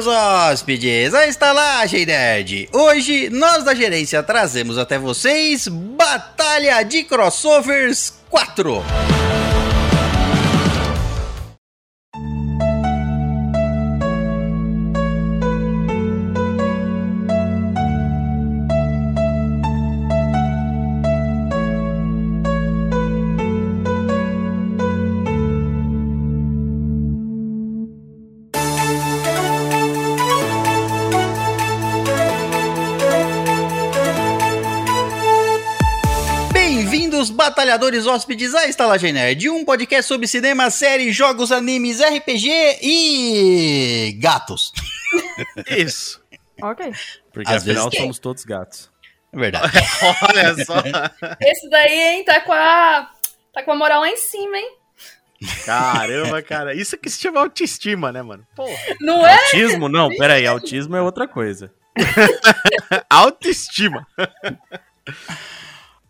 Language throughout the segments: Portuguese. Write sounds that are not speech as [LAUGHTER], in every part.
Bem-vindos, hóspedes, à Estalagem Nerd. Hoje, nós da gerência trazemos até vocês Batalha de Crossovers 4. Batalhadores hóspedes, à Estalagem Nerd, um podcast sobre cinema, séries, jogos, animes, RPG e... gatos. [LAUGHS] Isso. Ok. Porque Às afinal somos todos gatos. É verdade. [LAUGHS] Olha só. Esse daí, hein, tá com a. Tá com a moral lá em cima, hein? Caramba, cara. Isso que se chama autoestima, né, mano? Porra. Não é? Autismo? Não, peraí, autismo é outra coisa. [LAUGHS] Autoestima.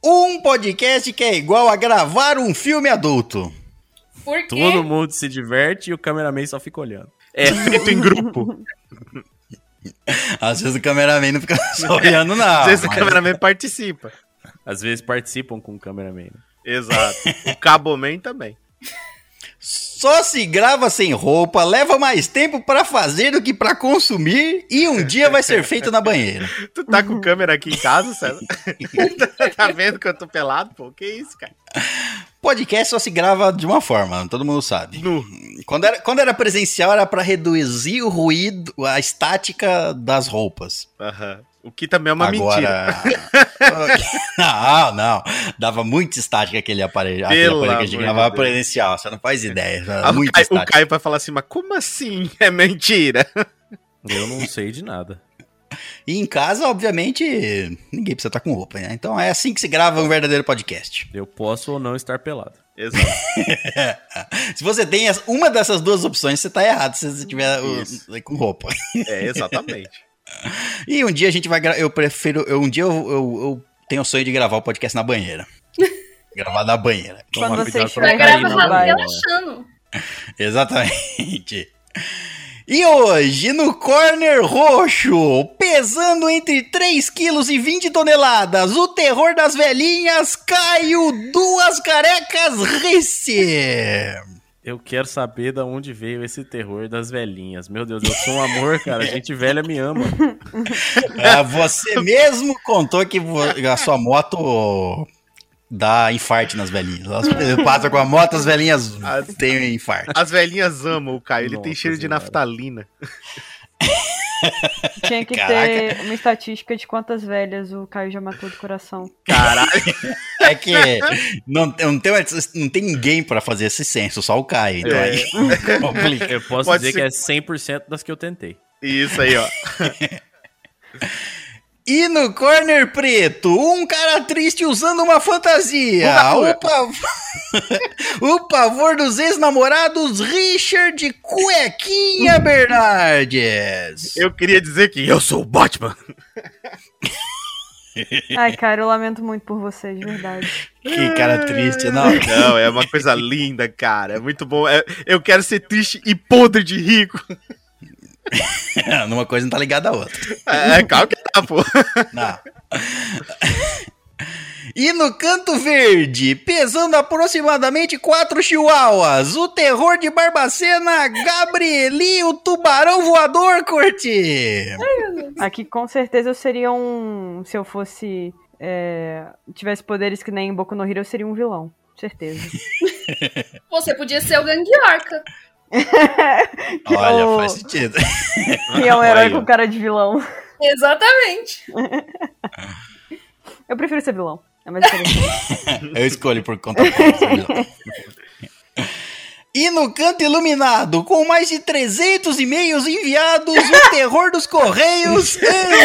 Um podcast que é igual a gravar um filme adulto. Por quê? Todo mundo se diverte e o cameraman só fica olhando. É feito em grupo. [LAUGHS] Às vezes o cameraman não fica [LAUGHS] só olhando, não. Às vezes o mas- cameraman participa. Às vezes participam com o cameraman. né? Exato. O Caboman também. Só se grava sem roupa, leva mais tempo pra fazer do que pra consumir e um dia vai ser feito na banheira. [LAUGHS] Tu tá com câmera aqui em casa, César? [LAUGHS] tá vendo que eu tô pelado? Pô, que isso, cara? Podcast só se grava de uma forma, todo mundo sabe. Nu. Quando era, quando era presencial era pra reduzir o ruído, a estática das roupas. Aham. O que também é uma mentira. Agora. [LAUGHS] não, não. Dava muita estática aquele aparelho, aquele aparelho que a gente gravava presencial. Você não faz ideia. Ah, Era o, Caio, o estática. Caio vai falar assim, mas como assim é mentira? [LAUGHS] Eu não sei de nada. E em casa, obviamente, ninguém precisa estar com roupa, né? Então é assim que se grava um verdadeiro podcast. Eu posso ou não estar pelado. Exato. [LAUGHS] Se você tem uma dessas duas opções, você tá errado se você tiver o- Isso. com roupa. É, exatamente. E um dia a gente vai gravar. Eu prefiro. eu- um dia eu, eu- eu tenho o sonho de gravar o podcast na banheira. [LAUGHS] gravar na banheira. Quando Toma você estiver gravando, na banheira. relaxando. [LAUGHS] Exatamente. E hoje, no corner roxo, pesando entre 3 quilos e 20 toneladas, o terror das velhinhas, Caio Duas Carecas Risse. Eu quero saber da onde veio esse terror das velhinhas. Meu Deus, eu sou um amor, cara. Gente velha me ama. Ah, [LAUGHS] você mesmo contou que a sua moto dá infarte nas velhinhas. Elas [LAUGHS] passam com a moto, as velhinhas têm um infarte. As velhinhas amam o Caio, ele tem Nossa cheiro de naftalina. [LAUGHS] Tinha que Caraca. ter uma estatística de quantas velhas o Caio já matou do coração. Caralho. É que [LAUGHS] não, não, tem, não tem ninguém pra fazer esse censo, só o Caio. Então É. aí [LAUGHS] complica. Eu posso Pode dizer ser- que é 100% das que eu tentei. Isso aí, ó. [LAUGHS] E no corner preto, um cara triste usando uma fantasia. O, pav- o pavor dos ex-namorados Richard Cuequinha Bernardes. Eu queria dizer que eu sou o Batman. Ai, cara, eu lamento muito por você, de verdade. Que cara triste, não. Não, é uma coisa linda, cara. É muito bom. É- eu quero ser triste e podre de rico. [LAUGHS] Numa coisa não tá ligada à outra. É, calma que tá, pô. Não. [LAUGHS] E no canto verde, pesando aproximadamente 4 chihuahuas, o terror de Barbacena, Gabrieli, o tubarão voador, Corte. Aqui com certeza eu seria um. Se eu fosse. é, tivesse poderes que nem em Boku no Hero, eu seria um vilão. Certeza. [LAUGHS] Você podia ser o Ganguiorca. [LAUGHS] Olha, O- faz sentido. E é um herói com cara de vilão. Exatamente. [LAUGHS] Eu prefiro ser vilão. É mais interessante. [LAUGHS] Eu escolho por conta própria. E no canto iluminado, com mais de 300 e-mails enviados, o terror dos Correios,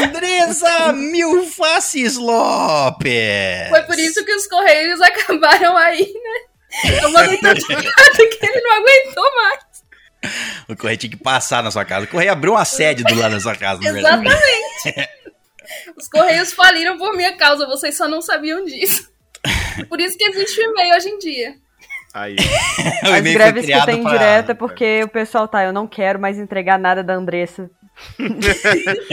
Andresa Milfaces Lopes. Foi por isso que os Correios acabaram aí, né? Eu mandei tanto [LAUGHS] que ele não aguentou mais. O Correio tinha que passar na sua casa. O Correio abriu uma sede do lado da sua casa, verdade. Exatamente. [LAUGHS] Os Correios faliram por minha causa, vocês só não sabiam disso. Por isso que existe o e-mail hoje em dia. Aí. [LAUGHS] O As greves que tem pra- direta é porque o pessoal tá, eu não quero mais entregar nada da Andressa.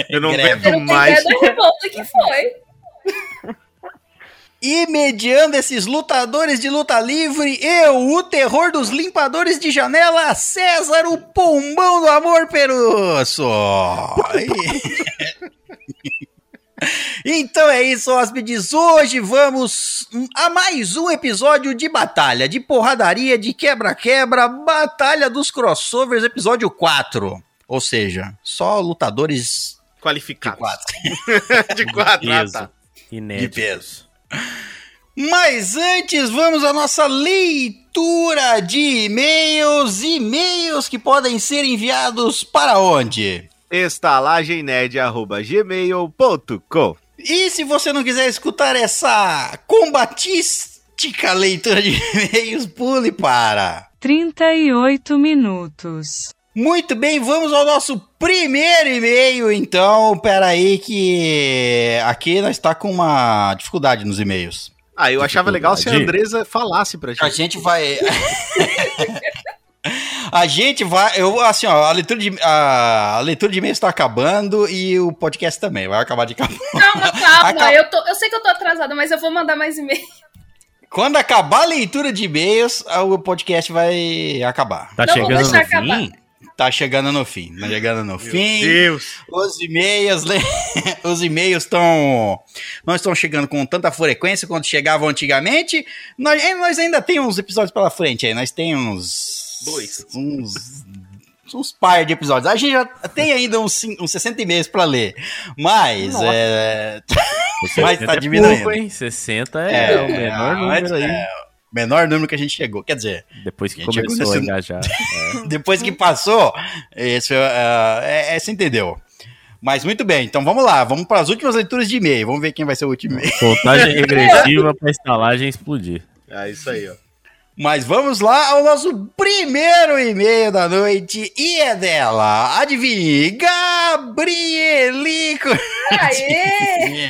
Eu não [LAUGHS] aguento Eu não mais. da revolta que foi. E mediando esses lutadores de luta livre, eu, o terror dos limpadores de janela, César, o pombão do amor peruço. [LAUGHS] Então é isso, hóspedes. Hoje vamos a mais um episódio de batalha, de porradaria, de quebra-quebra, Batalha dos Crossovers, episódio 4. Ou seja, só lutadores de Qualificado. 4. [LAUGHS] De quatro. ah, Peso. tá. Inédito. De peso. Mas antes, vamos à nossa leitura de e-mails. E-mails que podem ser enviados para onde? estalagemnerd.gmail.com E se você não quiser escutar essa combatística leitura de [LAUGHS] e-mails, pule para. 38 minutos. Muito bem, vamos ao nosso primeiro e-mail, então. Pera aí que aqui nós está com uma dificuldade nos e-mails. Ah, eu achava legal se a. Andresa falasse pra A gente. gente vai. [LAUGHS] [LAUGHS] a gente vai. Eu, assim, ó, a leitura de, a, a leitura de e-mails está acabando e o podcast também vai acabar de acabar. Calma, calma. Acab- Eu, tô, eu sei que eu tô atrasada, mas eu vou mandar mais e-mail. Quando acabar a leitura de e-mails, o podcast vai acabar. Tá Não chegando no deixar fim? Tá chegando no fim. Tá chegando no Meu fim. Deus. Os e-mails, né? [LAUGHS] os e-mails estão não estão chegando com tanta frequência quanto chegavam antigamente. Nós, nós ainda temos uns episódios pela frente aí. Nós temos Dois. uns uns par de episódios. A gente já tem ainda uns, uns 60 e-mails pra ler. Mas Nossa. é, Mas 60 tá é diminuindo. pouco, hein? 60 é, o menor número aí. é, o menor número que a gente chegou. Quer dizer, Depois que A gente chegou começou a nesse- engajar. [LAUGHS] depois que passou, esse, é, é, é, você entendeu. Mas muito bem, então vamos lá, vamos para as últimas leituras de e-mail. Vamos ver quem vai ser o último e-mail. Contagem [LAUGHS] regressiva pra estalagem explodir. É isso aí, ó. Mas vamos lá ao nosso primeiro e-mail da noite e é dela. Adivinhe, Gabrielico. Aê!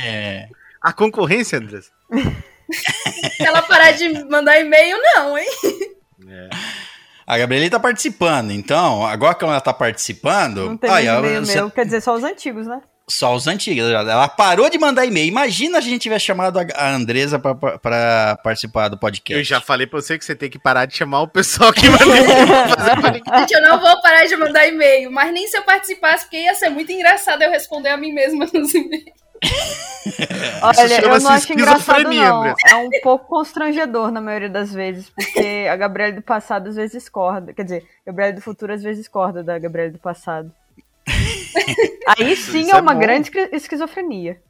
É. [LAUGHS] A concorrência, Andresa? Se ela parar de mandar e-mail, não, hein? É. A Gabrieli tá participando, então, agora que ela tá participando, Não tem mais e-mail você- meu, quer dizer, só os antigos, né? Só os antigos. Ela parou de mandar e-mail. Imagina se a gente tivesse chamado a Andresa pra participar do podcast. Eu já falei pra você que você tem que parar de chamar o pessoal que manda e-mail [LAUGHS] eu não vou parar de mandar e-mail, mas nem se eu participasse, porque ia ser muito engraçado eu responder a mim mesma nos e-mails. Olha, eu chama-se não acho engraçado não. É um pouco constrangedor na maioria das vezes, porque a Gabriela do passado às vezes discorda. Quer dizer, a Gabriela do futuro às vezes discorda da Gabriela do passado. Aí sim é é uma bom. grande esqui- esquizofrenia.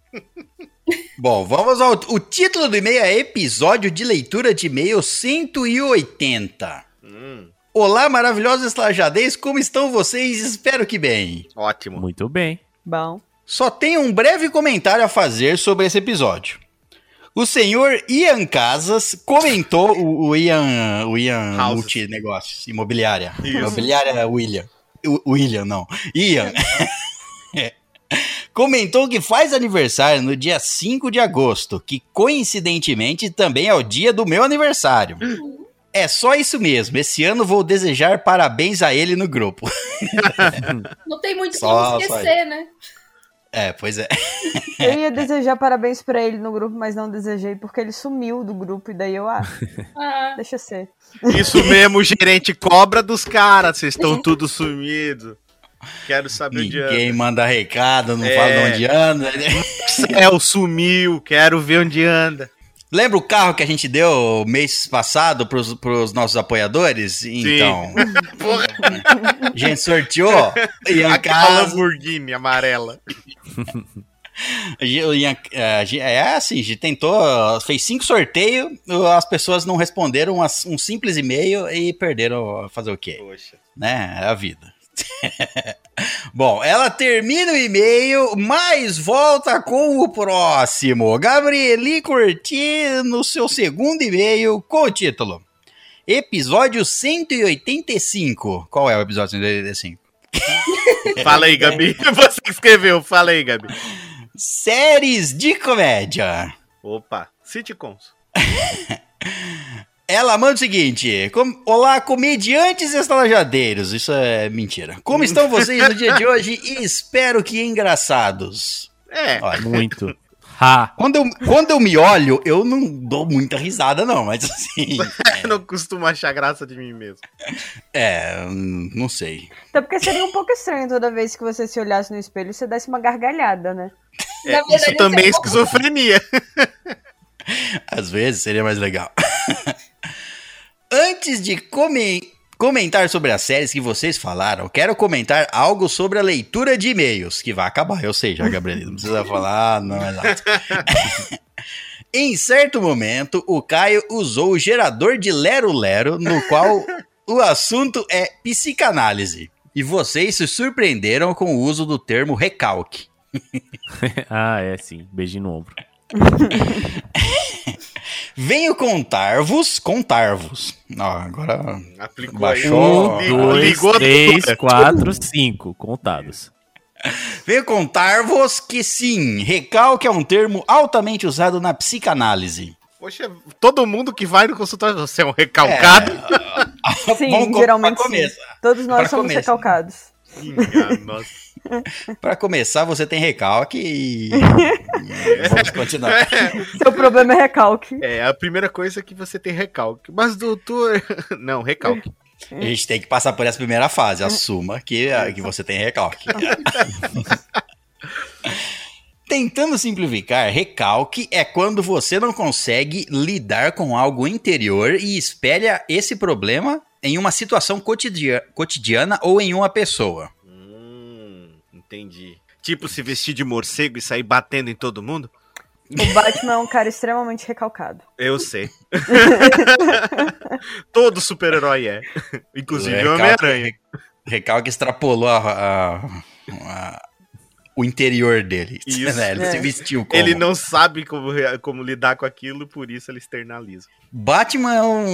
Bom, vamos ao. O título do e-mail é Episódio de Leitura de E-mail 180. Hum, Olá, maravilhosos estalajadeiros, como estão vocês? Espero que bem. ótimo. Muito bem. Bom. Só tenho um breve comentário a fazer sobre esse episódio. O senhor Ian Casas comentou o, o Ian, o Ian Houses. Multinegócios, imobiliária. Isso. Imobiliária William. O- William, não. Ian. [LAUGHS] [LAUGHS] Comentou que faz aniversário no dia 5 de agosto, que coincidentemente também é o dia do meu aniversário. É só isso mesmo. Esse ano vou desejar parabéns a ele no grupo. [LAUGHS] Não tem muito Só- como só esquecer, né? É, pois é. Eu ia [LAUGHS] desejar parabéns pra ele no grupo, mas não desejei porque ele sumiu do grupo e daí eu, ah, Ah, deixa ser. Isso mesmo, o gerente cobra dos caras. Vocês estão tudo sumidos. Quero saber onde Ninguém anda. manda recado, não É. fala de onde anda. [LAUGHS] Céu sumiu. Quero ver onde anda. Lembra o carro que a gente deu mês passado pros, pros nossos apoiadores? Então, [LAUGHS] Porra, a gente sorteou Ian aquela Casas. Lamborghini amarela. a a É assim, a gente tentou, fez cinco sorteios, as pessoas não responderam um simples e-mail e perderam fazer o quê? Poxa. né? É a vida. [LAUGHS] Bom, ela termina o e-mail, mas volta com o próximo. Gabrieli Curti no seu segundo e-mail com o título Episódio 185. Qual é o episódio 185? [LAUGHS] Fala aí, Gabi. [LAUGHS] Você que escreveu. Fala aí, Gabi. Séries de comédia. Opa. Sitcoms. Ela manda o seguinte: com- Olá, comediantes e estalajadeiros. Isso é mentira. Como [LAUGHS] estão vocês no dia de hoje? E espero que engraçados. É, Olha, Muito. Ha! quando eu, quando eu me olho, eu não dou muita risada, não, mas assim. [LAUGHS] eu não costumo achar graça de mim mesmo. É, não sei. Até porque seria um pouco estranho toda vez que você se olhasse no espelho e você desse uma gargalhada, né? É, verdade, isso também é é um esquizofrenia. Às vezes seria mais legal. [LAUGHS] Antes de come- comentar sobre as séries que vocês falaram, quero comentar algo sobre a leitura de e-mails, que vai acabar, eu sei já, Gabriel. Não precisa falar, não é nada. [LAUGHS] em certo momento, o Caio usou o gerador de Lero Lero, no qual o assunto é psicanálise. E vocês se surpreenderam com o uso do termo recalque. [LAUGHS] ah, é sim. Beijinho no ombro. [LAUGHS] Venho contar-vos, contar-vos. Ó, agora Aplicou Baixou. aí. Um, dois, ligou três, tudo. quatro, cinco. Contados. [LAUGHS] Venho contar-vos que sim, recalque é um termo altamente usado na psicanálise. Poxa, todo mundo que vai no consultório, você é um recalcado. [LAUGHS] Sim, Vamos co- geralmente sim. Todos nós Pra somos começar. recalcados. Ih, ah, Nossa. [LAUGHS] Pra começar, você tem recalque e... e [LAUGHS] vamos continuar. Seu problema é recalque. É, a primeira coisa é que você tem recalque. Mas, doutor. [LAUGHS] Não, recalque. A gente tem que passar por essa primeira fase. Assuma que, que você tem recalque. Tentando simplificar, recalque é quando você não consegue lidar com algo interior e espelha esse problema em uma situação cotidia- cotidiana ou em uma pessoa. Entendi. Tipo, se vestir de morcego e sair batendo em todo mundo? O Batman é um cara extremamente recalcado. Eu sei. [LAUGHS] Todo super-herói é. Inclusive o Recalque- Homem-Aranha. Recalque extrapolou a- a- a- o interior dele. [LAUGHS] Isso. né? Ele É. se vestiu como. Ele não sabe como, como lidar com aquilo, por isso ele externaliza. Batman é um,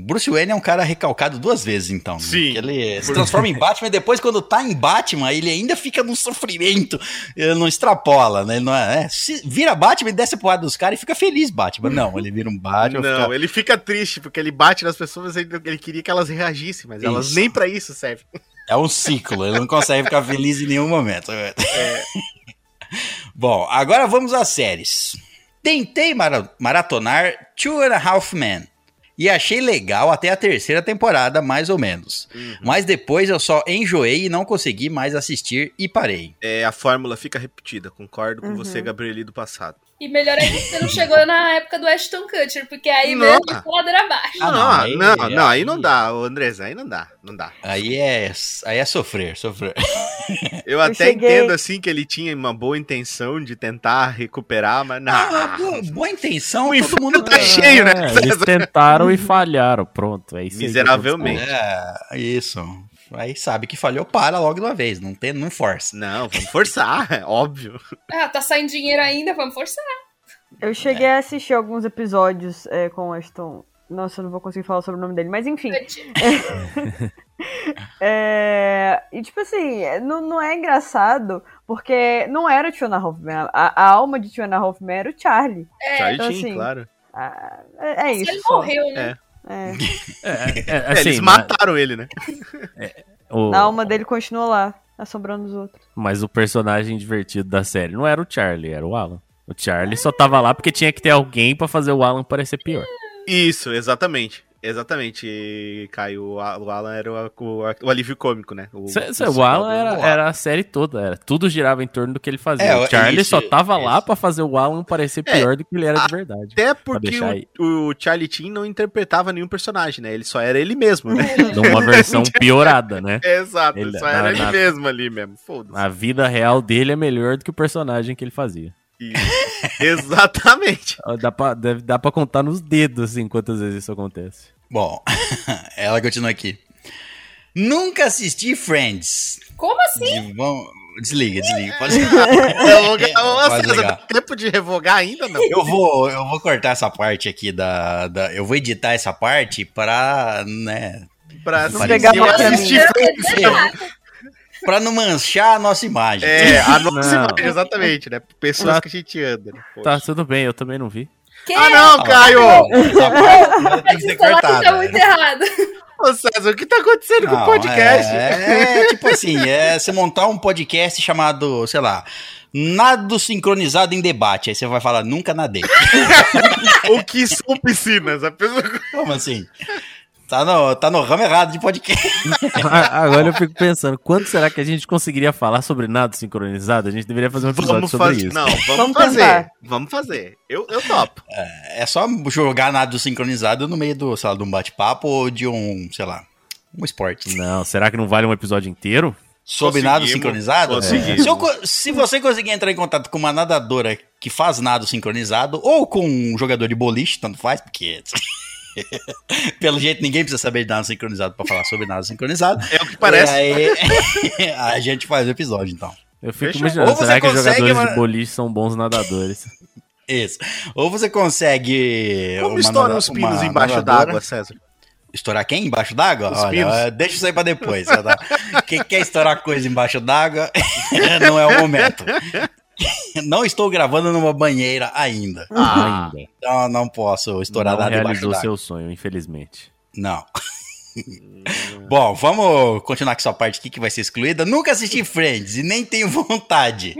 um- Bruce Wayne é um cara recalcado duas vezes, então. né? Sim. Porque Ele se transforma em Batman e depois, quando tá em Batman, ele ainda fica num sofrimento. Ele não extrapola, né? Ele não é, é, se vira Batman e desce a porrada dos caras e fica feliz, Batman. Não, ele vira um Batman. não, fica- ele fica triste porque ele bate nas pessoas e ele, ele queria que elas reagissem, mas elas Isso. nem pra isso servem. É um ciclo, ele não consegue ficar feliz em nenhum momento. Bom, agora vamos às séries. Tentei mara- maratonar Two and a Half Men e achei legal até a terceira temporada, mais ou menos. Mas depois eu só enjoei e não consegui mais assistir e parei. É, a fórmula fica repetida, concordo com Uhum. você, Gabrieli, do passado. E melhor ainda que você não chegou na época do Ashton Kutcher, porque aí Não. mesmo a ladeira abaixo. Ah, não, não, não, aí- não, aí, aí- não dá, ô Andrés, aí não dá, não dá. Aí é, aí é sofrer, sofrer. [LAUGHS] Eu até cheguei- entendo assim que ele tinha uma boa intenção de tentar recuperar, mas não. Ah, boa, boa intenção, O todo mundo tá cheio, né? É, eles tentaram e falharam. Pronto, é isso aí Miseravelmente. É, isso. Aí sabe que falhou, para logo de uma vez, não, tem, não força. Não, vamos forçar, [LAUGHS] é óbvio. Ah, tá saindo dinheiro ainda, vamos forçar. Eu cheguei a assistir alguns episódios é, com o Ashton. Nossa, eu não vou conseguir falar sobre o nome dele, mas enfim. [LAUGHS] É, e tipo assim, não, não é engraçado, porque não era o Tiona Hoffman. A, a alma de Tiona Hoffman era o Charlie. Charlie então, Sheen, assim, claro. Ah, é, é isso. ele só. morreu, né? É. É, é, É, assim, eles mas- mataram ele, né? o- A alma dele continua lá, assombrando os outros. Mas o personagem divertido da série não era o Charlie, era o Alan. O Charlie só tava lá porque tinha que ter alguém pra fazer o Alan parecer pior. Isso, exatamente. Exatamente, Caio. O Alan era o, o- o alívio cômico, né? O, Cê- cê- o o Alan era, era a série toda, era, tudo girava em torno do que ele fazia. É, o Charlie isso, só tava lá isso. pra fazer o Alan parecer pior do que ele era de verdade. Até porque o, o Charlie Sheen não interpretava nenhum personagem, né? Ele só era ele mesmo, né? [LAUGHS] Numa versão piorada, né? [LAUGHS] Exato, Ele- só era na- ele na- mesmo ali mesmo. Foda-se. A vida real dele é melhor do que o personagem que ele fazia. [LAUGHS] Exatamente. Dá pra, deve, dá pra contar nos dedos, assim, quantas vezes isso acontece. Bom, [LAUGHS] ela continua aqui. Nunca assisti Friends. Como assim? De- bom, desliga, desliga. Pode... César, [LAUGHS] ligar. tempo de revogar ainda, não? Eu vou, eu vou cortar essa parte aqui da, da- Eu vou editar essa parte pra, né? Pra Não pegar eu assistir Pra, pra não manchar a nossa imagem. É, a [LAUGHS] nossa Não. imagem, exatamente, né? Pessoas Tá. que a gente anda. Né? Tá, tudo bem, eu também não vi. Que? Ah, não, Caio! Essa [LAUGHS] parte tem que ser tá cortada. muito errado. Ô, César, o que tá acontecendo com o Não, podcast? É, é tipo assim, é você montar um podcast chamado, sei lá, Nado sincronizado em debate. Aí você vai falar, nunca nadei. [LAUGHS] O que são piscinas? A pessoa... Como assim? Tá no, tá no ramo errado de podcast. Agora eu fico pensando, quando será que a gente conseguiria falar sobre nado sincronizado? A gente deveria fazer um episódio Vamos sobre fazer. isso. Não, vamos, Vamos fazer. tentar. Vamos fazer. Eu, eu topo. É só jogar nado sincronizado no meio do, sei lá, de um bate-papo ou de um, sei lá, um esporte. Não, será que não vale um episódio inteiro? Sobre nado sincronizado? conseguimos. Se, eu se você conseguir entrar em contato com uma nadadora que faz nado sincronizado, ou com um jogador de boliche, tanto faz, porque. [LAUGHS] [LAUGHS] Pelo jeito, ninguém precisa saber de nado sincronizado pra falar sobre nado sincronizado. É o que parece. E [LAUGHS] aí, a gente faz o episódio, então. Eu fico Fechou. imaginando, Ou você será que os consegue, jogadores mas- de boliche são bons nadadores? [LAUGHS] Isso. Ou você consegue. Como nada- os pinos embaixo d'água, César? Estourar quem embaixo d'água? Os Olha, pinos. eh, deixa isso aí pra depois. Quem quer estourar coisa embaixo d'água, não é o momento. [LAUGHS] Não estou gravando numa banheira ainda. Ah, Ainda. Então não posso estourar não nada realizou seu sonho, infelizmente. Não. [LAUGHS] Bom, vamos continuar com essa parte aqui que vai ser excluída. Nunca assisti Friends e nem tenho vontade.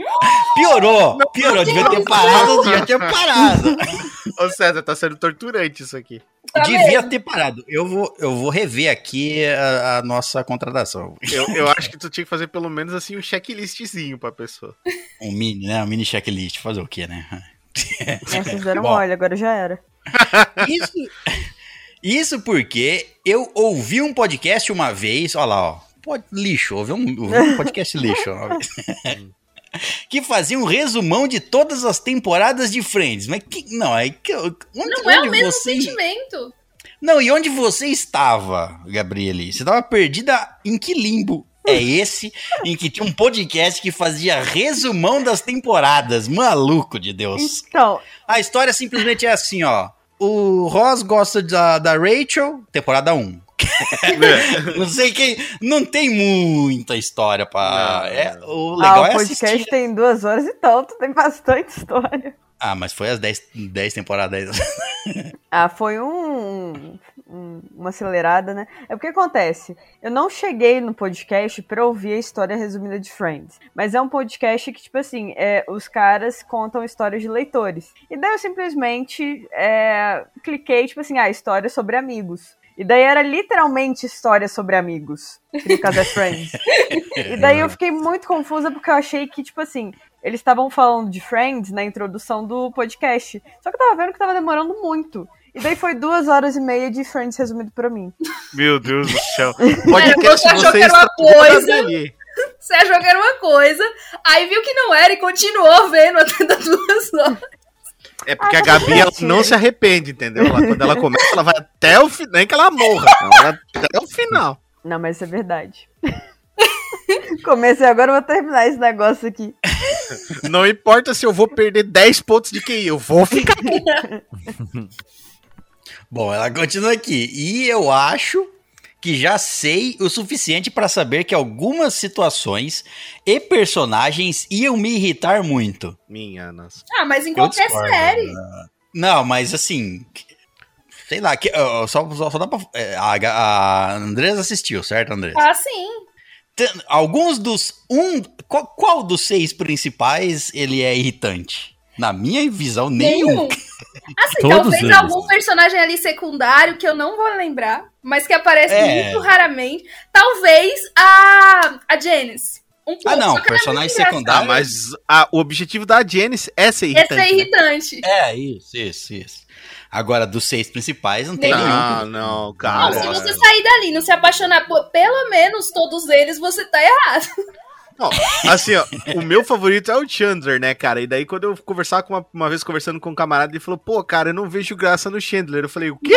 Piorou, piorou. Devia ter parado, devia ter parado. Ô, César, tá sendo torturante isso aqui. Tá Devia mesmo. ter parado. Eu vou, eu vou rever aqui a, a nossa contratação. Eu, eu acho que tu tinha que fazer pelo menos assim um checklistzinho pra pessoa. [LAUGHS] Um mini, né? Um mini checklist. Fazer o quê, né? [LAUGHS] Vocês deram [LAUGHS] Bom. mole, agora já era. Isso, isso porque eu ouvi um podcast uma vez, olha lá, ó. Pod, lixo, ouvi um, ouvi um podcast lixo. uma vez. Que fazia um resumão de todas as temporadas de Friends. Mas que. Não, é que. Onde, Não é o mesmo você, sentimento. Não, e onde você estava, Gabriele? Você estava perdida em que limbo? É esse em que tinha um podcast que fazia resumão das temporadas. Maluco de Deus. Então, A história simplesmente é assim, ó. O Ross gosta da, da Rachel, temporada 1. [LAUGHS] Não sei quem. Não tem muita história pra. Não, é, o legal ah, é o podcast assistir. tem duas horas e tanto, tem bastante história. Ah, mas foi as 10, 10 temporadas. [LAUGHS] Ah, foi um, um- uma acelerada, né? É porque acontece, eu não cheguei no podcast pra ouvir a história resumida de Friends, mas é um podcast que, tipo assim, é, os caras contam histórias de leitores. E daí eu simplesmente é, cliquei, tipo assim, ah, história sobre amigos. E daí era literalmente história sobre amigos, caso é Friends. [LAUGHS] E daí eu fiquei muito confusa porque eu achei que, tipo assim, eles estavam falando de Friends na introdução do podcast. Só que eu tava vendo que tava demorando muito. E daí foi duas horas e meia de Friends resumido pra mim. Meu Deus do céu. [LAUGHS] você achou que era uma coisa. ali. Você achou que era uma coisa, aí viu que não era e continuou vendo até das duas horas. É porque Ah, a Gabi ela não se arrepende, entendeu? Ela, quando ela começa, ela vai até o final. Nem que ela morra. Ela vai até o final. Não, mas isso é verdade. [LAUGHS] Comecei agora, eu vou terminar esse negócio aqui. [LAUGHS] Não importa se eu vou perder 10 pontos de QI, eu vou ficar. [LAUGHS] Bom, ela continua aqui. E eu acho que já sei o suficiente pra saber que algumas situações e personagens iam me irritar muito. Minha nossa. Ah, mas em qualquer discordo, série. né? Não, mas assim. Sei lá, que, só, só, só dá pra. é, A, a Andresa assistiu, certo, Andresa? Ah, sim. Tem- Alguns dos. Um, qual, qual dos seis principais ele é irritante? Na minha visão, nenhum. Nenhum. Assim, Todos talvez eles. algum personagem ali secundário que eu não vou lembrar, mas que aparece É. muito raramente. Talvez a, a Janice. Um pouco, Ah, não, só que ela é personagem muito engraçada. secundário. Ah, mas a- o objetivo da Janice é ser irritante. É né? irritante. É, isso, isso, isso. Agora, dos seis principais, não tem Nenhum. nenhum. Não, não, Não, cara. se você sair dali e não se apaixonar por pelo menos todos eles, você tá errado. Não, assim, ó, o meu favorito é o Chandler, né, cara? E daí, quando eu conversava com uma, uma vez conversando com um camarada, ele falou, pô, cara, eu não vejo graça no Chandler. Eu falei, o quê?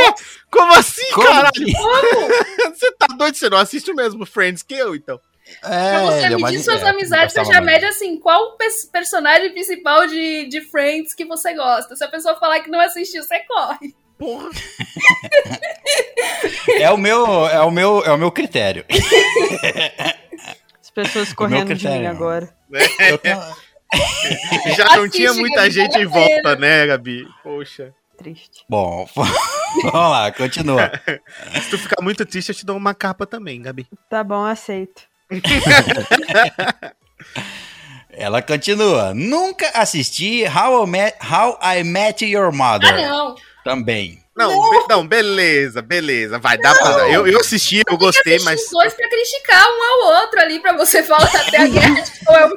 Como assim, Como caralho? que- [LAUGHS] Você tá doido? Você não assiste o mesmo Friends que eu, então. É, pra você é medir suas é, amizades, você já muito. mede assim, qual pers- personagem principal de, de Friends que você gosta. Se a pessoa falar que não assistiu, você corre. Porra. [LAUGHS] É o meu, é o meu, é o meu critério. [LAUGHS] As pessoas correndo de mim agora. Tenho- [LAUGHS] Já não Assiste, tinha muita Gabi, gente em volta, né, Gabi? Poxa. Triste. Bom, [LAUGHS] vamos lá, continua. [LAUGHS] Se tu ficar muito triste, eu te dou uma capa também, Gabi. Tá bom, aceito. Ela continua. Nunca assisti How I Met, How I Met Your Mother. Ah, não. Também. Não, be- não, beleza, beleza. Vai, dá pra. Eu, eu assisti, eu gostei, mas. os dois pra criticar um ao outro ali, pra você falar até a guerra de Troia.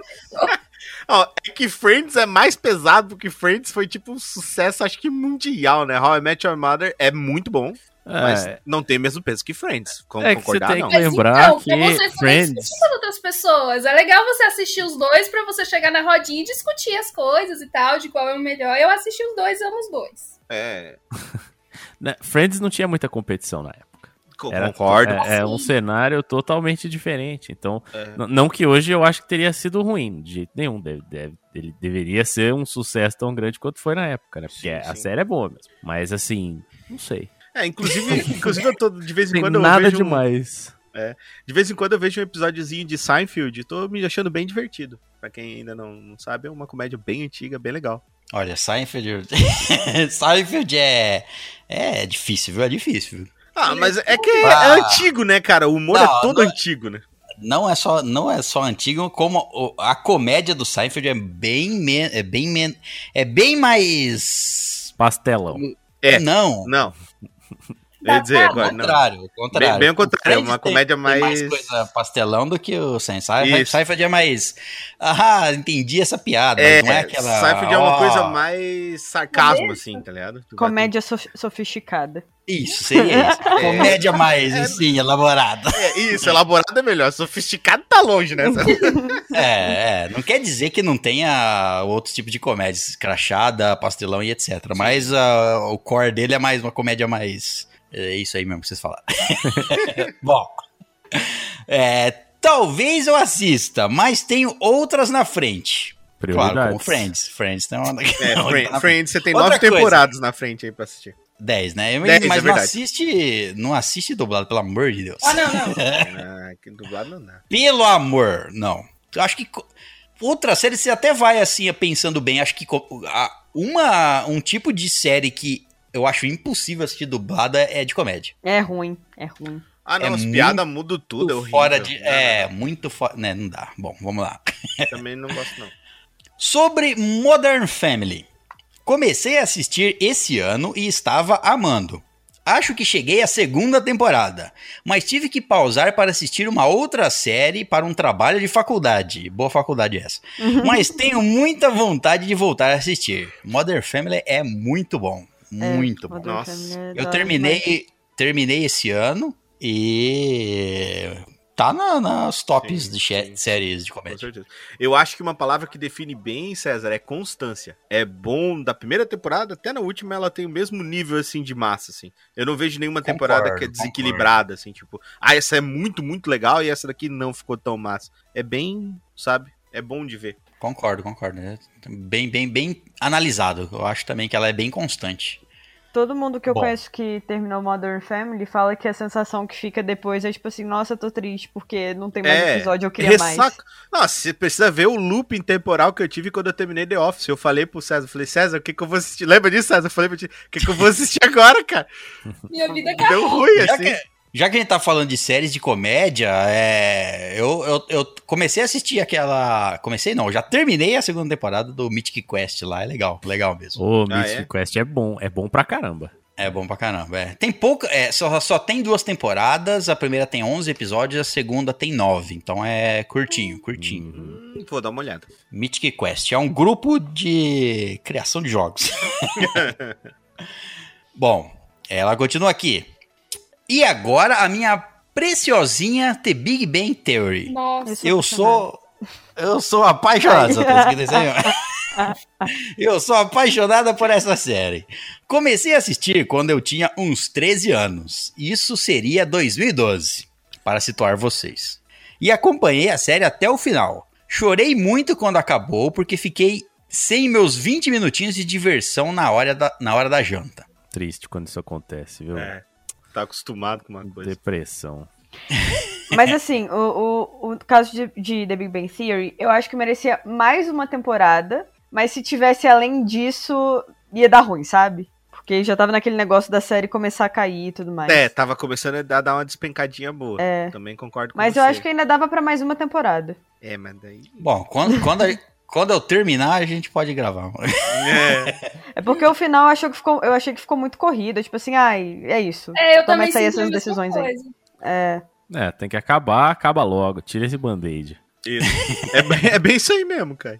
Ó, é que Friends é mais pesado, porque Friends foi tipo um sucesso, acho que mundial, né? How I Met Your Mother é muito bom, mas É, não tem o mesmo peso que Friends. Como É que você concordar, tem não. que- Lembrar então, que você Friends- com outras pessoas. É legal você assistir os dois pra você chegar na rodinha e discutir as coisas e tal, de qual é o melhor. Eu assisti os dois, amo os dois. É, [LAUGHS] Friends não tinha muita competição na época. Era, concordo. É, é um cenário totalmente diferente. Então, n- não que hoje eu acho que teria sido ruim, de jeito nenhum. Deve, deve- ele deveria ser um sucesso tão grande quanto foi na época, né? Porque Sim, a sim. série é boa mesmo. Mas assim, não sei. É, inclusive, inclusive eu tô, de vez em Tem quando eu nada vejo um- demais. de vez em quando eu vejo um episódiozinho de Seinfeld e tô me achando bem divertido. Pra quem ainda não, não sabe, é uma comédia bem antiga, bem legal. Olha, Seinfeld. [LAUGHS] Seinfeld é. É difícil, viu? É difícil. viu? Ah, mas é que é, Ah. antigo, né, cara? O humor Não, é todo não- antigo, né? Não é só, não é só antigo, como a comédia do Seinfeld é bem, men- é bem, men- é bem mais. Pastelão. É. Não. Não. Eu ia dizer Ao agora, não. contrário, ao contrário. Bem- bem ao contrário, é O uma tem- comédia tem mais- coisa pastelão do que o Seinfeld. Isso. Seinfeld é mais. Ah, entendi essa piada. É, mas não é aquela. Seinfeld é uma ó, coisa mais sarcasmo, assim, tá ligado? Tu Comédia sof- sofisticada. Isso, seria isso. [LAUGHS] Comédia mais, assim, elaborada. É, isso, elaborado é melhor. Sofisticado tá longe, né? [LAUGHS] É, é, não quer dizer que não tenha outros tipos de comédias, crachada, pastelão e etc. Mas ah, o core dele é mais uma comédia mais. É isso aí mesmo que vocês falaram. [LAUGHS] Bom. é, talvez eu assista, mas tenho outras na frente. Claro, como. Friends. Friends tem uma. É, [LAUGHS] Friends, Friends, você tem Outra nove coisa. temporadas na frente aí pra assistir. 10, né? Dez, é mas não verdade. assiste. Não assiste dublado, pelo amor de Deus. Ah, não, não. [LAUGHS] Ah, que dublado não dá. Pelo amor, não. Eu acho que outra série você até vai assim pensando bem. Acho que uma um tipo de série que eu acho impossível assistir dublada é de comédia. É ruim, é ruim. Ah, não, É as piadas mudam tudo, é horrível. fora de é não, muito fora, né? Não dá. Bom, vamos lá. Também não gosto, não. [LAUGHS] Sobre Modern Family. Comecei a assistir esse ano e estava amando. Acho que cheguei à segunda temporada, mas tive que pausar para assistir uma outra série para um trabalho de faculdade. Boa faculdade essa. [LAUGHS] Mas tenho muita vontade de voltar a assistir. Modern Family é muito bom. Muito bom. Modern Nossa. É Eu terminei, terminei esse ano e tá na- nas tops Sim, de sim, séries de Com comédia. certeza. Eu acho que uma palavra que define bem, César, é constância. É bom da primeira temporada até na última ela tem o mesmo nível assim de massa assim. Eu não vejo nenhuma temporada Concordo, que é desequilibrada assim, tipo, ah, essa é muito muito legal e essa daqui não ficou tão massa. É bem, sabe? É bom de ver. Concordo, concordo. É bem, bem, bem analisado. Eu acho também que ela é bem constante. Todo mundo que eu Bom. conheço que terminou Modern Family fala que a sensação que fica depois é tipo assim, nossa, tô triste porque não tem mais É, episódio, eu queria mais. Ressaca. Nossa, você precisa ver o looping temporal que eu tive quando eu terminei The Office. Eu falei pro César, eu falei, César, o que que eu vou assistir? Lembra disso, César? Eu falei pra ti, o que que eu vou assistir agora, cara? [LAUGHS] Minha vida Deu acabou. ruim, Já assim. Já que a gente tá falando de séries de comédia, é, eu, eu, eu comecei a assistir aquela. Comecei não, já terminei a segunda temporada do Mythic Quest lá. É legal, legal mesmo. O Ah, Mythic é? Quest é bom, é bom pra caramba. É bom pra caramba. é. Tem pouca. É, só, só tem duas temporadas. A primeira tem 11 episódios, a segunda tem 9. Então é curtinho, curtinho. Hum, vou dar uma olhada. Mythic Quest é um grupo de criação de jogos. [LAUGHS] Bom, ela continua aqui. E agora a minha preciosinha The Big Bang Theory. Nossa. Eu sou. Eu sou apaixonado. [LAUGHS] Eu sou apaixonada por essa série. Comecei a assistir quando eu tinha uns 13 anos. Isso seria 2012, para situar vocês. E acompanhei a série até o final. Chorei muito quando acabou, porque fiquei sem meus 20 minutinhos de diversão na hora da, na hora da janta. Triste quando isso acontece, viu? É, tá acostumado com uma coisa. Depressão. Mas assim, o, o, o caso de, de The Big Bang Theory, eu acho que merecia mais uma temporada, mas se tivesse além disso, ia dar ruim, sabe? Porque já tava naquele negócio da série começar a cair e tudo mais. É, tava começando a dar uma despencadinha boa. É. Também concordo com Mas você. eu acho que ainda dava pra mais uma temporada. É, mas daí... Bom, quando, quando, a- [LAUGHS] quando eu terminar, a gente pode gravar. É, É porque o final eu achei que ficou, eu achei que ficou muito corrida. Tipo assim, ai, é isso. É, eu Toma também essa aí, sinto a essas decisões aí. É. É, tem que acabar, acaba logo. Tira esse band-aid. isso. É, bem, é bem isso aí mesmo, cara.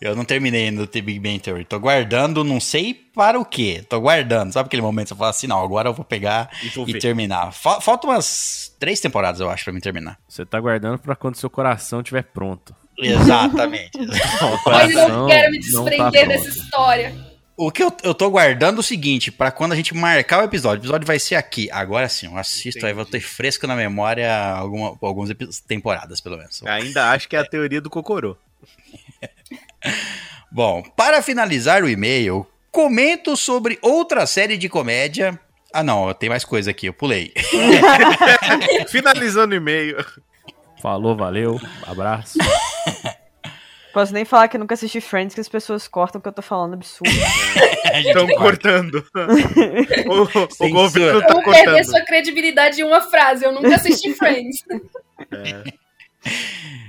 Eu não terminei ainda o The Big Bang Theory. Tô guardando, não sei para o quê. Tô guardando. Sabe aquele momento que você fala assim, não, agora eu vou pegar E vou e terminar. Fa- Falta umas três temporadas, eu acho, pra mim terminar. Você tá guardando pra quando seu coração estiver pronto. Exatamente. [LAUGHS] O Mas eu não quero me tá desprender dessa pronto. história. o que eu, eu tô guardando é o seguinte, pra quando a gente marcar o episódio. O episódio vai ser aqui. Agora sim, eu assisto, aí vou ter fresco na memória alguma, algumas temporadas, pelo menos. Ainda acho que é a teoria do Cocorô. [LAUGHS] Bom, para finalizar o e-mail, comento sobre outra série de comédia. Ah, não, tem mais coisa aqui, eu pulei. [LAUGHS] Finalizando o e-mail. Falou, valeu, abraço. [LAUGHS] Posso nem falar que eu nunca assisti Friends, que as pessoas cortam o que eu tô falando absurdo. [LAUGHS] Estão cortando. [LAUGHS] o, o governo Eu tá perder cortando. sua credibilidade em uma frase. Eu nunca assisti Friends.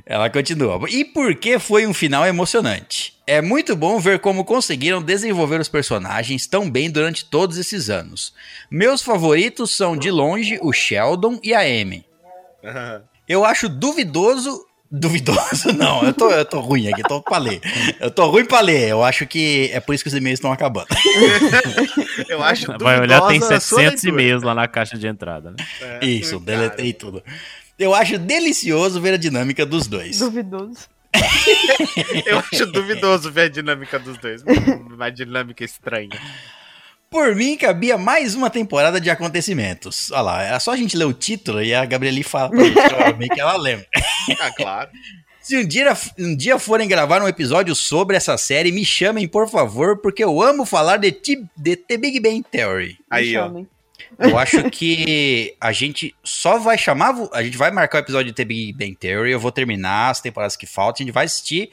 Ela continua. E por que foi um final emocionante? É muito bom ver como conseguiram desenvolver os personagens tão bem durante todos esses anos. Meus favoritos são de longe o Sheldon e a Amy. Eu acho duvidoso. Duvidoso, [LAUGHS] não, eu tô, eu tô ruim aqui, tô pra ler. Eu tô ruim pra ler, eu acho que é por isso que os e-mails estão acabando. [LAUGHS] Eu acho Vai olhar, tem duvidosa a sua 700 leitura. e-mails lá na caixa de entrada, né? É, Isso, cara. deletei tudo. Eu acho delicioso ver a dinâmica dos dois. Duvidoso. [LAUGHS] Eu acho duvidoso ver a dinâmica dos dois. Uma dinâmica estranha. Por mim, cabia mais uma temporada de acontecimentos. Olha lá, era só a gente ler o título e a Gabrieli fala pra gente, provavelmente [LAUGHS] que ela lembra. Ah, claro. Se um dia, um dia forem gravar um episódio sobre essa série, me chamem, por favor, porque eu amo falar de, Ti- de The Big Bang Theory. Me Aí, ó. chamem. Eu acho que a gente só vai chamar. A gente vai marcar o episódio de The Big Bang Theory. Eu vou terminar as temporadas que faltam. A gente vai assistir.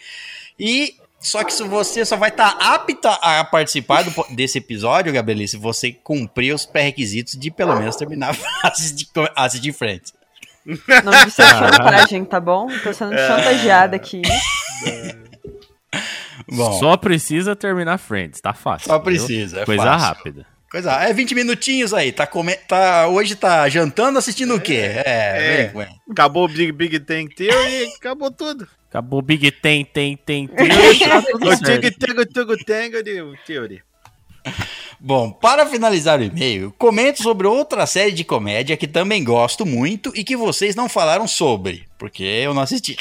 E. Só que se você só vai estar apta a participar do desse episódio, Gabrieli, se você cumprir os pré-requisitos de pelo menos terminar a assistir, a assistir Friends. Não de ser chantagem, tá bom? Tô sendo chantageada aqui. Bom, só, Só precisa terminar Friends, tá fácil. entendeu? precisa. É Coisa fácil. rápida. Coisa, é 20 minutinhos aí. Tá, come, tá Hoje tá jantando assistindo o quê? É, É. vem, vem. Acabou o Big Big Tank Theory e acabou tudo. Acabou Big Tem, tem, tem, tem. [LAUGHS] tudo O certo. Tig Tango Tango Tango de Theory. Bom, para finalizar o e-mail, comento sobre outra série de comédia que também gosto muito e que vocês não falaram sobre, porque eu não assisti.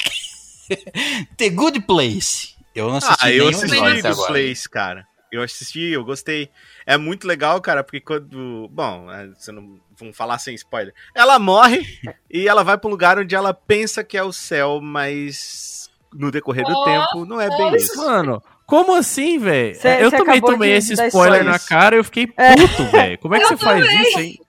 [LAUGHS] The Good Place. Eu não assisti Ah, eu assisti The agora. Place, cara. Eu assisti, eu gostei. É muito legal, cara, porque quando. Bom, é, você não. Vamos falar sem spoiler. Ela morre e ela vai pra um lugar onde ela pensa que é o céu, mas no decorrer do Oh, tempo não é bem nossa. isso. Mano, como assim, velho? Eu também tomei esse spoiler na cara e eu fiquei puto, velho. Como é que Eu você faz também. isso, hein?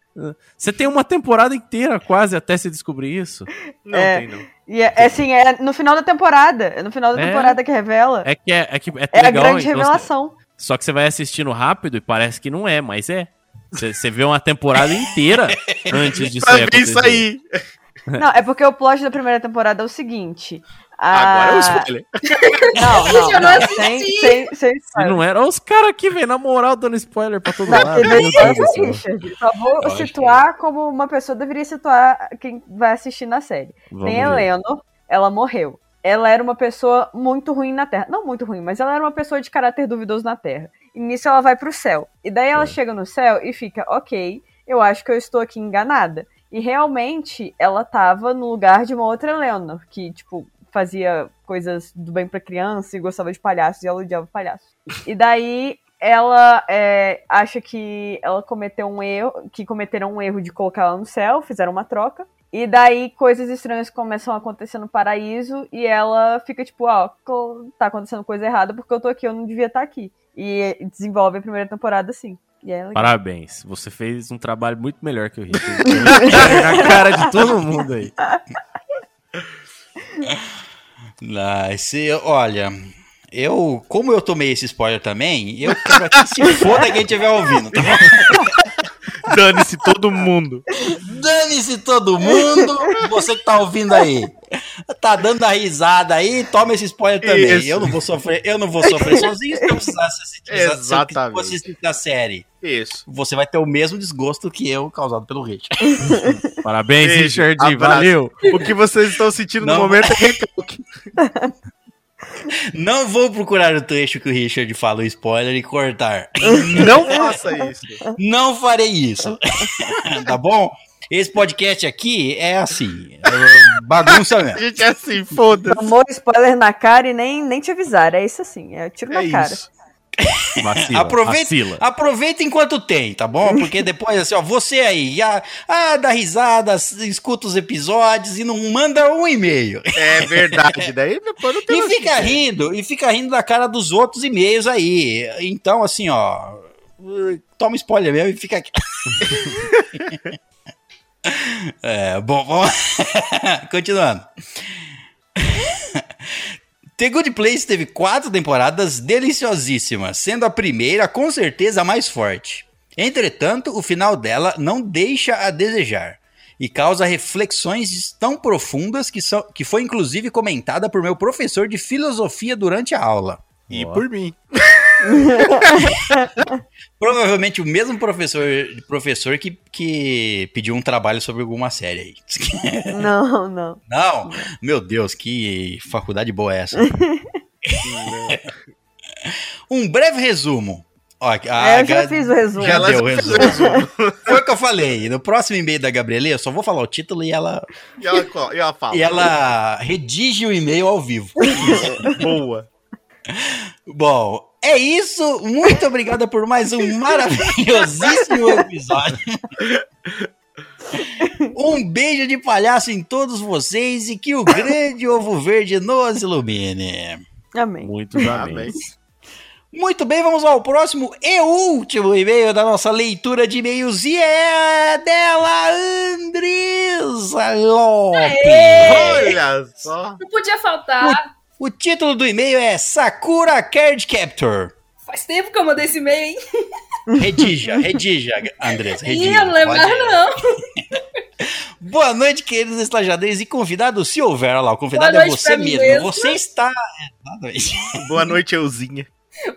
Você tem uma temporada inteira quase até se descobrir isso. Não É. tem, não. E é, é assim, é no final da temporada. É no final da É. temporada que revela. É que é, é, que é, É a legal. grande então, revelação. Só que você vai assistindo rápido e parece que não é, mas é. Você vê uma temporada inteira [LAUGHS] antes disso Pra aí ver isso aí. [LAUGHS] Não, é porque o plot da primeira temporada é o seguinte. Agora é um a- spoiler. [LAUGHS] Não, Eu não, não não. assisti. Sem, sem, sem Se spoiler. não era, Olha os caras aqui, velho, na moral, dando spoiler pra todo Não, lado. céu. Richard. Só vou Lógico. situar como uma pessoa deveria situar quem vai assistir na série. Vamos Tem a. Eleanor, ela morreu. Ela era uma pessoa muito ruim na Terra. Não muito ruim, mas ela era uma pessoa de caráter duvidoso na Terra. E nisso ela vai pro céu. E daí ela chega no céu e fica, ok, eu acho que eu estou aqui enganada. E realmente ela tava no lugar de uma outra Eleanor, que, tipo, fazia coisas do bem pra criança e gostava de palhaços e ela odiava palhaços. E daí ela é, acha que ela cometeu um erro, que cometeram um erro de colocar ela no céu, fizeram uma troca. E daí coisas estranhas começam a acontecer no paraíso e ela fica tipo, ó, co- tá acontecendo coisa errada porque eu tô aqui, eu não devia estar aqui. E desenvolve a primeira temporada assim. E é. Parabéns. Você fez um trabalho muito melhor que o. Deu [LAUGHS] spoiler na cara de todo mundo aí. [LAUGHS] Nice. Olha, eu, como eu tomei esse spoiler também, eu quero que se foda quem estiver ouvindo, tá bom? [LAUGHS] Dane-se todo mundo. Dane-se todo mundo, você que tá ouvindo aí. Tá dando a risada aí, toma esse spoiler também. Isso. Eu não vou sofrer, eu não vou sofrer [LAUGHS] sozinho se eu precisasse assistir, se eu Exatamente. fosse assistir a série. Isso. Você vai ter o mesmo desgosto que eu causado pelo Rich. [LAUGHS] Parabéns, Richard. abraço. Valeu. O que vocês estão sentindo Não. no momento é recalque. Não vou procurar o trecho que o Richard fala o spoiler e cortar. [LAUGHS] Não faça isso. Não farei isso. [LAUGHS] tá bom? Esse podcast aqui é assim, é bagunça A mesmo. gente é assim, foda-se. Tomou spoiler na cara e nem, nem te avisar. É isso assim, é tiro na É cara. isso. [LAUGHS] Vacila, Aproveita, vacila. aproveita enquanto tem, tá bom? Porque depois, assim, ó, você aí, ah, ah, dá risada, escuta os episódios e não manda um e-mail. É verdade. [LAUGHS] Daí depois não tem E fica rindo, e fica rindo da cara dos outros e-mails aí. Então, assim, ó, toma spoiler mesmo e fica aqui. [LAUGHS] é, bom, vamos. Continuando. The Good Place teve quatro temporadas deliciosíssimas, sendo a primeira com certeza a mais forte. Entretanto, o final dela não deixa a desejar e causa reflexões tão profundas que, são, que foi inclusive comentada por meu professor de filosofia durante a aula. E por mim. [LAUGHS] [LAUGHS] Provavelmente o mesmo professor, professor que, que pediu um trabalho sobre alguma série aí. [LAUGHS] Não, não. Não, meu Deus, que faculdade boa é essa? [LAUGHS] um breve resumo. Ó, a, É, eu já fiz o resumo. Já deu o já fez o resumo. Foi o que eu falei. No próximo e-mail da Gabriela, eu só vou falar o título e ela, E ela, e ela fala. e ela redige o e-mail ao vivo. Boa. Bom, é isso. Muito obrigada por mais um [LAUGHS] maravilhosíssimo episódio. Um beijo de palhaço em todos vocês e que o grande ovo verde nos ilumine. Amém. Muitos Amém. Muito bem, vamos ao próximo e último e-mail da nossa leitura de e-mails e é dela, Andresa Lopes. Olha só. Não podia faltar. O título do e-mail é Sakura Card Captor. Faz tempo que eu mandei esse e-mail, hein? [LAUGHS] Redija, redija, Andressa, Ih, redija. eu não mais, não. [LAUGHS] Boa noite, queridos estajadeiros e convidados, se houver, olha lá, o convidado é você mesmo. mesmo. Você está... Exatamente. Boa noite, Euzinha.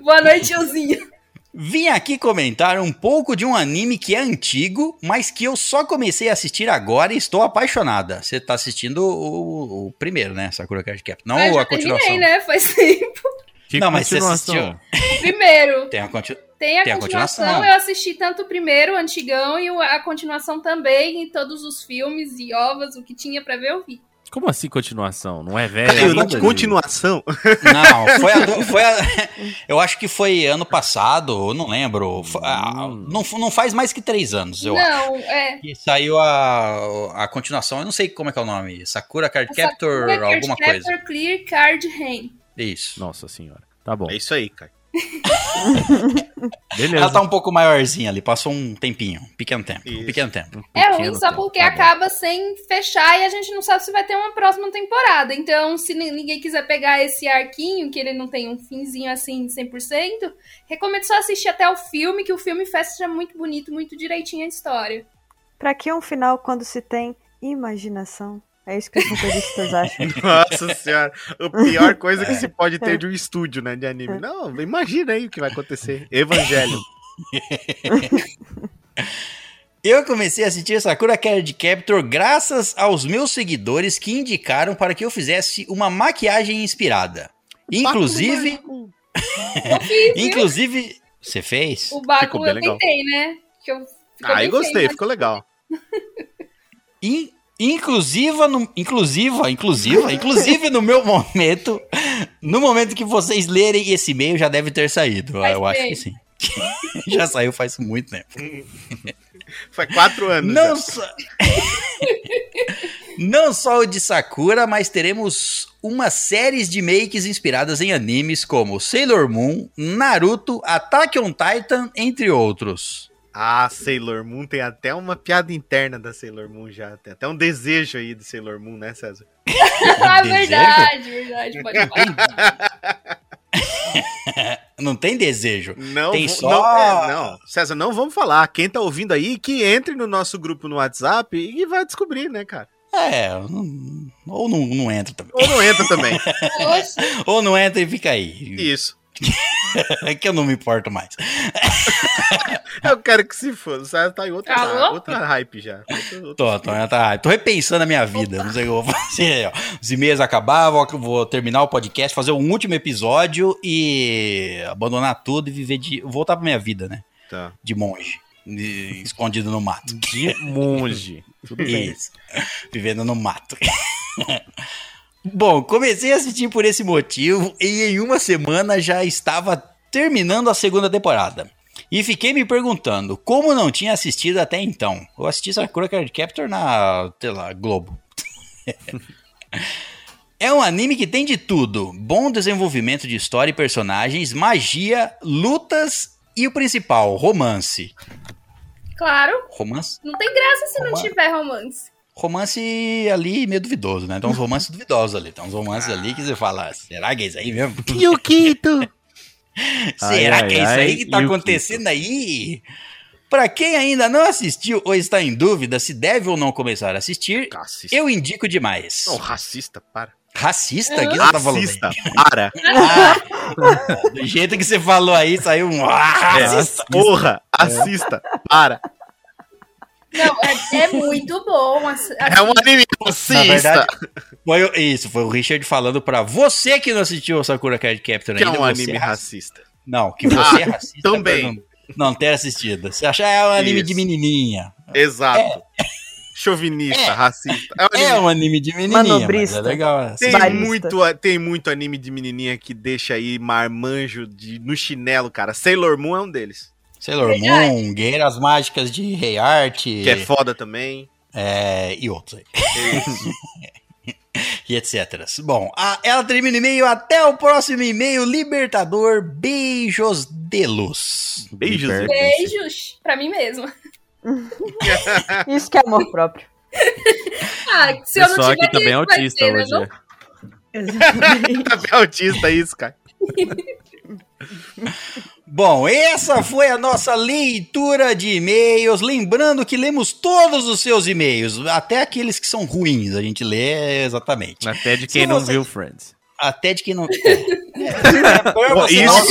Boa noite, tiozinho. Vim aqui comentar um pouco de um anime que é antigo, mas que eu só comecei a assistir agora e estou apaixonada. Você tá assistindo o, o primeiro, né? Sakura Card Captor. Não Ah, a continuação. terminei, né? Faz [LAUGHS] tempo. Que Não, mas você. O primeiro. Tem a continuação. Tem a Tem a continuação, continuação. eu assisti tanto o primeiro, o antigão, e a continuação também, em todos os filmes e ovas, o que tinha pra ver, eu vi. Como assim continuação? Não é velho? Continuação. Não, foi a, [LAUGHS] foi a- Eu acho que foi ano passado, eu não lembro. Hum. Não, não faz mais que três anos, eu acho. não, é. E saiu a, a continuação, eu não sei como é que é o nome. Sakura Card Captor, Sakura Card alguma Captor coisa. Clear Card Rain. Isso. Nossa senhora. Tá bom. É isso aí, cara. [LAUGHS] Beleza. Ela tá um pouco maiorzinha ali, passou um tempinho, um pequeno tempo, um pequeno tempo. É Pequeno ruim só tempo, porque tá bom. acaba sem fechar e a gente não sabe se vai ter uma próxima temporada. Então, se ni- ninguém quiser pegar esse arquinho, que ele não tem um finzinho assim de 100%, recomendo só assistir até o filme, que o filme fecha muito bonito, muito direitinho a história. Pra que um final quando se tem imaginação? É isso que os roteiristas acham. Nossa senhora. A pior coisa que se pode ter de um estúdio, né, de anime. Não, imagina aí o que vai acontecer. Evangelho. [LAUGHS] Eu comecei a assistir Sakura Card Captor graças aos meus seguidores que indicaram para que eu fizesse uma maquiagem inspirada. Inclusive, [LAUGHS] fiz, inclusive, você fez? O Baku Ficou bem eu legal. tentei, né? Que eu, ficou Ah, eu gostei, feio, ficou legal. In- [LAUGHS] inclusiva, no, inclusiva, inclusiva, inclusive no meu momento, no momento que vocês lerem esse e-mail já deve ter saído. Faz eu acho que sim. [LAUGHS] já saiu faz muito tempo. Faz quatro anos. Não já. só... [LAUGHS] Não só o de Sakura, mas teremos uma série de makes inspiradas em animes como Sailor Moon, Naruto, Attack on Titan, entre outros. Ah, Sailor Moon tem até uma piada interna da Sailor Moon já. Tem até um desejo aí de Sailor Moon, né, César? [LAUGHS] ah, verdade, verdade. Pode [LAUGHS] falar. Não tem desejo. Não, Tem só- não, é, não, César, não vamos falar. Quem tá ouvindo aí, que entre no nosso grupo no WhatsApp e vai descobrir, né, cara? É, não- ou não, não entra também. Ou não entra também. [LAUGHS] Ou não entra e fica aí. Isso. É [LAUGHS] que eu não me importo mais. [LAUGHS] Eu quero que se for. César tá em outra, Alô? outra hype já. Outra- outra- Tô, tô, tá, tô repensando a minha vida. Não sei o que eu vou fazer. Os e-mails acabar, vou, vou terminar o podcast, fazer um último episódio e abandonar tudo e viver de. voltar pra minha vida, né? Tá. De monge. de- escondido no mato. De monge. Tudo bem. Isso. Vivendo no mato. [LAUGHS] Bom, comecei a assistir por esse motivo e em uma semana já estava terminando a segunda temporada. E fiquei me perguntando como não tinha assistido até então. Eu assisti Sakura Card Captor na, sei lá, Globo. [LAUGHS] é um anime que tem de tudo: bom desenvolvimento de história e personagens, magia, lutas e o principal, romance. claro, Romance? não tem graça se não Romance. tiver romance. Romance ali meio duvidoso, né? Tem uns romances [LAUGHS] duvidosos ali. Tem uns romances ali que você fala, será que é isso aí mesmo? [LAUGHS] Yukito! [LAUGHS] será Ai, que é isso ai, aí que tá acontecendo aí? Pra quem ainda não assistiu ou está em dúvida se deve ou não começar a assistir, Racista. eu indico demais. Não, racista, para. Racista? O que você tá? Racista, para. Ah, do jeito que você falou aí, saiu um ah, É, racista. porra, assista, para. Não, é, é muito bom. assim, É um anime racista. foi, isso, foi o Richard falando pra você que não assistiu o Sakura Card Captor Que é ainda. um anime é racista. Não, que você é racista. também. não- Não ter assistido. Você achar é um anime Isso. de menininha. Exato. Chauvinista, racista. É um anime- É um anime de menininha, Manobrista. mas é legal. Tem Barista. muito, tem muito anime de menininha que deixa aí marmanjo de, no chinelo, cara. Sailor Moon é um deles. Sailor Moon, Guerreiras Mágicas de Rei Art Que é foda também. é, e outros aí. [LAUGHS] e etc. Bom, a- ela termina o e-mail. Até o próximo e-mail. Libertador. Beijos de luz. Beijos. Beijos pra mim mesma. [LAUGHS] Isso que é amor próprio. Ah, se eu não Pessoal tiver aqui também é autista ser, né, hoje. é. [LAUGHS] Exatamente. É autista isso, cara. Bom, essa foi a nossa leitura de e-mails. Lembrando que lemos todos os seus e-mails, até aqueles que são ruins, a gente lê exatamente. Até de quem Se não você- viu Friends. Até de que não. É, é isso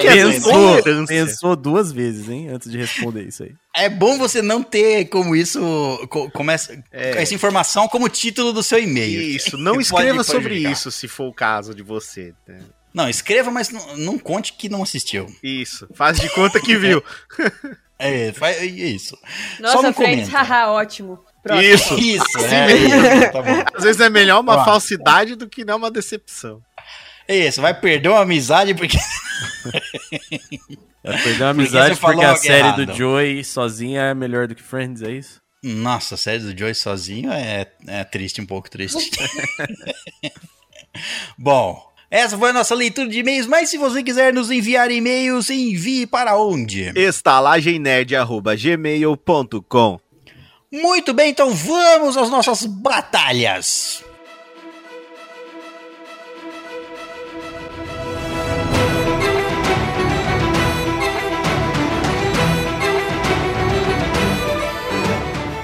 que é isso, Pensou. né? pensou duas vezes, hein? Antes de responder isso aí. É bom você não ter como isso. co- Como essa, É. essa informação como título do seu e-mail. Isso, não [LAUGHS] escreva pode sobre isso se for o caso de você. né? Não, escreva, mas não, não conte que não assistiu. Isso, faz de conta que [LAUGHS] viu. É, faz isso. Só Nossa, não Friends, comenta. haha, ótimo. Pronto. Isso. Isso, é, isso, tá bom. Às vezes é melhor uma falsidade do que não uma decepção. É Isso, vai perder uma amizade porque. Ela perdeu a Porque amizade falou porque a série errado. do Joey sozinha é melhor do que Friends, é isso? Nossa, a série do Joey sozinho é, é triste, um pouco triste. [LAUGHS] Bom, essa foi a nossa leitura de e-mails, mas se você quiser nos enviar e-mails, envie para onde? estalagemnerd.gmail.com Muito bem, então vamos às nossas batalhas.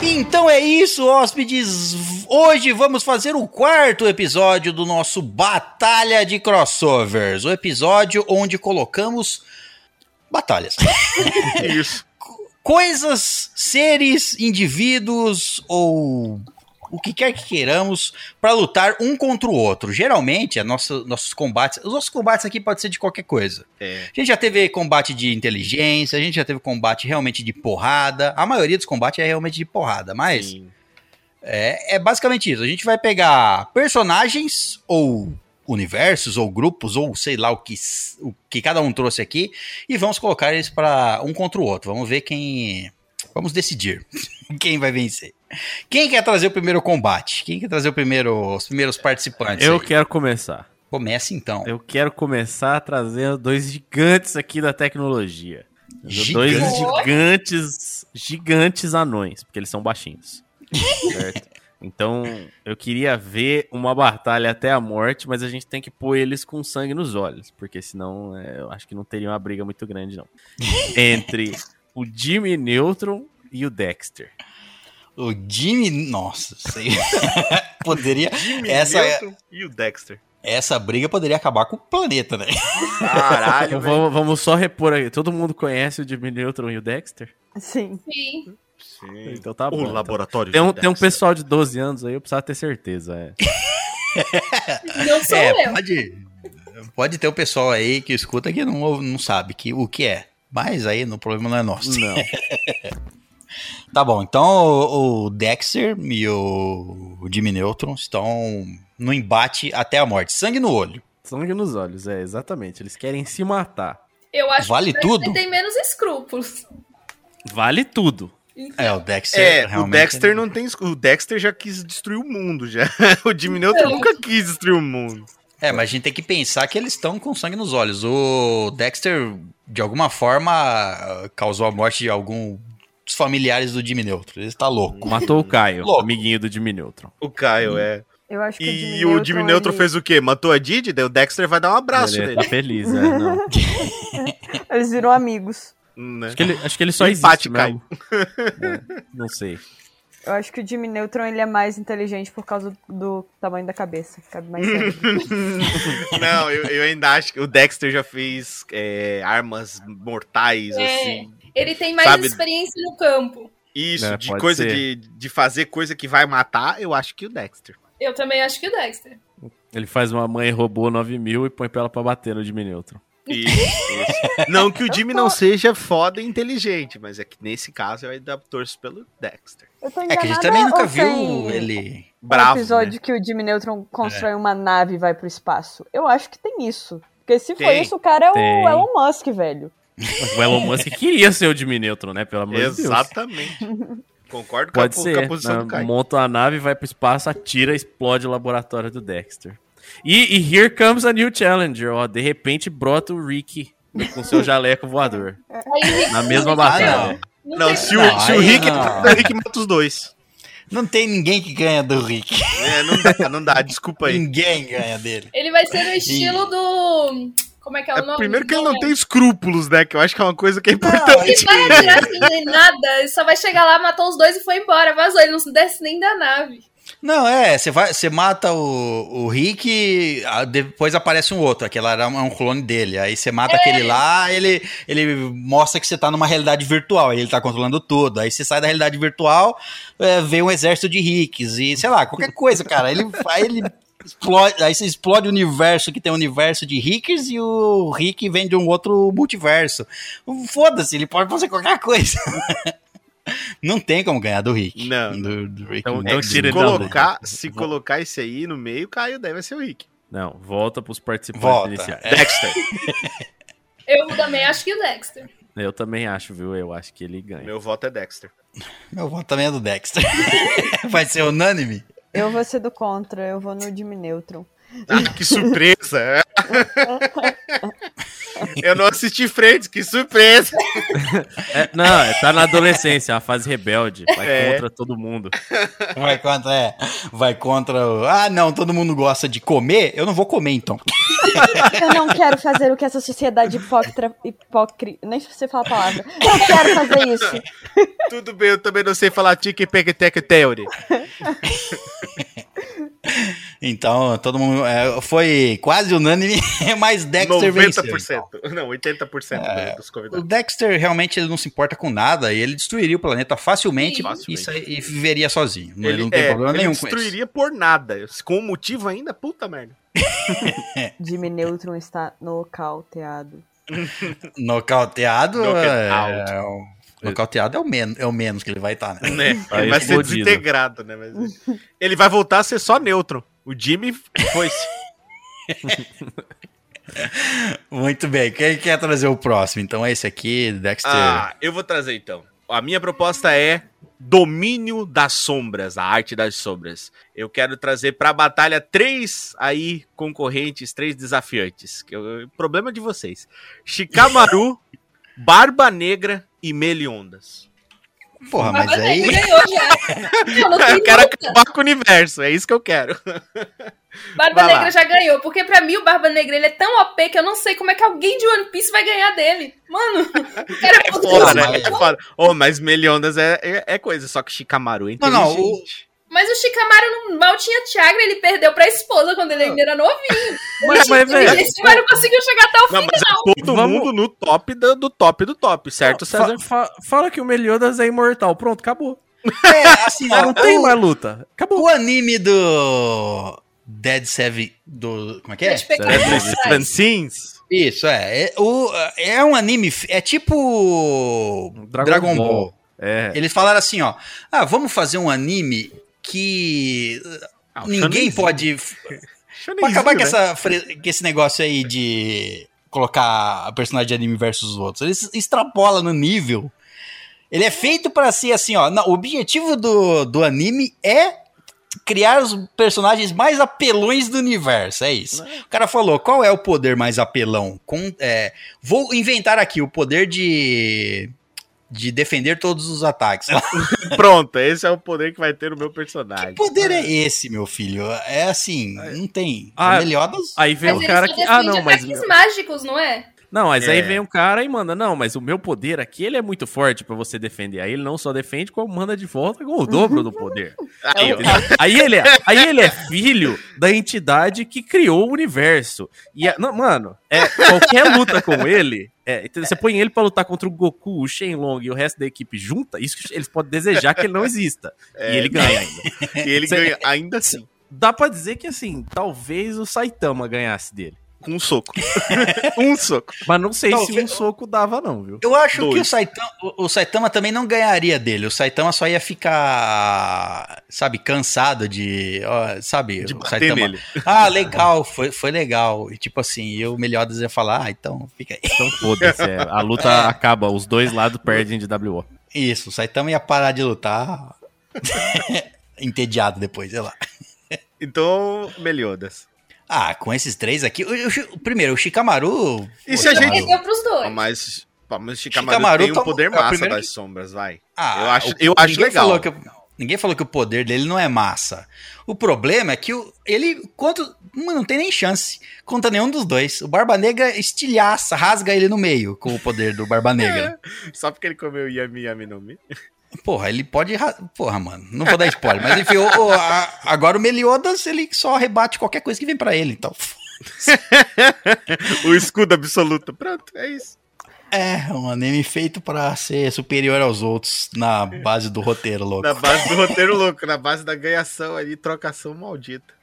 Então é isso, hóspedes. Hoje vamos fazer o quarto episódio do nosso Batalha de Crossovers. O episódio onde colocamos batalhas. [LAUGHS] Isso. coisas, seres, indivíduos ou o que quer que queiramos para lutar um contra o outro. Geralmente, a nossa, nossos combates, os nossos combates aqui pode ser de qualquer coisa. É. A gente já teve combate de inteligência, a gente já teve combate realmente de porrada. A maioria dos combates é realmente de porrada, mas Sim. É, é basicamente isso. A gente vai pegar personagens ou universos ou grupos ou sei lá o que, o que cada um trouxe aqui e vamos colocar eles para um contra o outro. Vamos ver quem. Vamos decidir [LAUGHS] quem vai vencer. Quem quer trazer o primeiro combate? Quem quer trazer o primeiro, os primeiros participantes? Eu aí? quero começar. Comece então. Eu quero começar trazendo dois gigantes aqui da tecnologia. Dois Gigante. gigantes, gigantes anões, porque eles são baixinhos. Certo? Então, eu queria ver uma batalha até a morte, mas a gente tem que pôr eles com sangue nos olhos, porque senão é, eu acho que não teria uma briga muito grande, não. [LAUGHS] Entre o Jimmy Neutron e o Dexter. O Jimmy. Nossa, sei. [LAUGHS] poderia. Jimmy essa, Neutron e o Dexter. essa briga poderia acabar com o planeta, né? Caralho, [LAUGHS] vamos, vamos só repor aí. Todo mundo conhece o Jimmy Neutron e o Dexter? Sim. Sim. Sim. Então tá O bom. então. laboratório Tem um, tem um pessoal de 12 anos aí, eu precisava ter certeza. É. [LAUGHS] Não sou é, eu. pode. Pode ter o pessoal aí que escuta que não, não sabe que, o que é. Mas aí o problema não é nosso. Não. [LAUGHS] Tá bom, então o, o Dexter e o, o Jimmy Neutron estão no embate até a morte. Sangue no olho. Sangue nos olhos, é, exatamente. Eles querem se matar. Eu acho Vale que o tudo? tem menos escrúpulos. Vale tudo. É, o Dexter. É, o realmente- Dexter não tem. O Dexter já quis destruir o mundo, já. [LAUGHS] O Jimmy Neutron Não. nunca quis destruir o mundo. É, mas a gente tem que pensar que eles estão com sangue nos olhos. O Dexter, de alguma forma, causou a morte de algum dos familiares do Jimmy Neutron. Ele está louco. [LAUGHS] Matou o Caio, Louco. amiguinho do Jimmy Neutron. O Caio, é. Eu acho que E o Jimmy Neutron ele- fez o quê? Matou a Didi? Daí o Dexter vai dar um abraço Ele nele. tá feliz, é, não. [LAUGHS] Eles viram amigos. Né? Acho que ele, acho que ele só Empate, existe mesmo. É, não sei. Eu acho que o Jimmy Neutron ele é mais inteligente por causa do tamanho da cabeça. Cabe mais. [LAUGHS] Não, eu, eu ainda acho que o Dexter já fez é, armas mortais, É. assim. Ele tem mais Sabe- experiência no campo. Isso, É, de coisa de, de fazer coisa que vai matar, eu acho que o Dexter. Eu também acho que o Dexter. Ele faz uma mãe robô 9000 e põe pra ela pra bater no Jimmy Neutron. Isso, isso. Não que o Jimmy não seja foda e inteligente, mas é que nesse caso eu ainda torço pelo Dexter. É que a gente também nunca viu tem ele. Um Bravo. episódio né? que o Jimmy Neutron constrói uma nave e vai pro espaço. Eu acho que tem isso. Porque se for isso, o cara é Tem. o Elon Musk, velho. O Elon Musk queria ser o Jimmy Neutron, né? Pelo amor de Deus. Exatamente. Concordo com, Pode a, ser. com a posição né? do. Monta a nave, vai pro espaço, atira, explode o laboratório do Dexter. E, e here comes a new challenger, ó. De repente brota o Rick com seu [LAUGHS] jaleco voador. Na mesma Ah, batalha. não Não, tem- se o, Não, se o Rick, não. o Rick mata os dois. Não tem ninguém que ganha do Rick. É, não dá, não dá, desculpa aí. Ninguém ganha dele. Ele vai ser no estilo do. Como é que é o É, nome? primeiro que ele não tem escrúpulos, né? Que eu acho que é uma coisa que é Ele importante. vai atirar assim, nem nada. Ele só vai chegar lá, matou os dois e foi embora. Vazou. Ele não desce nem da nave. Não, é, você vai, você mata o, o Rick, depois aparece um outro, aquele era um, é um clone dele. Aí você mata aquele lá, ele, ele mostra que você tá numa realidade virtual, aí ele tá controlando tudo. Aí você sai da realidade virtual, é, vem um exército de Ricks e sei lá, qualquer coisa, cara. Ele, [LAUGHS] aí ele explode, aí você explode o universo que tem um universo de Rickers e o Rick vem de um outro multiverso. Foda-se, ele pode fazer qualquer coisa. [LAUGHS] Não tem como ganhar do Rick. Não. Do, do Rick Então- então Se colocar, se colocar esse aí no meio, Caio daí vai ser o Rick. Não, volta pros participantes Volta. iniciais. É. Dexter. Eu também acho que o Dexter. Eu também acho, viu? Eu acho que ele ganha. Meu voto é Dexter. Meu voto também é do Dexter. [LAUGHS] Vai ser unânime? Eu vou ser do contra, eu vou no Jimmy Neutron. Ah, que surpresa! [LAUGHS] Eu não assisti Friends, que surpresa! É, não, é, tá na adolescência, a fase rebelde. Vai É. contra todo mundo. Vai contra, é. Vai contra o. Ah, não, todo mundo gosta de comer. Eu não vou comer então. Eu não quero fazer o que essa sociedade hipócrita. hipócri... Nem sei falar a palavra. Eu não quero fazer isso. Tudo bem, eu também não sei falar Tic Pec Tec Theory. Então, todo mundo. é, foi quase unânime, [LAUGHS] mas Dexter venceu. 90%. Não, 80% É, dos O convidados. Dexter realmente ele não se importa com nada e ele destruiria o planeta facilmente, Sim. Facilmente. E, e viveria sozinho. Ele, Ele, não tem é, problema ele nenhum com isso. destruiria por nada. Com um motivo ainda, puta merda. [LAUGHS] Jimmy Neutron está nocauteado. [LAUGHS] Nocauteado. Knockout. É, o- nocauteado é o, men é o menos que ele vai estar, né? [LAUGHS] Né? Ele vai ser desintegrado, né? Mas... Ele vai voltar a ser só neutro. O Jimmy foi-se. [LAUGHS] Muito bem. Quem quer trazer o próximo? Então é esse aqui, Dexter. Ah, eu vou trazer então. A minha proposta é Domínio das Sombras, a arte das sombras. Eu quero trazer pra batalha três aí concorrentes, três desafiantes. Que eu, problema de vocês. Shikamaru, [LAUGHS] Barba Negra e Meliondas. Porra, mas Barba aí. Negra ganhou já. [LAUGHS] Não, não tem Eu quero luta. acabar com o universo, é isso que eu quero. [LAUGHS] Barba Vai lá. Negra já ganhou, porque pra mim o Barba Negra ele é tão OP que eu não sei como é que alguém de One Piece vai ganhar dele. Mano, [LAUGHS] o cara é Foda, né? É foda. Ô, mas Meliondas é, é, é coisa, só que Shikamaru é Não, não, inteligente. Mas o Shikamaru não- mal tinha Tiagra, ele perdeu pra esposa quando ele ainda era novinho. Mas, mas, velho, Esse cara não conseguiu chegar até o Não, fim. mas é todo Vamos- mundo no top do, do top do top, certo, César? fa- fa- fala que o Meliodas é imortal. Pronto, acabou. É, assim, Não tem mais luta. Acabou. O anime do Dead Seven do como é que é? Dead Seven Seven Sins. Isso é, é, o, é um anime, é tipo Dragon Dragon, Ball. Ball. É. Eles falaram assim, ó, ah, vamos fazer um anime que Ah, ninguém shonenzinho. pode [LAUGHS] pra acabar com, né? essa, fre- com esse negócio aí de colocar a personagem de anime versus os outros. Eles extrapolam no nível. Ele é feito pra ser assim, ó. não, o objetivo do, do anime é criar os personagens mais apelões do universo. É isso. O cara falou: qual é o poder mais apelão? Com, é, vou inventar aqui o poder de. De defender todos os ataques. [LAUGHS] Pronto, esse é o poder que vai ter o meu Que personagem. poder é esse, meu filho? É assim, não tem. Ah, é Meliodas. Aí vem Mas o cara que. Ah, não, mas. ataques mágicos, não é? Não, mas aí É. vem um cara e manda, não, mas o meu poder aqui, ele é muito forte pra você defender. Aí ele não só defende, como manda de volta com o dobro do poder. [LAUGHS] Aí. Aí ele, é, aí ele é filho da entidade que criou o universo. E, é- não, mano, é, qualquer luta com ele, é, entendeu? você põe ele pra lutar contra o Goku, o Shenlong e o resto da equipe junta, isso eles podem desejar que ele não exista. e ele ganha ainda. [LAUGHS] E ele Cê- ganha ainda assim, Dá pra dizer que, assim, talvez o Saitama ganhasse dele. Com um soco. [LAUGHS] um soco. Mas não sei se um soco dava, não, viu? Eu acho que o Dois. Saitama, o, o Saitama também não ganharia dele. O Saitama só ia ficar, sabe, cansado de, ó, sabe, De o bater Saitama. nele. Ah, legal, foi, foi legal. E tipo assim, e o Meliodas ia falar, ah, então fica aí. Então foda-se. é, a luta [LAUGHS] acaba, os dois lados perdem de WO. Isso, o Saitama ia parar de lutar [LAUGHS] entediado depois, sei lá. Então, Meliodas. Ah, com esses três aqui, o, o- primeiro, o Shikamaru... E se a gente- Perdeu pros dois. Mas, pá, mas Shikamaru, Shikamaru tem um poder é o massa primeiro das que- sombras, vai. Ah, eu acho, o- eu acho ninguém legal. Falou que, ninguém falou que o poder dele não é massa. O problema é que o, ele contra, mano, não tem nem chance contra nenhum dos dois. O Barba Negra estilhaça, rasga ele no meio com o poder do Barba [LAUGHS] Negra. Só porque ele comeu Yami Yami no Mi. Porra, ele pode. ra- Porra, mano, não vou dar spoiler, mas enfim, o- o- a- agora o Meliodas ele só rebate qualquer coisa que vem pra ele, então. [LAUGHS] o escudo absoluto. Pronto, é isso. É, um anime feito pra ser superior aos outros na base do roteiro, louco. Na base do roteiro louco, na base da ganhação ali, trocação maldita.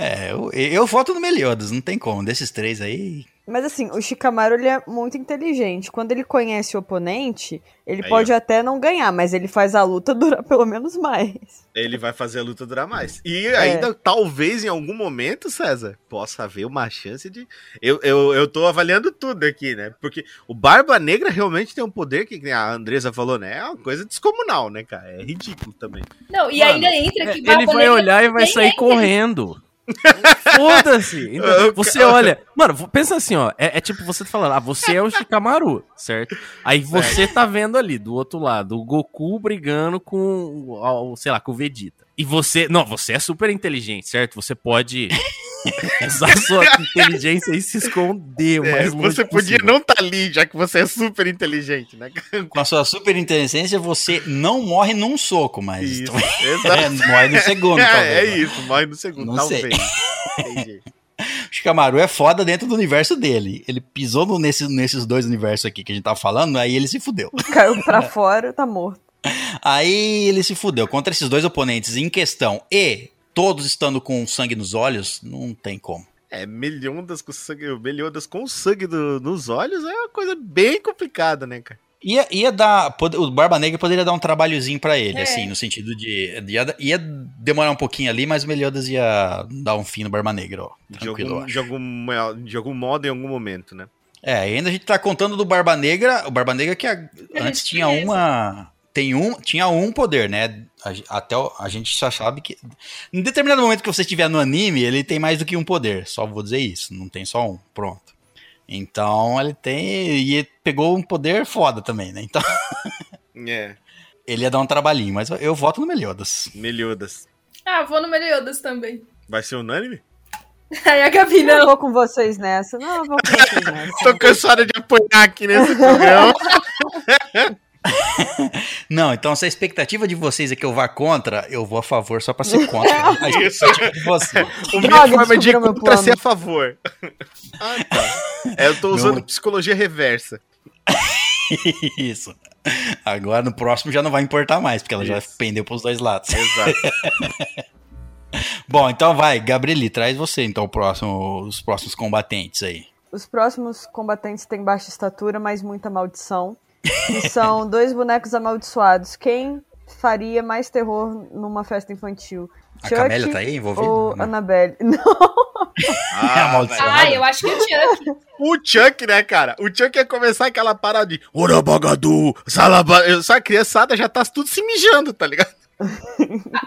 É, eu, eu voto no Meliodas, não tem como. Desses três aí, Mas assim, o Shikamaru ele é muito inteligente. Quando ele conhece o oponente, ele Aí, pode até não ganhar, mas ele faz a luta [LAUGHS] durar pelo menos mais. Ele vai fazer a luta durar mais. E É. ainda, talvez, em algum momento, César, possa haver uma chance de. Eu, eu, eu tô avaliando tudo aqui, né? Porque o Barba Negra realmente tem um poder que a Andresa falou, né? É uma coisa descomunal, né, cara? É ridículo também. Não, e Mano, ainda entra que Ele Barba vai Negra olhar e vai sair correndo. Foda-se. [LAUGHS] Então, Você olha. Mano, pensa assim, ó. É, é tipo você falando, ah, você é o Shikamaru, certo? Aí você tá vendo ali, do outro lado, o Goku brigando com, sei lá, com o Vegeta. E você. Não, você é super inteligente, certo? Você pode [LAUGHS] usar sua inteligência e se esconder É, você podia possível. não estar tá ali, já que você é super inteligente, né? com a sua super inteligência, você não morre num soco, mas Isso, [LAUGHS] é, morre no segundo, [LAUGHS] É, talvez. é né? isso, morre no segundo, Não sei. talvez. Entendi. O Shikamaru é foda dentro do universo dele. Ele pisou no- nesse- nesses dois universos aqui que a gente tá falando, aí ele se fudeu. Caiu pra fora, tá morto. Aí ele se fudeu. Contra esses dois oponentes em questão e todos estando com sangue nos olhos, não tem como. É, Meliodas com sangue, Meliodas com sangue do- nos olhos é uma coisa bem complicada, né, cara? Ia, ia dar. pod- O Barba Negra poderia dar um trabalhozinho pra ele, É. assim, no sentido de. Ia, ia demorar um pouquinho ali, mas o Meliodas ia dar um fim no Barba Negra, ó. De algum, acho. de, algum, de algum modo, em algum momento, né? É, ainda a gente tá contando do Barba Negra, o Barba Negra que a- antes tinha uma. Tem um, tinha um poder, né? Até a gente já sabe que. Em determinado momento que você estiver no anime, ele tem mais do que um poder. Só vou dizer isso. Não tem só um. Pronto. Então ele tem. E ele pegou um poder foda também, né? Então. É. [LAUGHS] Ele ia dar um trabalhinho, mas eu, eu voto no Meliodas. Meliodas. Ah, vou no Meliodas também. Vai ser unânime? [LAUGHS] Aí a Gabi Eu não. vou com vocês nessa. Não, eu vou com vocês [LAUGHS] nessa. Tô cansado de apanhar aqui nesse programa. [LAUGHS] Não, então se a expectativa de vocês é que eu vá contra, eu vou a favor só pra ser contra. A expectativa de vocês. O minha Droga, [LAUGHS] forma de ir contra é ser a favor. [LAUGHS] Ah, tá. É, eu tô usando Meu- psicologia reversa. Isso. Agora no próximo já não vai importar mais, porque ela já Isso. pendeu pros dois lados. Exato. Bom, então vai, Gabrieli, traz você então o próximo, os próximos combatentes aí. Os próximos combatentes têm baixa estatura, mas muita maldição. E são dois bonecos amaldiçoados. Quem faria mais terror numa festa infantil? A Camélia tá aí envolvida? ou Não. Annabelle? [LAUGHS] Não. Ah. Ah, eu acho que o Chuck. [LAUGHS] o Chuck, né, cara? O Chuck ia começar aquela parada de Orabagadu, Salaba. Só a criançada já tá tudo se mijando, tá ligado?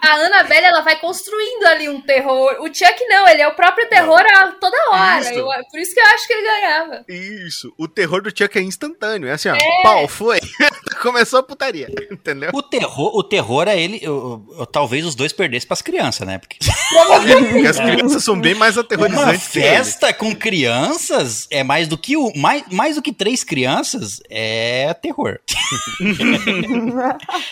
A a Annabelle, ela vai construindo ali um terror. O Chuck não, ele é o próprio terror a toda hora. Isso. Eu- por isso que eu acho que ele ganhava. Isso. O terror do Chuck é instantâneo. É assim, ó. Pau, foi. [LAUGHS] Começou a putaria. Entendeu? O terror, o terror é ele. eu- eu- talvez os dois perdessem pras crianças, né? Porque [LAUGHS] Porque as crianças são bem mais uma aterrorizantes que ele. festa com crianças é mais do que o. Mais, mais do que três crianças é terror. [LAUGHS]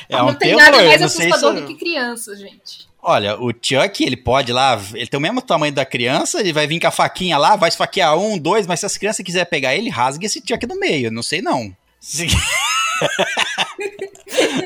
é não um tem terror. nada mais assustador do que criança, gente. Olha, o Chuck, ele pode lá, ele tem o mesmo tamanho da criança, ele vai vir com a faquinha lá, vai esfaquear um, dois, mas se as crianças quiserem pegar ele, rasga esse Chuck no meio, não sei não. Se- [LAUGHS]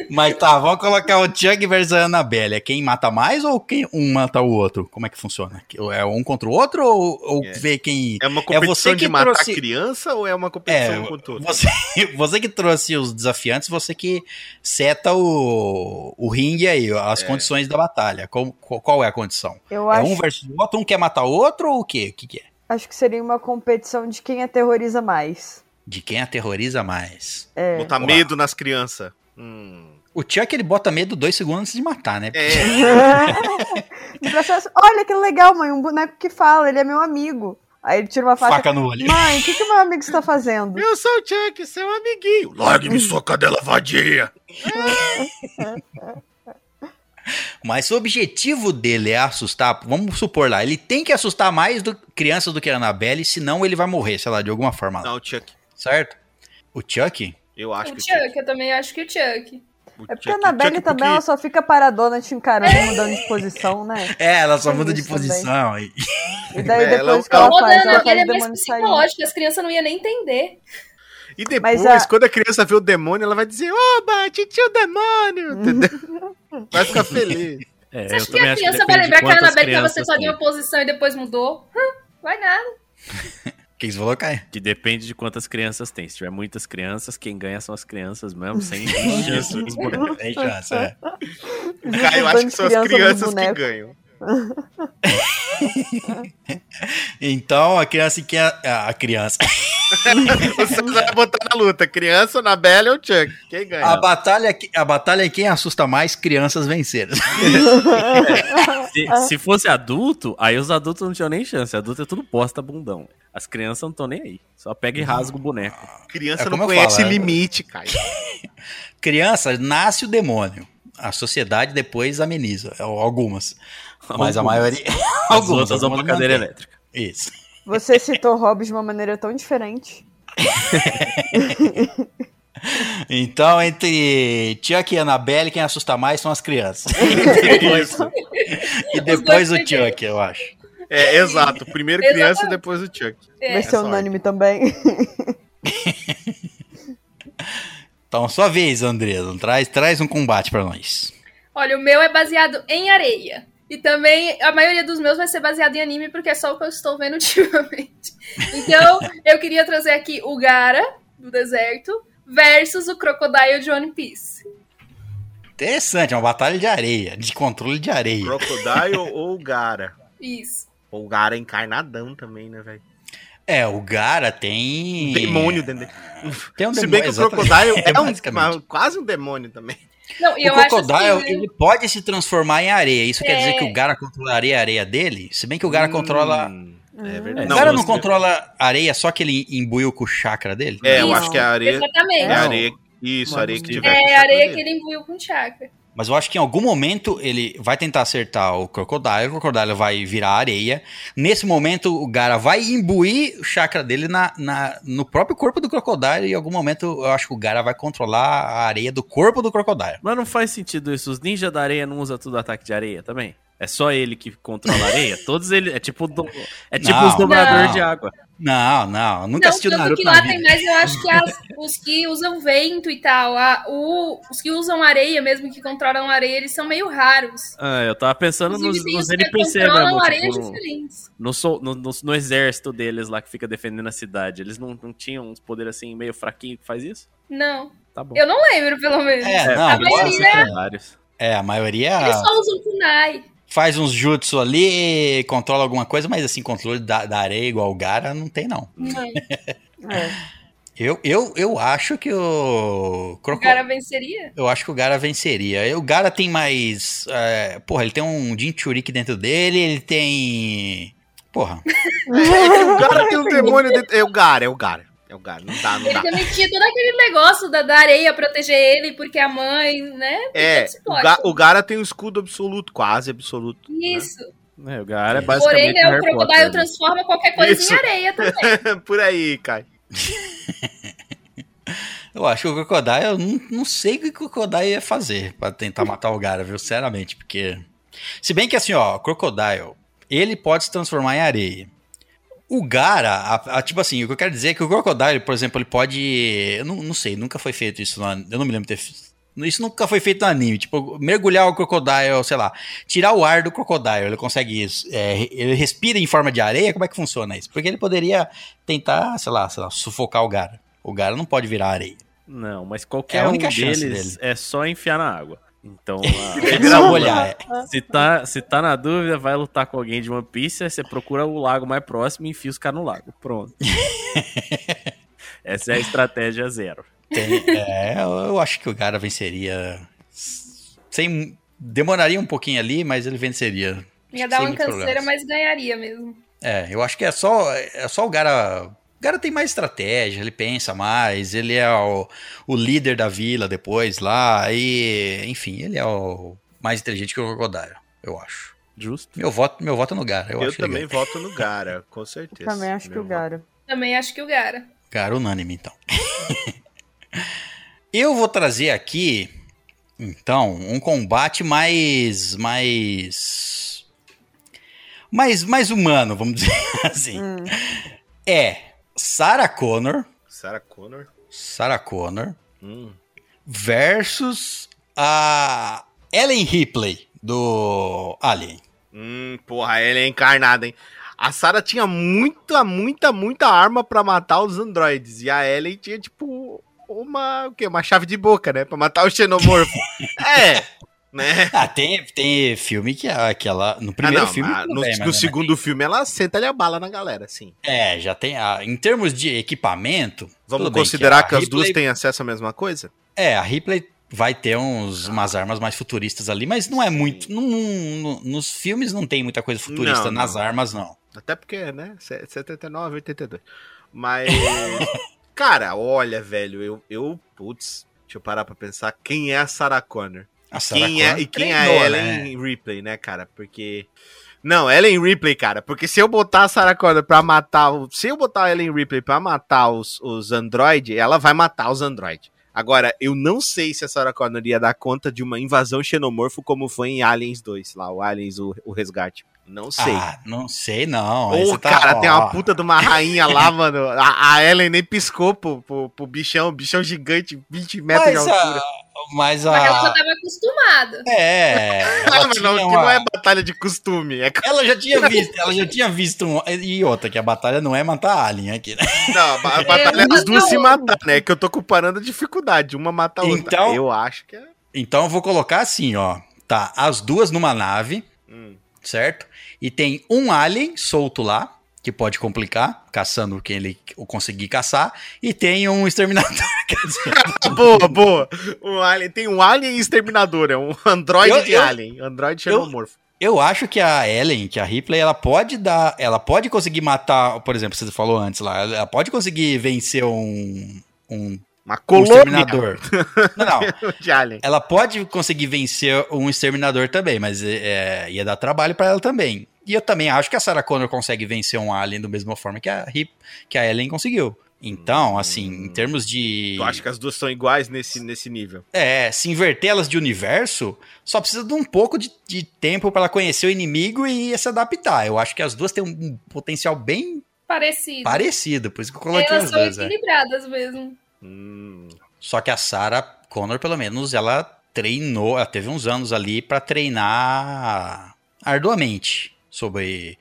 mas tá, vamos colocar o Chuck versus a Annabelle. É quem mata mais ou quem um mata o outro? Como é que funciona? É um contra o outro ou, ou É. vê quem... É uma competição você que de matar trouxe- criança ou é uma competição É, um contra o outro? você, [LAUGHS] você que trouxe os desafiantes, você que seta o, o ringue aí, as É. condições da batalha. Qual, qual qual é a condição? Eu É acho, um versus o outro, um quer matar o outro ou o quê? O que, que é? acho que seria uma competição de quem aterroriza mais. De quem aterroriza mais. É. Botar Uau. medo nas crianças. Hum. O Chuck, ele bota medo dois segundos antes de matar, né? É, [LAUGHS] processo, Olha que legal, mãe, um boneco que fala, ele é meu amigo. Aí ele tira uma faca. Faca no olho. Mãe, o que, que meu amigo está fazendo? eu sou o Chuck, seu amiguinho. Largue-me sua cadela vadia. [LAUGHS] Mas o objetivo dele é assustar. Vamos supor lá, ele tem que assustar mais do, crianças do que a Annabelle, senão ele vai morrer, sei lá, de alguma forma lá. Não, o Chuck. Certo? O Chuck? Eu acho o que Chuck, eu também acho que o Chuck. o É porque Chuck- a Annabelle o Chuck também porque- ela só fica paradona te encarando, mudando de posição, né? É, ela só Tem muda de isso também. posição. E- E daí É, ela- depois que ela- ela O da faz, ela faz é o mais psicológico, as crianças não iam nem entender. E depois, Mas a- quando a criança vê o demônio, ela vai dizer: Oba, tio demônio! [LAUGHS] Entendeu? Vai ficar feliz. É, Você eu acha que a criança vai lembrar que a quantas Annabelle tava sentada em uma posição e depois mudou? Hum, vai nada. [LAUGHS] O que você falou, Caio? Que depende de quantas crianças tem. Se tiver muitas crianças, quem ganha são as crianças mesmo, sem [LAUGHS] chance bonecos. Tem chance, é. [LAUGHS] Cara, eu acho que são as crianças que ganham. [LAUGHS] Então, a criança que é. A criança. [LAUGHS] Você vai botar na luta: criança, Annabelle ou Chuck? Quem ganha? A batalha, é a batalha é quem assusta mais crianças venceram. [LAUGHS] Se, se fosse adulto, aí os adultos não tinham nem chance. Adulto é tudo posta bundão. As crianças não estão nem aí. Só pega e rasga o boneco. criança é não conhece falo, é- limite, cara. Criança, nasce o demônio. A sociedade depois ameniza. Algumas. Mas a Algumas. maioria. As [LAUGHS] algumas. outras vão pra cadeira mantém. elétrica. Isso. Você citou Hobbes de uma maneira tão diferente. [LAUGHS] Então, entre Chuck e Annabelle, quem assusta mais são as crianças. [LAUGHS] E depois o. Chuck, eu acho. É, exato. Primeiro criança e depois o Chuck. É. Vai ser unânime também. Então, sua vez, Andresa. Traz, traz um combate pra nós. Olha, o meu é baseado em areia. E também a maioria dos meus vai ser baseado em anime, porque é só o que eu estou vendo [LAUGHS] ultimamente. Então, eu queria trazer aqui o Gara, do deserto, versus o Crocodile de One Piece. Interessante, é uma batalha de areia, de controle de areia. Crocodile [LAUGHS] ou Gara? Isso. O Gara é encarnadão também, né, velho? É, o Gara tem. Demônio dentro dele. Tem um Se demônio, bem que o. Crocodile [LAUGHS] é, um, basicamente. uma- quase um demônio também. Não, e O eu acho Crocodile, assim, ele pode se transformar em areia. Isso quer dizer É. que o Gara controla a areia, a areia dele? Se bem que o Gara controla. Hum, É Hum. verdade. O Não, Gara não você- controla areia só que ele imbuiu com o chakra dele? É, eu Isso. acho que a areia. Exatamente. É Não. a areia Isso, areia que tiver. É chakra areia que ele imbuiu com chakra. Mas eu acho que em algum momento ele vai tentar acertar o Crocodile, o Crocodile vai virar areia. Nesse momento, o Gara vai imbuir o chakra dele na, na- no próprio corpo do Crocodile. E em algum momento, eu acho que o Gara vai controlar a areia do corpo do Crocodile. Mas não faz sentido isso. Os ninjas da areia não usam tudo ataque de areia também? É só ele que controla a areia? [LAUGHS] Todos eles. É tipo, do- é tipo Não. os dobradores Não. de água. Não, não, nunca Não, assistiu tanto Naruto que na lá vida. tem mais, eu acho que as- os que usam vento e tal, a- o- os que usam areia mesmo, que controlam areia, eles são meio raros. Ah, eu tava pensando nos, nos NPC controlam mesmo. areias Tipo, no, diferentes. no, sol- no- no- no exército deles lá que fica defendendo a cidade. Eles não, não tinham uns poderes assim meio fraquinho que faz isso? Não, Tá bom. eu não lembro, pelo menos. É, não, a maioria-. É, a maioria Eles só usam kunai. Faz uns jutsu ali, controla alguma coisa, mas assim, controle da, da areia igual o Gara não tem, não. Não, [LAUGHS] É. Eu, eu, eu acho que o o Croco- cara venceria? Eu acho que o Gara venceria. O Gara tem mais. é, porra, ele tem um Jinchuriki dentro dele, ele tem. Porra. [LAUGHS] É, o Gara tem um demônio dentro. É o Gara, é o Gara. É o. Não dá, não Ele dá. também tinha todo aquele negócio da, da areia proteger ele, porque a mãe, né? É, o. Ga- o Gara tem um escudo absoluto, quase absoluto. Isso. É, o Gara é Porém, basicamente né, o o Harry Crocodile né? transforma qualquer coisa Isso. em areia também. [LAUGHS] Por aí, Kai. [LAUGHS] Eu acho que o Crocodile, eu não, não sei o que o Crocodile ia fazer pra tentar matar o Gara, viu? Sinceramente, porque. Se bem que assim, ó, o Crocodile, ele pode se transformar em areia. O Gara, a- a- tipo assim, o que eu quero dizer é que o Crocodile, por exemplo, ele pode. Eu não, não sei, nunca foi feito isso. an- eu não me lembro de ter. Isso nunca foi feito no anime. Tipo, mergulhar o Crocodile, sei lá, tirar o ar do Crocodile. Ele consegue isso. É, ele respira em forma de areia? Como é que funciona isso? Porque ele poderia tentar, sei lá, sei lá, sufocar o Gara. O Gara não pode virar areia. Não, mas É qualquer a um deles é só enfiar na água. Então, É [LAUGHS] a- só é. se, tá, se tá na dúvida, vai lutar com alguém de One Piece, aí você procura o lago mais próximo e enfia os caras no lago. Pronto. [LAUGHS] Essa é a estratégia zero. Tem- é, eu acho que o Gara venceria. Sem, demoraria um pouquinho ali, mas ele venceria. Ia dar uma canseira, problemas. mas ganharia mesmo. É, eu acho que é só, é só o Gara. O Gara tem mais estratégia, ele pensa mais, ele é o, o líder da vila depois lá, e enfim, ele é o mais inteligente que o Crocodile, eu acho. Justo. Meu voto, meu voto é no Gara, eu, Eu, que também voto no Gara, com certeza. Também acho que Meu o Gara. Também acho que o Gara. Gara unânime, então. [LAUGHS] eu vou trazer aqui, então, um combate mais. mais. mais, mais humano, vamos [LAUGHS] dizer assim. Hum. É Sarah Connor. Sarah Connor. Sarah Connor Hum. versus a Ellen Ripley do Alien. Hum, porra, ele é encarnada, hein? A Sarah tinha muita, muita, muita arma pra matar os androides. E a Ellen tinha, tipo, uma. O quê? Uma chave de boca, né? Pra matar o xenomorfo. [LAUGHS] é, né? Ah, tem, tem filme que, que ela. No primeiro Ah, não, filme. tudo no, bem, no mas- segundo filme ela senta ali a bala na galera, sim. É, já tem. A, em termos de equipamento. Vamos considerar a que, as duas Ripley- têm acesso à mesma coisa? É, a Ripley vai ter uns, umas armas mais futuristas ali, mas não é muito. não- não- nos filmes não tem muita coisa futurista Não, nas armas, não. Até porque, né? se- 79, 82. Mas. [LAUGHS] cara, olha, velho, eu, eu. Putz, deixa eu parar pra pensar. Quem é a Sarah Connor? A Sarah Quem é, e quem é treinou, Ellen Ripley, né, cara? Porque. Não, Ellen Ripley, cara. Porque se eu botar a Sarah Connor pra matar. o- Se eu botar a Ellen Ripley pra matar os, os Android, ela vai matar os Android. Agora, eu não sei se a Sarah Connor ia dar conta de uma invasão xenomorfo como foi em Aliens 2, lá, o Aliens, o, o Resgate. Não sei. Ah, não sei não. Você tá- cara, ó, tem uma puta de uma rainha lá, [LAUGHS] mano. A, a Ellen nem piscou pro, pro, pro bichão, bichão gigante, 20 metros Mas de altura. a, mas Mas ela já a. tava acostumada. É. [LAUGHS] Ah, Ela, tinha não, que uma- não é batalha de costume. É... ela já tinha visto, ela já tinha visto um, e outra que a batalha não é matar alien aqui, né? Não, a ba- [LAUGHS] a batalha é mas as duas não. se matar, né? Que eu tô comparando a dificuldade. Uma mata a outra. Então- Eu acho que é. Então eu vou colocar assim, ó. Tá, as duas numa nave, Hum. certo? E tem um alien solto lá, que pode complicar, caçando quem ele conseguir caçar, e tem um exterminador, [LAUGHS] [LAUGHS] Boa, boa. Um alien, tem um alien exterminador, é um androide de eu- alien. Androide xenomorfo. Eu acho que a Ellen, que a Ripley, ela pode dar. Ela pode conseguir matar, por exemplo, você falou antes lá, ela pode conseguir vencer um. um Uma um colônia exterminador. [LAUGHS] não, não. [LAUGHS] de alien. Ela pode conseguir vencer um exterminador também, mas é, ia dar trabalho pra ela também. E eu também acho que a Sarah Connor consegue vencer um alien da mesma forma que a, Hip, que a Ellen conseguiu. Então, assim, em termos de. Tu acha que as duas são iguais nesse, nesse nível? É, se inverter elas de universo, só precisa de um pouco de, de tempo pra ela conhecer o inimigo e se adaptar. Eu acho que as duas têm um potencial bem Parecido. parecido, por isso que eu coloquei Elas as são duas. é. equilibradas mesmo. Hum, Só que a Sarah Connor, pelo menos, ela treinou, ela teve uns anos ali pra treinar arduamente sobre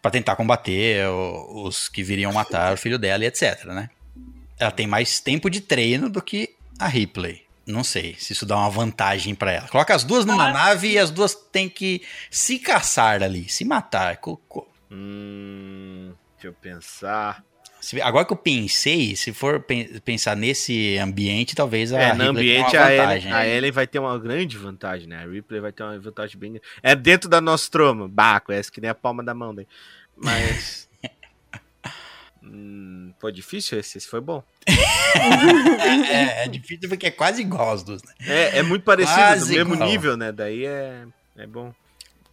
Pra tentar combater os que viriam matar o filho dela e etc, né? Ela tem mais tempo de treino do que a Ripley. Não sei se isso dá uma vantagem pra ela. Coloca as duas numa nave e as duas têm que se caçar ali, se matar. Co- co- hum, deixa eu pensar. Agora que eu pensei, se for pen- pensar nesse ambiente, talvez a é, no Ripley ambiente a Ellen, vantagem. a Ellen vai ter uma grande vantagem, né? A Ripley vai ter uma vantagem bem. É dentro da Nostromo. Baco, essa que nem a palma da mão daí. Mas. [LAUGHS] hum, pô, difícil esse, esse foi bom. é, é difícil porque é quase igual as duas, né? É, é muito parecido, Quase do mesmo igual. nível, né? Daí é, é bom.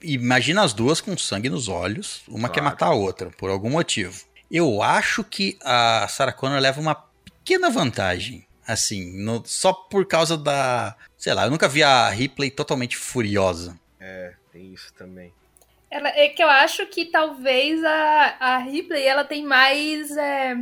Imagina as duas com sangue nos olhos, uma quer Claro. matar a outra, por algum motivo. Eu acho que a Sarah Connor leva uma pequena vantagem, assim, no- só por causa da. Sei lá, eu nunca vi a Ripley totalmente furiosa. É, tem isso também. Ela, é que eu acho que talvez a, a Ripley ela tem mais é,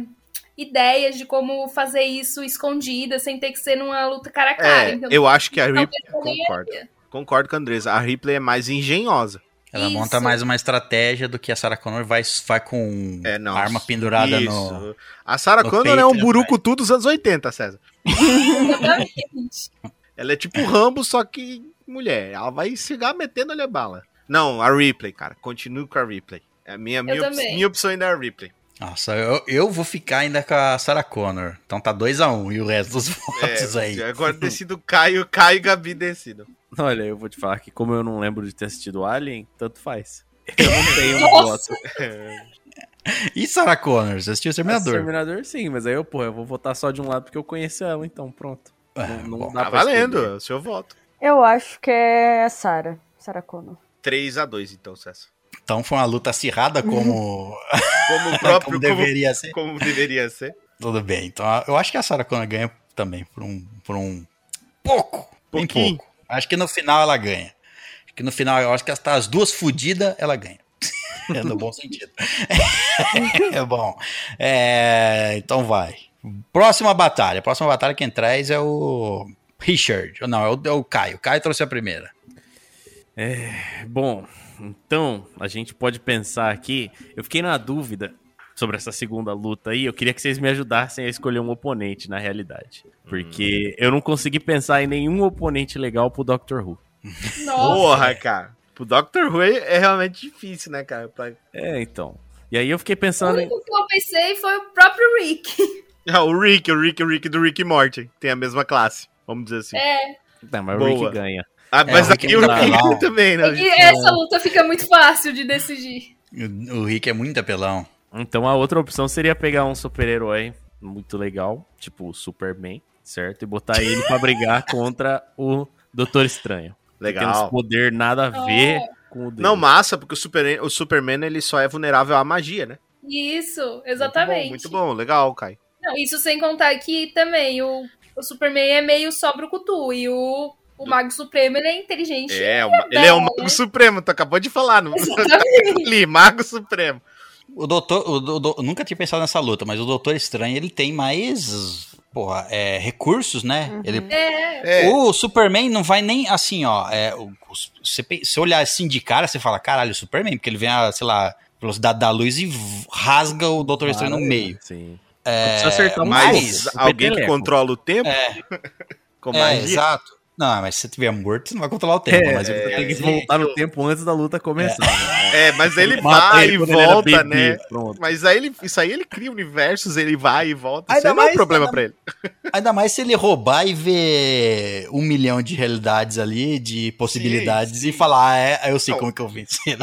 ideias de como fazer isso escondida, sem ter que ser numa luta cara a cara. É, então, eu acho que a Ripley. Concordo. Concordo com a Andresa. A Ripley é mais engenhosa. Ela Isso. monta mais uma estratégia do que a Sarah Connor vai, vai com É, não. arma pendurada Isso. no. A Sarah no Connor peito é um e burucutu dos anos 80, César. Exatamente. Ela é tipo Rambo, só que mulher. Ela vai chegar metendo ali a bala. Não, a Ripley, cara. Continuo com a Ripley. É a minha, minha, op- minha opção ainda é a Ripley. Nossa, eu, eu vou ficar ainda com a Sarah Connor. Então tá 2x1 um, e o resto dos votos aí. É, [LAUGHS] agora decido Caio, Caio e Gabi decidam. Olha, eu vou te falar que como eu não lembro de ter assistido Alien, tanto faz. [LAUGHS] Eu não tenho um voto. E Sarah Connor? Você assistiu o Exterminador? Exterminador, sim, mas aí eu, pô, eu vou votar só de um lado porque eu conheço ela, então pronto. É, não não bom. dá Tá valendo, é o seu voto. Eu acho que é a Sarah. Sarah Connor. 3x2, então, César. Então foi uma luta acirrada como, [LAUGHS] Como o [LAUGHS] próprio, como como, deveria ser. como deveria ser. Tudo bem. Então eu acho que a Sarah Connor ganha também por um, por um pouco. Bem Pouquinho. pouco. Acho que no final ela ganha. Acho que no final eu acho que tá as duas fodidas, ela ganha. [LAUGHS] É no bom sentido. é bom. É, então vai. Próxima batalha. Próxima batalha quem traz é o Richard. Não, é o, é o Caio. O Caio trouxe a primeira. Bom, então a gente pode pensar aqui. Eu fiquei na dúvida sobre essa segunda luta aí. Eu queria que vocês me ajudassem a escolher um oponente na realidade. Porque eu não consegui pensar em nenhum oponente legal pro Doctor Who. Nossa. Porra, cara. Pro Doctor Who é realmente difícil, né, cara? Pra- É, então. E aí eu fiquei O pensando em. único que eu pensei foi o próprio Rick. [LAUGHS] Ah, o Rick, o Rick, o Rick do Rick e Morty. Tem a mesma classe, vamos dizer assim. É, Não, mas o Boa. Rick ganha. Ah, mas o Rick aqui o é Rick apelão. também, né? e essa luta fica muito fácil de decidir. O, o Rick é muito apelão. Então a outra opção seria pegar um super-herói muito legal, tipo o Superman, certo? E botar ele pra brigar [LAUGHS] contra o Doutor Estranho. Que tem Legal. poder nada a ver com o dele. Não, massa, porque o, Super, o Superman ele só é vulnerável à magia, né? Isso, exatamente. Muito bom, muito bom. legal, Kai. Não, isso sem contar que também o, o Superman é meio só brucutu e o, o Mago Supremo ele é inteligente. É, o ele é o né? Mago Supremo, tu acabou de falar. Exatamente. Ali, Mago Supremo. O doutor, o, do- do- eu nunca tinha pensado nessa luta, mas o Doutor Estranho ele tem mais, porra, é, recursos, né? Ele, É, É, O Superman não vai nem assim, ó. É, o- o- você, olhar assim de cara, você fala, caralho, o Superman, porque ele vem a, sei lá, velocidade da luz e rasga o Doutor Estranho no meio. Sim. É, acertar um mas alguém que controla o tempo É, [LAUGHS] com é, exato. Não, mas se você tiver morto, você não vai controlar o tempo. É, mas você ele tem que ele- voltar no tempo antes da luta começar. né? É, mas ele vai ele e ele volta, bebê, né? Pronto. Mas aí ele, isso aí ele cria universos, ele vai e volta. Ainda Isso aí não é um mais- problema ainda- pra ele. [LAUGHS] Ainda mais se ele roubar e ver um milhão de realidades ali, de possibilidades, e falar, ah, é, eu sei Não. como que eu venci. É,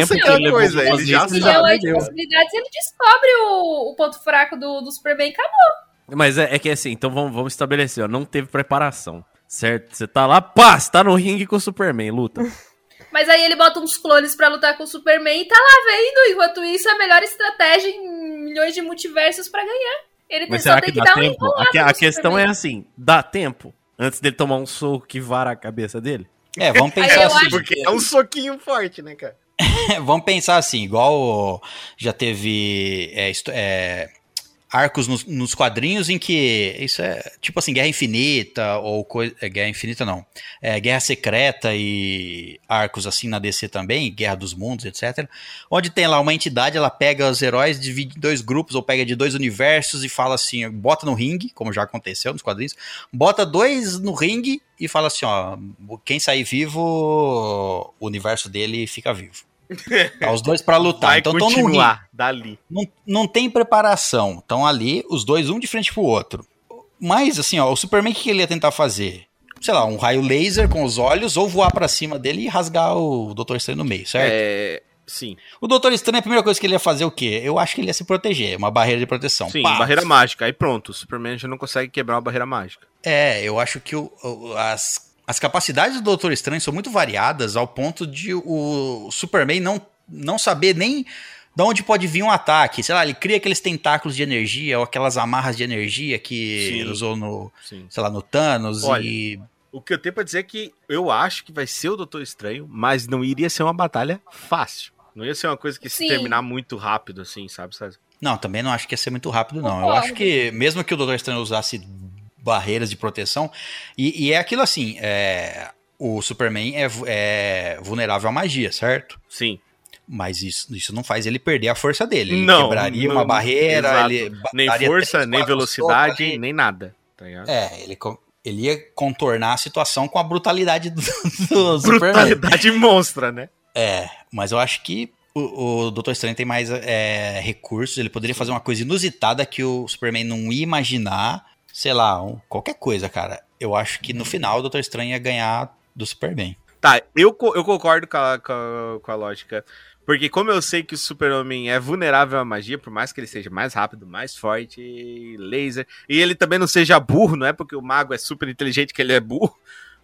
essa é a ele coisa, ele fazer já ele sabe. aí de possibilidades ele descobre o, o ponto fraco do, do Superman e acabou. Mas é, é que assim, então vamos, vamos estabelecer, ó, não teve preparação, certo? Você tá lá, pá, você tá no ringue com o Superman, luta. [LAUGHS] Mas aí ele bota uns clones pra lutar com o Superman e tá lá vendo. Enquanto isso, a melhor estratégia em milhões de multiversos pra ganhar. Ele tem, Mas só será tem que que dá dar um tempo? A, a questão é assim, dá tempo? Antes dele tomar um soco que vara a cabeça dele? É, vamos pensar assim. Porque é um soquinho forte, né, cara? [LAUGHS] Vamos pensar assim, igual já teve é, é, arcos nos, nos quadrinhos em que isso é tipo assim, Guerra Infinita ou coisa. é, Guerra Infinita não. É, Guerra Secreta e arcos assim na DC também, Guerra dos Mundos, etc. Onde tem lá uma entidade, ela pega os heróis, divide em dois grupos ou pega de dois universos e fala assim, bota no ringue, como já aconteceu nos quadrinhos, bota dois no ringue e fala assim, ó, quem sair vivo, o universo dele fica vivo. [LAUGHS] Tá os dois pra lutar. Vai então estão no ringue. dali. Não, não tem preparação. Estão ali, os dois, um de frente pro outro. Mas, assim, ó, o Superman, o que ele ia tentar fazer? Sei lá, um raio laser com os olhos, ou voar pra cima dele e rasgar o Doutor Estranho no meio, certo? É. Sim, O Doutor Estranho, a primeira coisa que ele ia fazer é o quê? Eu acho que ele ia se proteger, uma barreira de proteção. sim, Pá! barreira mágica. Aí pronto, o Superman já não consegue quebrar uma barreira mágica. É, eu acho que o- o- as, as capacidades do Doutor Estranho são muito variadas ao ponto de o Superman não, não saber nem de onde pode vir um ataque. Sei lá, ele cria aqueles tentáculos de energia ou aquelas amarras de energia que Sim. ele usou no, Sim. sei lá, no Thanos Olha, e... O que eu tenho pra dizer é que eu acho que vai ser o Doutor Estranho, mas não iria ser uma batalha fácil. Não ia ser uma coisa que se Sim. terminar muito rápido, assim, sabe? César? Não, também não acho que ia ser muito rápido, não. Eu acho que mesmo que o Doutor Estranho usasse barreiras de proteção, e, e é aquilo assim, é, o Superman é, é vulnerável à magia, certo? Sim. Mas isso, isso não faz ele perder a força dele. Ele Não, quebraria não, uma barreira, exato. ele Nem força, três, nem velocidade, nem nada. Tá? É, ele, ele ia contornar a situação com a brutalidade do, [LAUGHS] do Superman. Brutalidade monstra, né? É, mas eu acho que o, o Doutor Estranho tem mais é, recursos, ele poderia fazer uma coisa inusitada que o Superman não ia imaginar, sei lá, um- qualquer coisa, cara. Eu acho que no final o Doutor Estranho ia ganhar do Superman. Tá, eu, eu concordo com a, com, a, com a lógica. Porque como eu sei que o super-homem é vulnerável à magia, por mais que ele seja mais rápido, mais forte, laser, e ele também não seja burro, não é porque o mago é super inteligente que ele é burro,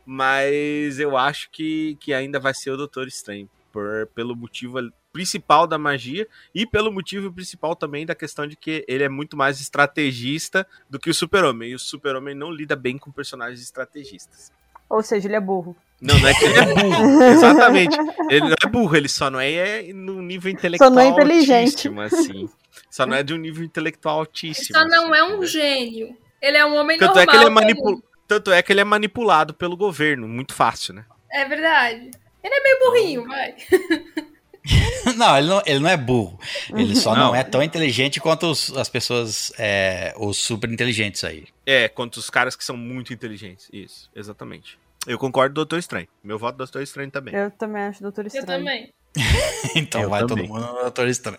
mas eu acho que, que ainda vai ser o Doutor Estranho, por, pelo motivo principal da magia e pelo motivo principal também da questão de que ele é muito mais estrategista do que o super-homem, e o super-homem não lida bem com personagens estrategistas. Ou seja, ele é burro. Não, não é que ele é burro. [LAUGHS] Exatamente. Ele não é burro, ele só não é, é no nível intelectual Só não é inteligente. altíssimo, assim. Só não é de um nível intelectual altíssimo. Só não assim, é um entendeu? gênio. Ele é um homem Tanto normal. é que ele é. Tanto é que ele é manipulado pelo governo, muito fácil, né? É verdade. Ele é meio burrinho, vai. [LAUGHS] [LAUGHS] não, ele não, ele não é burro. Ele só não, Não. é tão inteligente quanto os- as pessoas, é, os super inteligentes aí. É, quanto os caras que são muito inteligentes. Isso, exatamente. Eu concordo do Doutor Estranho. Meu voto do Doutor Estranho também. Eu também acho Doutor Estranho. Eu também. [LAUGHS] Então Eu vai também. todo mundo no Doutor Estranho.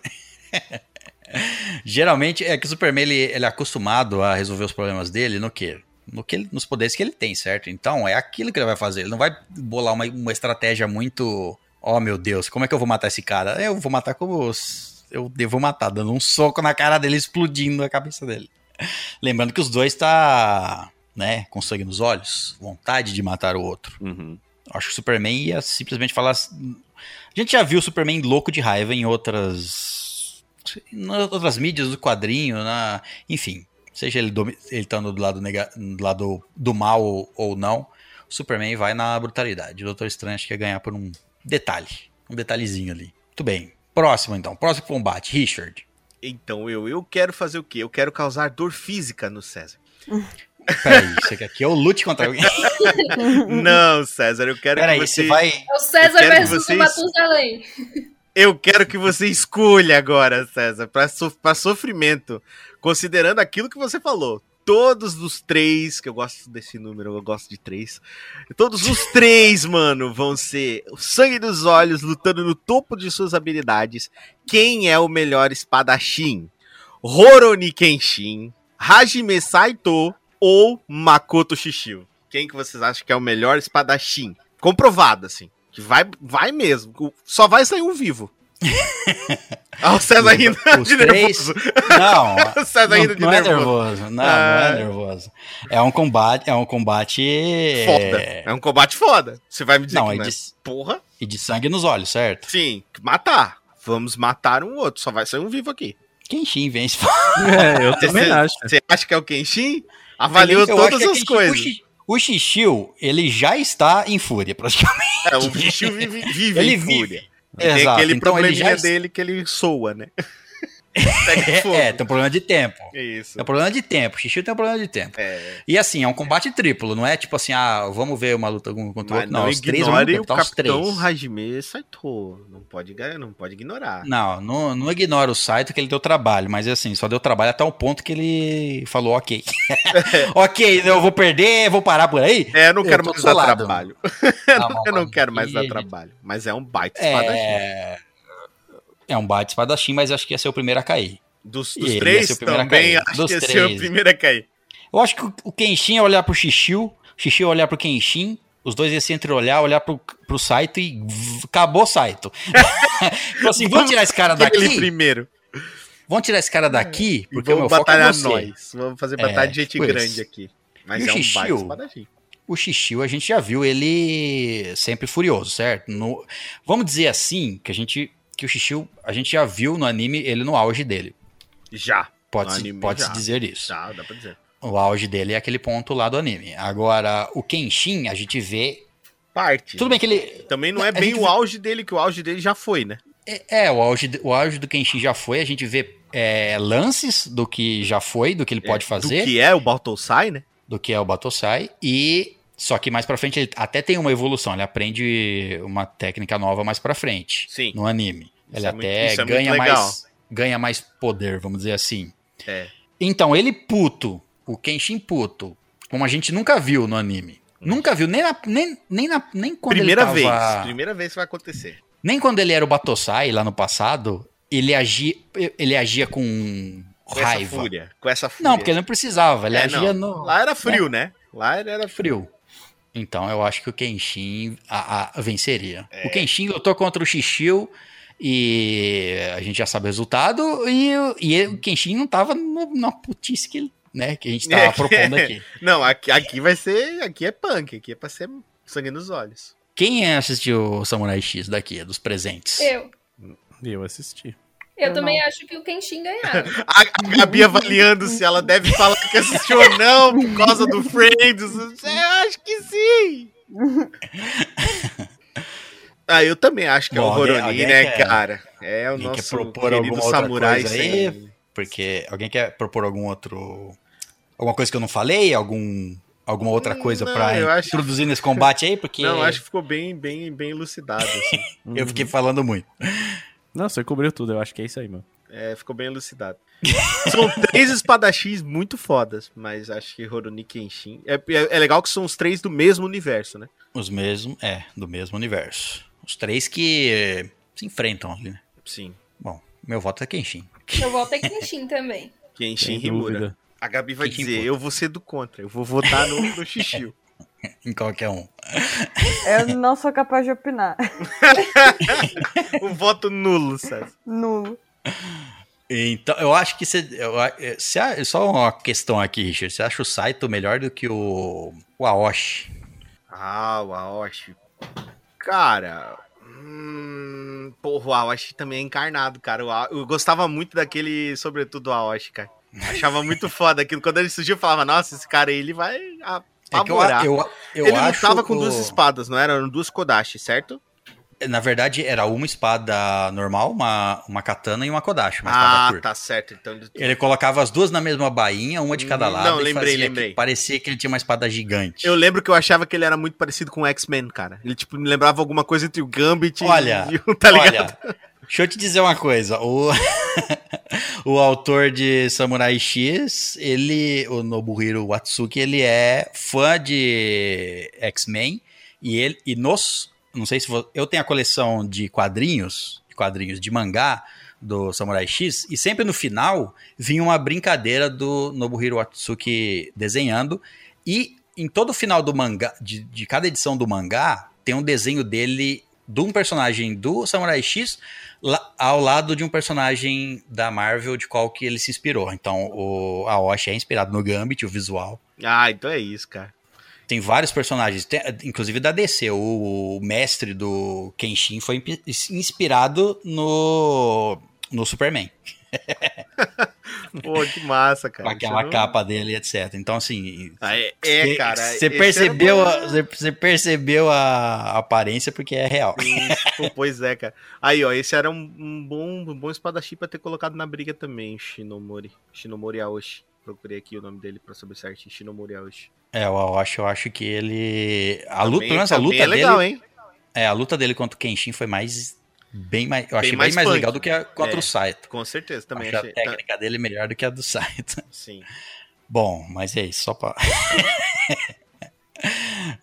[LAUGHS] Geralmente é que o Superman ele, ele é acostumado a resolver os problemas dele no quê? No que ele- nos poderes que ele tem, certo? Então é aquilo que ele vai fazer. Ele não vai bolar uma, uma estratégia muito. Oh meu Deus, como é que eu vou matar esse cara? Eu vou matar como. Eu devo matar, dando um soco na cara dele, explodindo a cabeça dele. [LAUGHS] Lembrando que os dois tá, né, com sangue nos olhos, vontade de matar o outro. Uhum. Acho que o Superman ia simplesmente falar. assim- A gente já viu o Superman louco de raiva em outras. Em outras mídias do quadrinho, na... enfim. Seja ele, domi- ele estando do lado, nega... do lado do mal ou, ou não, o Superman vai na brutalidade. O Doutor Estranho acho que ia ganhar por um detalhe. Um detalhezinho ali. Muito bem. Próximo então. Próximo combate. Richard. Então, eu, eu quero fazer o quê? Eu quero causar dor física no César. [LAUGHS] Peraí, você quer que eu lute contra alguém? [LAUGHS] Não, César, eu quero Peraí, que você você. vai. É o César versus vocês- o Matusalém. Eu quero que você escolha agora, César, pra, so pra sofrimento. Considerando aquilo que você falou. Todos os três, que eu gosto desse número, eu gosto de três. Todos os [LAUGHS] três, mano, vão ser o sangue dos olhos, lutando no topo de suas habilidades. Quem é o melhor espadachim? Horoni Kenshin, Hajime Saito ou Makoto Shishio? Quem que vocês acham que é o melhor espadachim? Comprovado, assim. Que vai, vai mesmo. Só vai sair um vivo. [LAUGHS] Ah, o César rindo Os de três. nervoso. Não, [LAUGHS] O César não, rindo de não é nervoso. nervoso. Não, não Ah. é nervoso. É um combate, é um combate. Foda. É um combate foda. Você vai me dizer Não, que é não é? de, Porra. e de sangue nos olhos, certo? Sim, matar. Vamos matar um outro. Só vai ser um vivo aqui. Kenshin vence. [LAUGHS] É, eu também Você- acho. Você acha que é o Kenshin? Avaliou Eu acho todas é as Kenshin. coisas. O, Xixiu, ele já está em fúria, praticamente. É, o Vixiu vive, vive Ele em vive. fúria. E tem Exato, aquele então probleminha já- dele que ele soa, né? [LAUGHS] É, tem um problema de tempo. Isso. Tem um problema de tempo. O Xixiu tem um problema de tempo. É, E assim, é um combate triplo, não é tipo assim, ah, vamos ver uma luta um contra o outro. não, Não, os três ignore tempo, o tá os Capitão três. Hajime Saito. Não pode, não pode ignorar. Não, não, não ignora o Saito que ele deu trabalho, mas assim, só deu trabalho até o ponto que ele falou ok. [LAUGHS] [LAUGHS] ok, eu vou perder, vou parar por aí. É, eu não Eu quero tô mais dar trabalho. Tá eu não mano. quero mais dar trabalho. Mas é um baita espadachim. É... é um bate espadachim, mas acho que ia ser o primeiro a cair. Dos, dos ele três o também, acho Dos que ia ser o primeiro a cair. Eu acho que o- o Kenshin ia olhar pro Xixiu, o Xixiu ia olhar pro Kenshin, os dois iam se entreolhar, olhar pro, pro Saito e acabou o Saito. [LAUGHS] Tipo assim, vamos tirar esse cara daqui? primeiro. Vamos tirar esse cara daqui, E porque o vamos meu foco é batalhar nós. Vamos fazer É, batalha de gente tipo grande isso. aqui. Mas E o é um baita Xixiu? espadachim. O Xixiu, a gente já viu ele sempre furioso, certo? No- vamos dizer assim, que a gente que o Xixiu, a gente já viu no anime ele no auge dele. Já. Pode, No se, anime, pode já. dizer isso. Já, dá pra dizer. O auge dele é aquele ponto lá do anime. Agora, o Kenshin, a gente vê. Parte. Tudo bem que ele. Também não é bem o vê- auge dele, que o auge dele já foi, né? É, é, o auge, o auge do Kenshin já foi. A gente vê é, lances do que já foi, do que ele pode fazer, Do que é o Baltosai, né? do que é o Batosai. E. Só que mais pra frente ele até tem uma evolução. Ele aprende uma técnica nova mais pra frente. Sim. no anime. Ele é até é muito ganha legal. mais ganha mais poder, vamos dizer assim. É. Então, ele puto, o Kenshin puto, como a gente nunca viu no anime. Nunca viu, nem, na, nem, nem, na, nem quando Primeira ele tava... vez. Primeira vez que vai acontecer. Nem quando ele era o Batosai, lá no passado, ele agia, ele agia com Com raiva. essa fúria. Com essa fúria. Não, porque ele não precisava, ele É, agia não. no... Lá era frio, né? Lá era frio. Então eu acho que o Kenshin a, a- venceria. É. O Kenshin lutou contra o Xixiu e a gente já sabe o resultado. E, o- e o Kenshin não tava no- na putice que, né, que a gente tava É, propondo aqui. [LAUGHS] Não, aqui, aqui vai ser. Aqui é punk. Aqui é pra ser sangue nos olhos. Quem assistiu o Samurai X daqui, dos presentes? Eu. Eu assisti. Eu, Eu também não. acho que o Kenshin ganhava. [LAUGHS] A, a [LAUGHS] Gabi avaliando se ela deve falar que assistiu ou não por causa do Friends. Eu acho que sim. [LAUGHS] Ah, eu também acho que é o Bom, alguém- Horoni, alguém né, quer- cara? É o alguém quer nosso propor querido samurai aí? Porque alguém quer propor algum outro... Alguma coisa que eu não falei? Algum... Alguma outra coisa pra eu acho- introduzir nesse combate aí? Porque Não, acho que ficou bem, bem, bem elucidado, assim. eu fiquei falando muito. Não, você cobriu tudo, eu acho que é isso aí, mano. É, ficou bem elucidado. [LAUGHS] São três espadachins muito fodas, mas acho que Horoni Kenshin... É, é, é legal que são os três do mesmo universo, né? Os mesmos, é, do mesmo universo. Os três que eh, se enfrentam ali, né? Sim. Bom, meu voto é Kenshin. Eu voto é Kenshin também. Kenshin dúvida. A Gabi vai Kenshin dizer, puto. eu vou ser do contra, eu vou votar no, no Xixiu. [LAUGHS] [LAUGHS] Em qualquer um. Eu não sou capaz de opinar. [LAUGHS] um voto nulo, César. Nulo. Então, eu acho que você. eh, só uma questão aqui, Richard. Você acha o Saito melhor do que o, o Aoshi? Ah, o Aoshi. Cara. Hum, porra, o Aoshi também é encarnado, cara. O Ao- Eu gostava muito daquele, sobretudo do Aoshi, cara. Achava muito foda aquilo. Quando ele surgiu, eu falava, nossa, esse cara aí, ele vai É eu, eu, eu ele lutava com o- duas espadas, não era? Eram duas Kodashi, certo? Na verdade, era uma espada normal, uma, uma katana e uma kodashi, uma Ah, tá certo. Então, ele- colocava as duas na mesma bainha, uma de cada lado. não, e lembrei, fazia lembrei. que parecia que ele tinha uma espada gigante. Eu lembro que eu achava que ele era muito parecido com o X-Men, cara. Ele, tipo, me lembrava alguma coisa entre o Gambit Olha, [LAUGHS] e o, tá ligado? Olha, deixa eu te dizer uma coisa. O, [LAUGHS] o autor de Samurai X, ele, o Nobuhiro Watsuki, ele é fã de X-Men. E ele e nos, não sei se vo- eu tenho a coleção de quadrinhos, de quadrinhos de mangá do Samurai X e sempre no final vinha uma brincadeira do Nobuhiro Watsuki desenhando. E em todo o final do mangá, de, de cada edição do mangá, tem um desenho dele de um personagem do Samurai X ao lado de um personagem da Marvel de qual que ele se inspirou. Então, o Aoshi é inspirado no Gambit, o visual. Ah, então é isso, cara. Tem vários personagens, tem- inclusive da DC. O, o mestre do Kenshin foi inspirado no, no Superman. [LAUGHS] Pô, que massa, cara. com aquela Isso não- capa dele, etc. Então, assim. Ah, é, é, cê- cara. Você esse percebeu, você percebeu a aparência porque é real. Pô, pois é, cara. Aí, ó, esse era um, um bom, um bom espadachim pra ter colocado na briga também, Shinomori. Shinomori Aoshi. Procurei aqui o nome dele pra saber certinho. Shinomori Aoshi. É, eu acho, eu acho que ele. A luta, Também- pelo menos a luta é legal, dele. hein? É, a luta dele contra o Kenshin foi mais. Bem mais. Eu achei mais bem mais punk. legal do que a contra É. o Saito. Com certeza, também Acho achei. a técnica dele melhor do que a do Saito. tá- sim. Bom, mas é isso, só pra. [LAUGHS]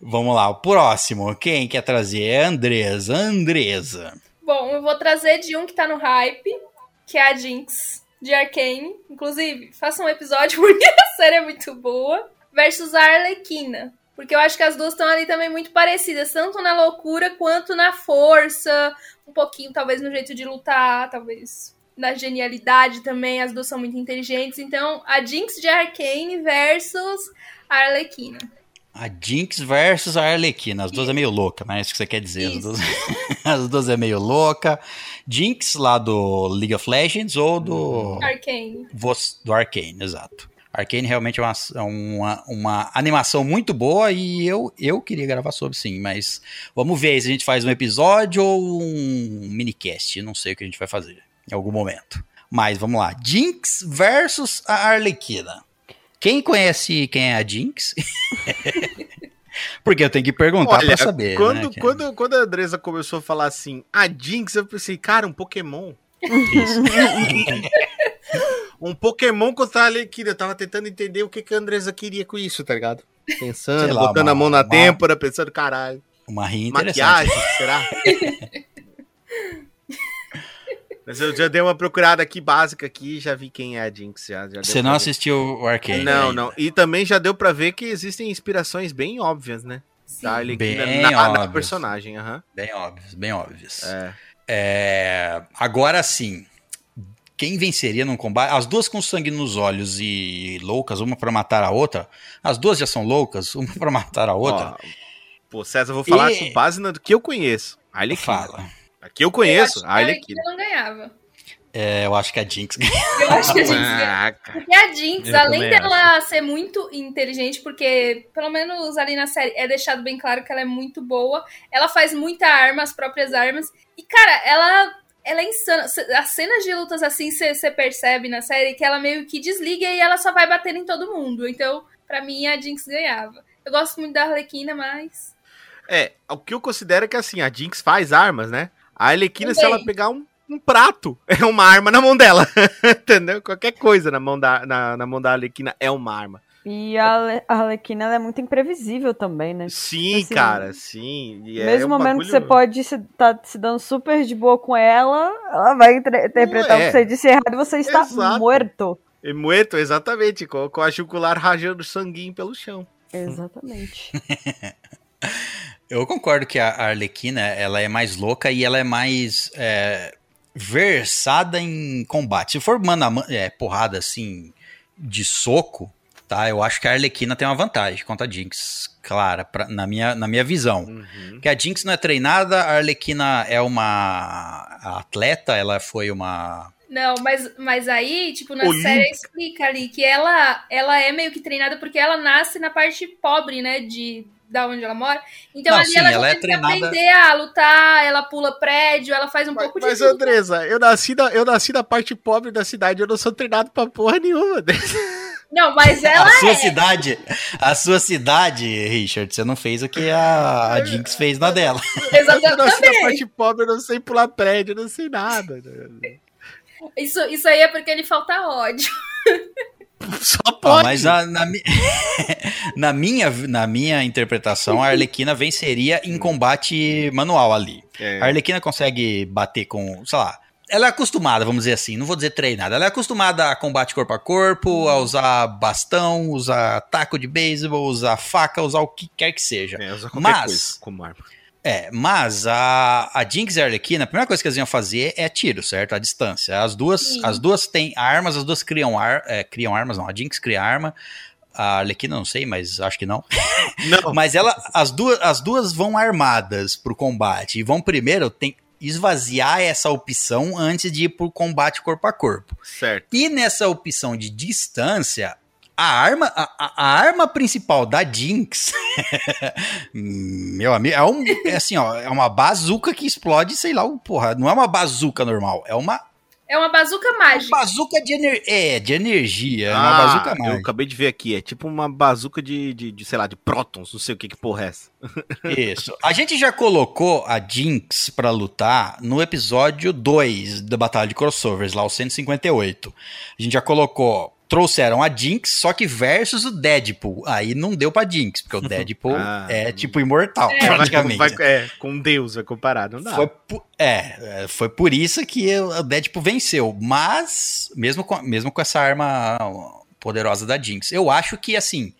Vamos lá, o próximo. Quem quer trazer? É a Andresa. Andresa. Bom, eu vou trazer de um que tá no hype, que é a Jinx, de Arcane. Inclusive, faça um episódio [LAUGHS] porque a série é muito boa. Versus a Arlequina. Porque eu acho que as duas estão ali também muito parecidas, tanto na loucura quanto na força, um pouquinho talvez no jeito de lutar, talvez na genialidade também, as duas são muito inteligentes. Então, a Jinx de Arcane versus a Arlequina. A Jinx versus a Arlequina. As duas é meio louca, né? Isso que você quer dizer. As duas, [LAUGHS] as duas é meio louca. Jinx lá do League of Legends ou do, Arcane. Do Arcane, exato. Arcane realmente é uma, é uma, uma animação muito boa e eu, eu queria gravar sobre sim, mas vamos ver se a gente faz um episódio ou um minicast. Não sei o que a gente vai fazer em algum momento. Mas vamos lá. Jinx versus a Arlequina. Quem conhece quem é a Jinx? [LAUGHS] Porque eu tenho que perguntar pra saber. quando, né? quando, quando a Andresa começou a falar assim, a Jinx, eu pensei, cara, um Pokémon. Isso. [LAUGHS] Um Pokémon contra a Arlequina. Eu tava tentando entender o que, que a Andresa queria com isso, tá ligado? Pensando, lá, botando uma- a mão na uma- têmpora, pensando, caralho. Uma rinha. Maquiagem, será? Mas eu já dei uma procurada aqui básica aqui já vi quem é a Jinx. Já, já Você não ver. assistiu o Arcane? Não, ainda. não. E também já deu pra ver que existem inspirações bem óbvias, né? Sim. Da Arlequina Bem na, na óbvias. personagem, aham. Bem óbvios, bem óbvios. É. É, agora sim, quem venceria num combate? As duas com sangue nos olhos e loucas, uma pra matar a outra. As duas já são loucas, uma pra matar a outra. Ó, pô, César, eu vou falar E- com base no que eu conheço. A Arlequina. Fala. Aqui eu Eu conheço, acho que a Arlequina. não ganhava. É, eu acho que a Jinx. [LAUGHS] Eu acho que a Jinx ganhava. Porque a Jinx, Eu além dela ser muito inteligente, porque pelo menos ali na série é deixado bem claro que ela é muito boa, ela faz muita arma, as próprias armas. E, cara, ela, ela é insana. As cenas de lutas assim, você percebe na série que ela meio que desliga e ela só vai batendo em todo mundo. Então, pra mim, a Jinx ganhava. Eu gosto muito da Arlequina, mas. É, o que eu considero é que assim, a Jinx faz armas, né? A Arlequina, se ela pegar um, um prato, [LAUGHS] é uma arma na mão dela. [LAUGHS] Entendeu? Qualquer coisa na mão da, na, na mão da Arlequina é uma arma. E a Ale- a Arlequina ela é muito imprevisível também, né? Sim, Assim, cara, sim. E é Mesmo um momento que você pode se, tá se dando super de boa com ela, ela vai interpretar é. o que você disse errado e você está Exato. morto. E Mueto, exatamente, com, com a jugular rajando sanguinho pelo chão. Exatamente. [LAUGHS] Eu concordo que a Arlequina ela é mais louca e ela é mais é, versada em combate. Se for mano, é, porrada assim de soco, tá? Eu acho que a Arlequina tem uma vantagem contra a Jinx, clara, pra- na, minha, na minha visão. Uhum. Porque a Jinx não é treinada, a Arlequina é uma atleta, ela foi uma. Não, mas, mas aí, tipo, na Olímpica. série explica ali que ela, ela é meio que treinada porque ela nasce na parte pobre, né, de da onde ela mora. Então Não, ali sim, ela, ela já é tem que treinada- aprender a lutar, ela pula prédio, ela faz um Mas, pouco de mas tudo. Andresa, eu nasci, da, eu nasci da parte pobre da cidade, eu não sou treinado pra porra nenhuma. [LAUGHS] Não, mas ela a sua é. cidade, a sua cidade, Richard, você não fez o que a, a Jinx fez na dela. Eu [LAUGHS] Exatamente. nasci da parte pobre, eu não sei pular prédio, eu não sei nada. Isso, isso aí é porque ele falta ódio. [LAUGHS] Só Ah, pode. mas na, na [LAUGHS] na minha, na minha interpretação, a Arlequina venceria em combate manual ali. É. A Arlequina consegue bater com, sei lá, ela é acostumada, vamos dizer assim, não vou dizer treinada, ela é acostumada a combate corpo a corpo, a usar bastão, usar taco de beisebol, usar faca, usar o que quer que seja. É, usa Mas- coisa como arma. É, mas a, a Jinx e a Arlequina, a primeira coisa que eles iam fazer é tiro, certo? A distância. As duas, Sim. as duas têm armas, as duas criam, ar, é, criam armas, não. A Jinx cria arma. A Arlequina não sei, mas acho que não. Não. [LAUGHS] Mas ela, as duas, as duas vão armadas pro combate e vão primeiro tem, esvaziar essa opção antes de ir pro combate corpo a corpo. Certo. E nessa opção de distância, a arma, a, a- arma principal da Jinx, [LAUGHS] meu amigo, é, um, é assim, ó, é uma bazuca que explode, sei lá, o- porra, não é uma bazuca normal, é uma É uma bazuca mágica. bazuca de, ener, é, de energia, é uma Ah, bazuca eu mágica. acabei de ver aqui. É tipo uma bazuca de, de, de, sei lá, de prótons. Não sei o que que porra é essa. [LAUGHS] Isso. A gente já colocou a Jinx pra lutar no episódio 2 da Batalha de Crossovers, lá o 158. A gente já colocou. Trouxeram a Jinx, só que versus o Deadpool. Aí não deu pra Jinx, porque o [LAUGHS] Deadpool Ah. é tipo imortal, É. praticamente. Vai, vai- é, com Deus vai comparar. Não dá. Foi é, é, foi por isso que o Deadpool venceu. Mas, mesmo com, mesmo com essa arma poderosa da Jinx, eu acho que assim.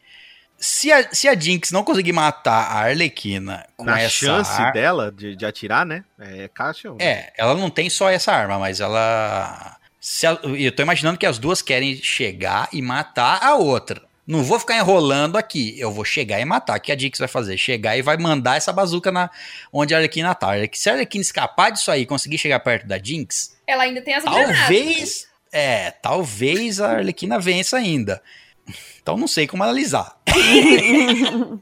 Se a, se a Jinx não conseguir matar a Arlequina com Na essa chance ar- dela de, de atirar, né? É caixa. É, ela não tem só essa arma, mas ela. Se a- eu tô imaginando que as duas querem chegar e matar a outra. Não vou ficar enrolando aqui. Eu vou chegar e matar. O que a Jinx vai fazer? Chegar e vai mandar essa bazuca na onde a Arlequina tá. Se a Arlequina escapar disso aí e conseguir chegar perto da Jinx, Ela ainda tem as granadas. talvez. É, talvez a Arlequina vença ainda. Então não sei como analisar. [LAUGHS]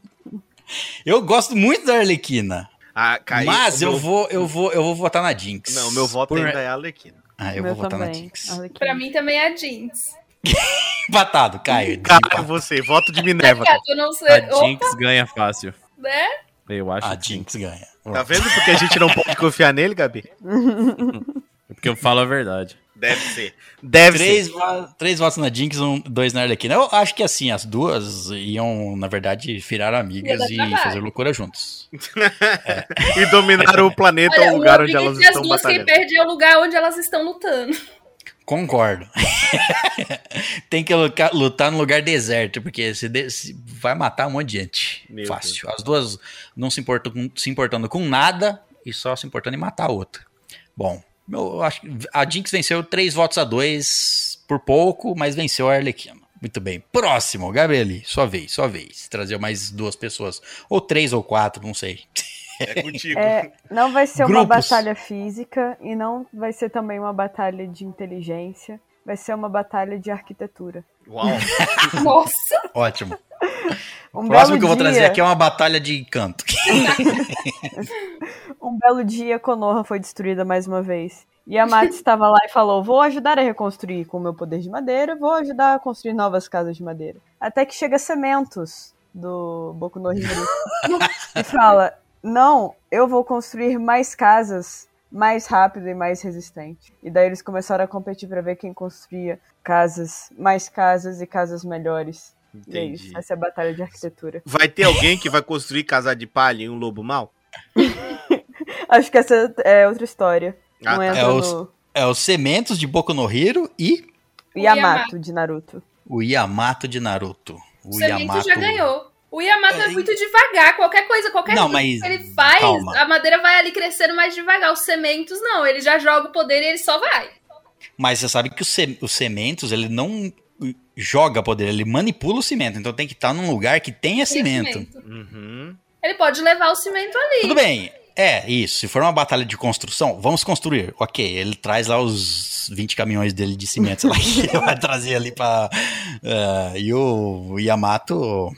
eu gosto muito da Arlequina. Ah, caiu. mas eu meu- vou, eu vou, eu vou votar na Jinx. Não, o meu voto Por- ainda é a Arlequina. Ah, eu Meu vou votar na também. Jinx. Arlequina. Pra mim também é a jeans. [LAUGHS] Empatado, Caio. Cara, desempata. você, voto de Minerva. cara. Eu não sei. A Opa, Jinx ganha fácil. né? Eu acho A que. Jinx ganha. Tá vendo porque a gente não pode confiar nele, Gabi? [LAUGHS] É Porque eu falo a verdade. Deve ser. Deve Três, ser. vo- três votos na Jinx, um, dois na Arlequina. Eu acho que assim, as duas iam, na verdade, virar amigas e trabalho. fazer loucura juntos. [LAUGHS] E dominar o planeta, Olha, o lugar onde elas entre as estão duas, quem perde é o lugar onde elas estão lutando. Concordo. [LAUGHS] Tem que lutar, lutar no lugar deserto, porque se, de- se vai matar um monte de gente. Meu Fácil. As duas não se, importam se importando com nada e só se importando em matar a outra. Bom, eu acho que a Jinx venceu três votos a dois por pouco, mas venceu a Arlequina. Muito bem. Próximo, Gabriele, sua vez, sua vez. Trazer mais duas pessoas. Ou três ou quatro, não sei. É contigo. É, não vai ser uma Grupos. batalha física e não vai ser também uma batalha de inteligência. Vai ser uma batalha de arquitetura. Uau. [LAUGHS] Nossa, Ótimo. Um O próximo que eu vou dia, trazer aqui é uma batalha de canto. [LAUGHS] Um belo dia, Konoha foi destruída mais uma vez. E a Mati estava lá e falou: Vou ajudar a reconstruir com o meu poder de madeira, vou ajudar a construir novas casas de madeira. Até que chega Sementos, do Boku no Hero, e fala: Não, eu vou construir mais casas mais rápido e mais resistente. E daí eles começaram a competir para ver quem construía casas, mais casas e casas melhores. E é Entendi. isso, essa é a batalha de arquitetura. Vai ter alguém que vai construir casar de palha em um lobo mau? [LAUGHS] Acho que essa é outra história. Ah, Não tá. É os- no É os Sementos de Boku no Hero e O Yamato, Yamato. de Naruto. o Yamato de Naruto. O o Semento já ganhou. O Yamato é, É, muito devagar, qualquer coisa, qualquer Não, coisa mas- que ele faz, calma. a madeira vai ali crescendo mais devagar. Os sementos não, ele já joga o poder e ele só vai. Mas você sabe que os, se- os Sementos, ele não joga poder, ele manipula o cimento. Então tem que estar num lugar que tenha Tem cimento. Uhum. Ele pode levar o cimento ali. Tudo bem. É, isso. Se for uma batalha de construção, vamos construir. Ok, ele traz lá os 20 caminhões dele de cimento, sei lá, [LAUGHS] que ele vai trazer ali pra. eh, e o, Yamato.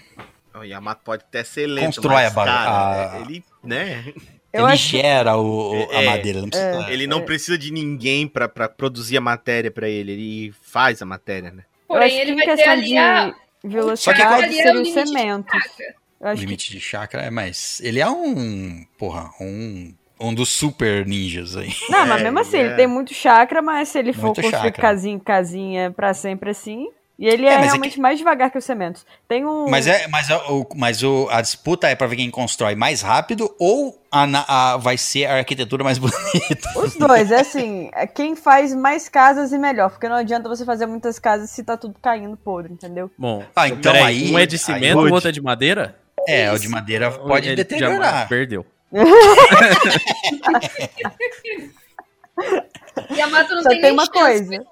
O Yamato pode até ser lento, Constrói mas, a cara, a- ele, né? Eu ele acho- gera o, o- a É, madeira. Não precisa, Ele não precisa de ninguém pra produzir a matéria pra ele, ele faz a matéria, né? Porém, que ele em vai ter questão ali a, de velocidade o seria o limite chakra. Eu O acho que limite de chakra é, mas ele é um. Porra, um. Um dos super ninjas aí. Não, mas [LAUGHS] É, mesmo assim, é. ele tem muito chakra, mas se ele for Muito construir chakra. casinha em casinha pra sempre assim. E ele é, É, é realmente mais devagar que os cementos. Tem um. Mas, é, mas, é o, mas o, a disputa é pra ver quem constrói mais rápido ou a, a- vai ser a arquitetura mais [LAUGHS] bonita. Os dois, é assim, é quem faz mais casas e melhor. Porque não adianta você fazer muitas casas se tá tudo caindo podre, entendeu? Bom, Ah, então aí- um é de cimento, o outro é de madeira? É, o de madeira pode Ele já deteriorar. perdeu. [LAUGHS] Yamato não Só tem, tem nem uma chance. coisa.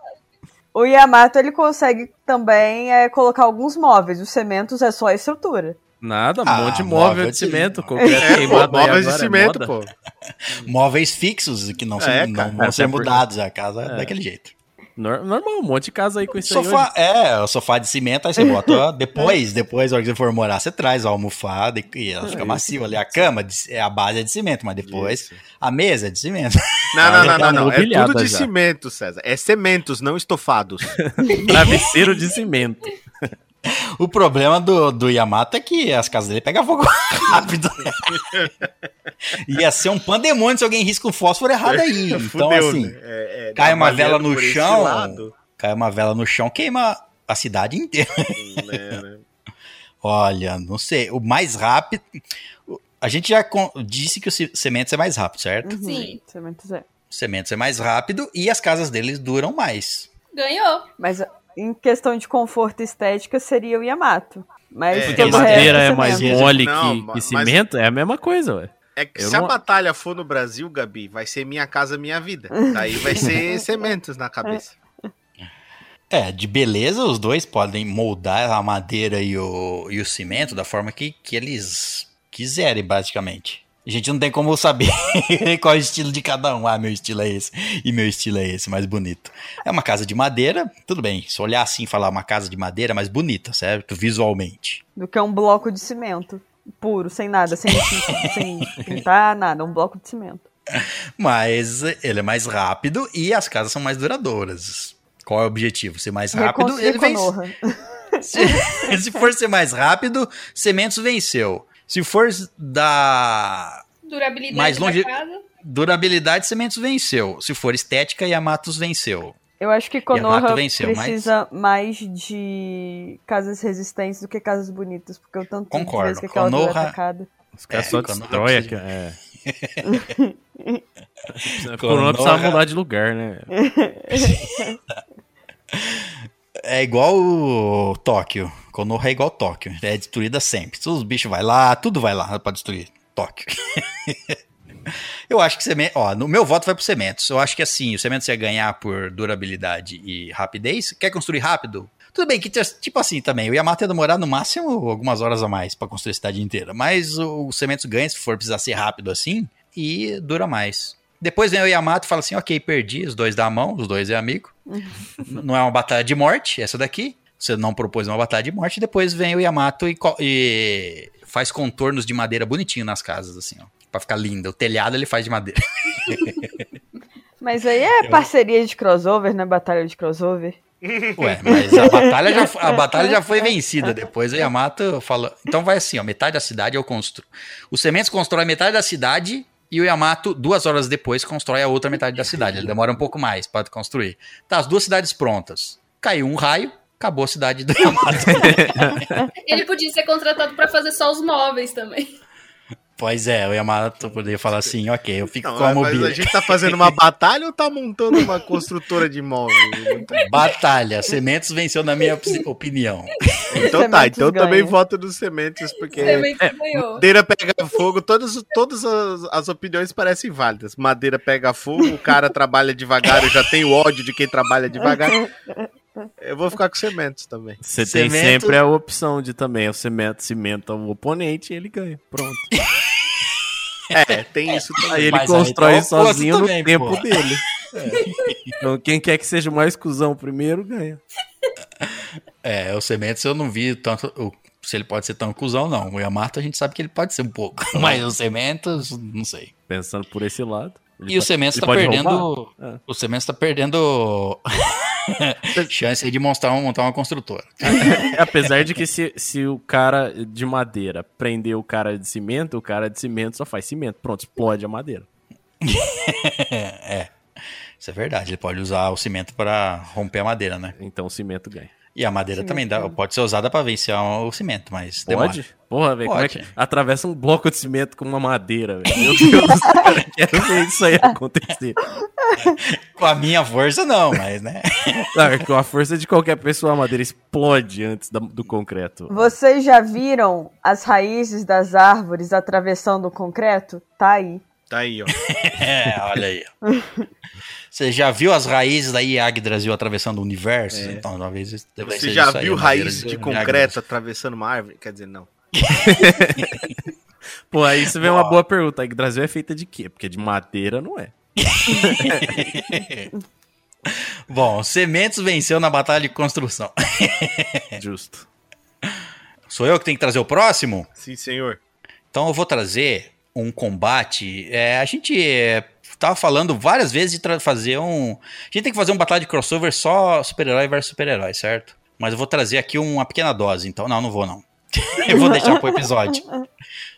O Yamato ele consegue também é, colocar alguns móveis. Os cementos é só a estrutura. Nada, um Ah, monte de móvel móvel de de cimento. [LAUGHS] Qualquer É, pô, aí móveis de é cimento, pô. [LAUGHS] Móveis fixos que não, se- É, não vão ser mudados. A casa é daquele jeito. Nor- Normal, um monte de casa aí com isso aí Sofá, é, o sofá de cimento, aí você bota [LAUGHS] depois, depois, na hora que você for morar, você traz a almofada e, e ela fica macia ali. A cama de- é a base é de cimento, mas depois Isso. a mesa é de cimento. Não, não, [LAUGHS] não, não, não. É mobiliada tudo de já. cimento, César. É cementos, não estofados. [LAUGHS] hoje. Travesseiro de cimento. [LAUGHS] O problema do, do Yamato é que as casas dele pegam fogo [LAUGHS] rápido. Ia ser um pandemônio se alguém risca o fósforo errado aí. [LAUGHS] Então, Fudeu, assim, né? É, é, cai uma vela no chão. lado, cai uma vela no chão, queima a cidade inteira. né, né? Olha, não sei. O mais rápido. A gente já disse que o Sementes é mais rápido, certo? Sim. Cementos é. Sementes é mais rápido e as casas deles duram mais. Ganhou. Mas em questão de conforto e estética seria o Yamato. Mas É, o madeira é mais cimento. mole Não, que, que cimento, é a mesma coisa, ué. É que Eu se a não- batalha for no Brasil, Gabi, vai ser minha casa, minha vida. Daí vai ser [LAUGHS] cementos na cabeça. É, de beleza, os dois podem moldar a madeira e o, e o cimento da forma que, que eles quiserem, basicamente. A gente não tem como saber [LAUGHS] qual é o estilo de cada um. Ah, meu estilo é esse e meu estilo é esse, mais bonito. É uma casa de madeira, tudo bem. Se olhar assim e falar uma casa de madeira mais bonita, certo? Visualmente. Do que um bloco de cimento. Puro, sem nada, sem, sem [LAUGHS] pintar, nada. Um bloco de cimento. Mas ele é mais rápido e as casas são mais duradouras. Qual é o objetivo? Ser mais rápido? Reconstruir Ele vence. [LAUGHS] Se, se for ser mais rápido, Cementos venceu. Se for da Durabilidade Mais longe- da casa. durabilidade, Cementos venceu. Se for estética, Yamatos venceu. Eu acho que Konoha venceu, mas- precisa mais de casas resistentes do que casas bonitas, porque o tanto Concordo. que aquela dor é Konoha- atacada. Os caras É, só destrói precisa- aqui. É. [LAUGHS] Konoha- precisava mudar de lugar, né? [LAUGHS] É igual o Tóquio. Konoha é igual Tóquio. É destruída sempre. Todos os bichos vai lá, tudo vai lá pra destruir Tóquio. [LAUGHS] Eu acho que Cementos. Ó, no meu voto vai pro Cementos. Eu acho que assim, o Cementos ia ganhar por durabilidade e rapidez. Quer construir rápido? Tudo bem que, tipo assim, também, o Yamato ia demorar no máximo algumas horas a mais pra construir a cidade inteira. Mas o Cementos ganha se for precisar ser rápido assim e dura mais. Depois vem o Yamato e fala assim: ok, perdi, os dois dá a mão, os dois é amigo. N- não é uma batalha de morte, essa daqui. Você não propôs uma batalha de morte. Depois vem o Yamato e, e faz contornos de madeira bonitinho nas casas, assim, ó. Pra ficar linda. O telhado ele faz de madeira. [LAUGHS] Mas aí é parceria de crossover, né? Batalha de crossover. Ué, mas a batalha, já, a [LAUGHS] batalha já foi vencida. Depois o Yamato fala. Então vai assim, ó. Metade da cidade eu construo. O Sementes constrói metade da cidade. E o Yamato, duas horas depois, constrói a outra metade da cidade. Ele demora um pouco mais para construir. Tá, as duas cidades prontas. Caiu um raio, acabou a cidade do Yamato. [LAUGHS] Ele podia ser contratado pra fazer só os móveis também. pois é, o Yamato poderia falar assim: ok, eu fico Não, com a mas mobília. a gente tá fazendo uma batalha ou tá montando uma construtora de imóveis? Batalha. Sementes venceu na minha opinião. Então tá, Sementes então eu ganha. também voto nos sementes, porque Também ganhou. madeira pega fogo, todas, todas as, as opiniões parecem válidas. Madeira pega fogo, o cara trabalha devagar, eu já tenho ódio de quem trabalha devagar. [LAUGHS] [LAUGHS] Eu vou ficar com sementes também. Você tem Cimento- sempre a opção de também, o cimento cimenta o oponente e ele ganha. Pronto. [LAUGHS] É, tem isso também. Aí ele Mas aí constrói tá oposto sozinho também, no tempo pô. dele. [LAUGHS] Então quem quer que seja o mais cuzão primeiro, ganha. É, o Sementes eu não vi tanto. o- se ele pode ser tão cuzão, não. O Yamato a gente sabe que ele pode ser um pouco. Mas o Sementes, não sei. Pensando por esse lado. E o Sementes tá pode perdendo. roubar? É. O Sementes tá perdendo. [LAUGHS] chance aí de montar, um- montar uma construtora. [LAUGHS] Apesar de que se, se o cara de madeira prender o cara de cimento, o cara de cimento só faz cimento. Pronto, explode a madeira. [LAUGHS] é. Isso é verdade. Ele pode usar o cimento para romper a madeira, né? Então o cimento ganha. E a madeira Cimento também dá- pode ser usada pra vencer o cimento, mas demora. Pode? Porra, velho, como é que Pode. atravessa um bloco de cimento com uma madeira, velho? Meu Deus [LAUGHS] eu quero ver isso aí acontecer. [LAUGHS] Com a minha força, não, mas né? [LAUGHS] Não, é com a força de qualquer pessoa, a madeira explode antes do concreto. Vocês já viram as raízes das árvores atravessando o concreto? Tá aí. Tá aí, ó. [LAUGHS] É, olha aí. Você já viu as raízes da Yggdrasil atravessando o universo? Então, talvez Você já aí, viu a madeira raiz de concreto atravessando uma árvore? Quer dizer, não. [LAUGHS] Pô, aí você vê uma boa pergunta. A Brasil é feita de quê? Porque de madeira não é. [LAUGHS] Bom, Sementes venceu na batalha de construção. Justo. Sou eu que tenho que trazer o próximo? Sim, senhor. Então eu vou trazer um combate. É, a gente é, tava falando várias vezes de fazer um. A gente tem que fazer um batalha de crossover só super-herói versus super-herói, certo? Mas eu vou trazer aqui uma pequena dose, então. Não, não vou não. [LAUGHS] eu vou deixar pro episódio.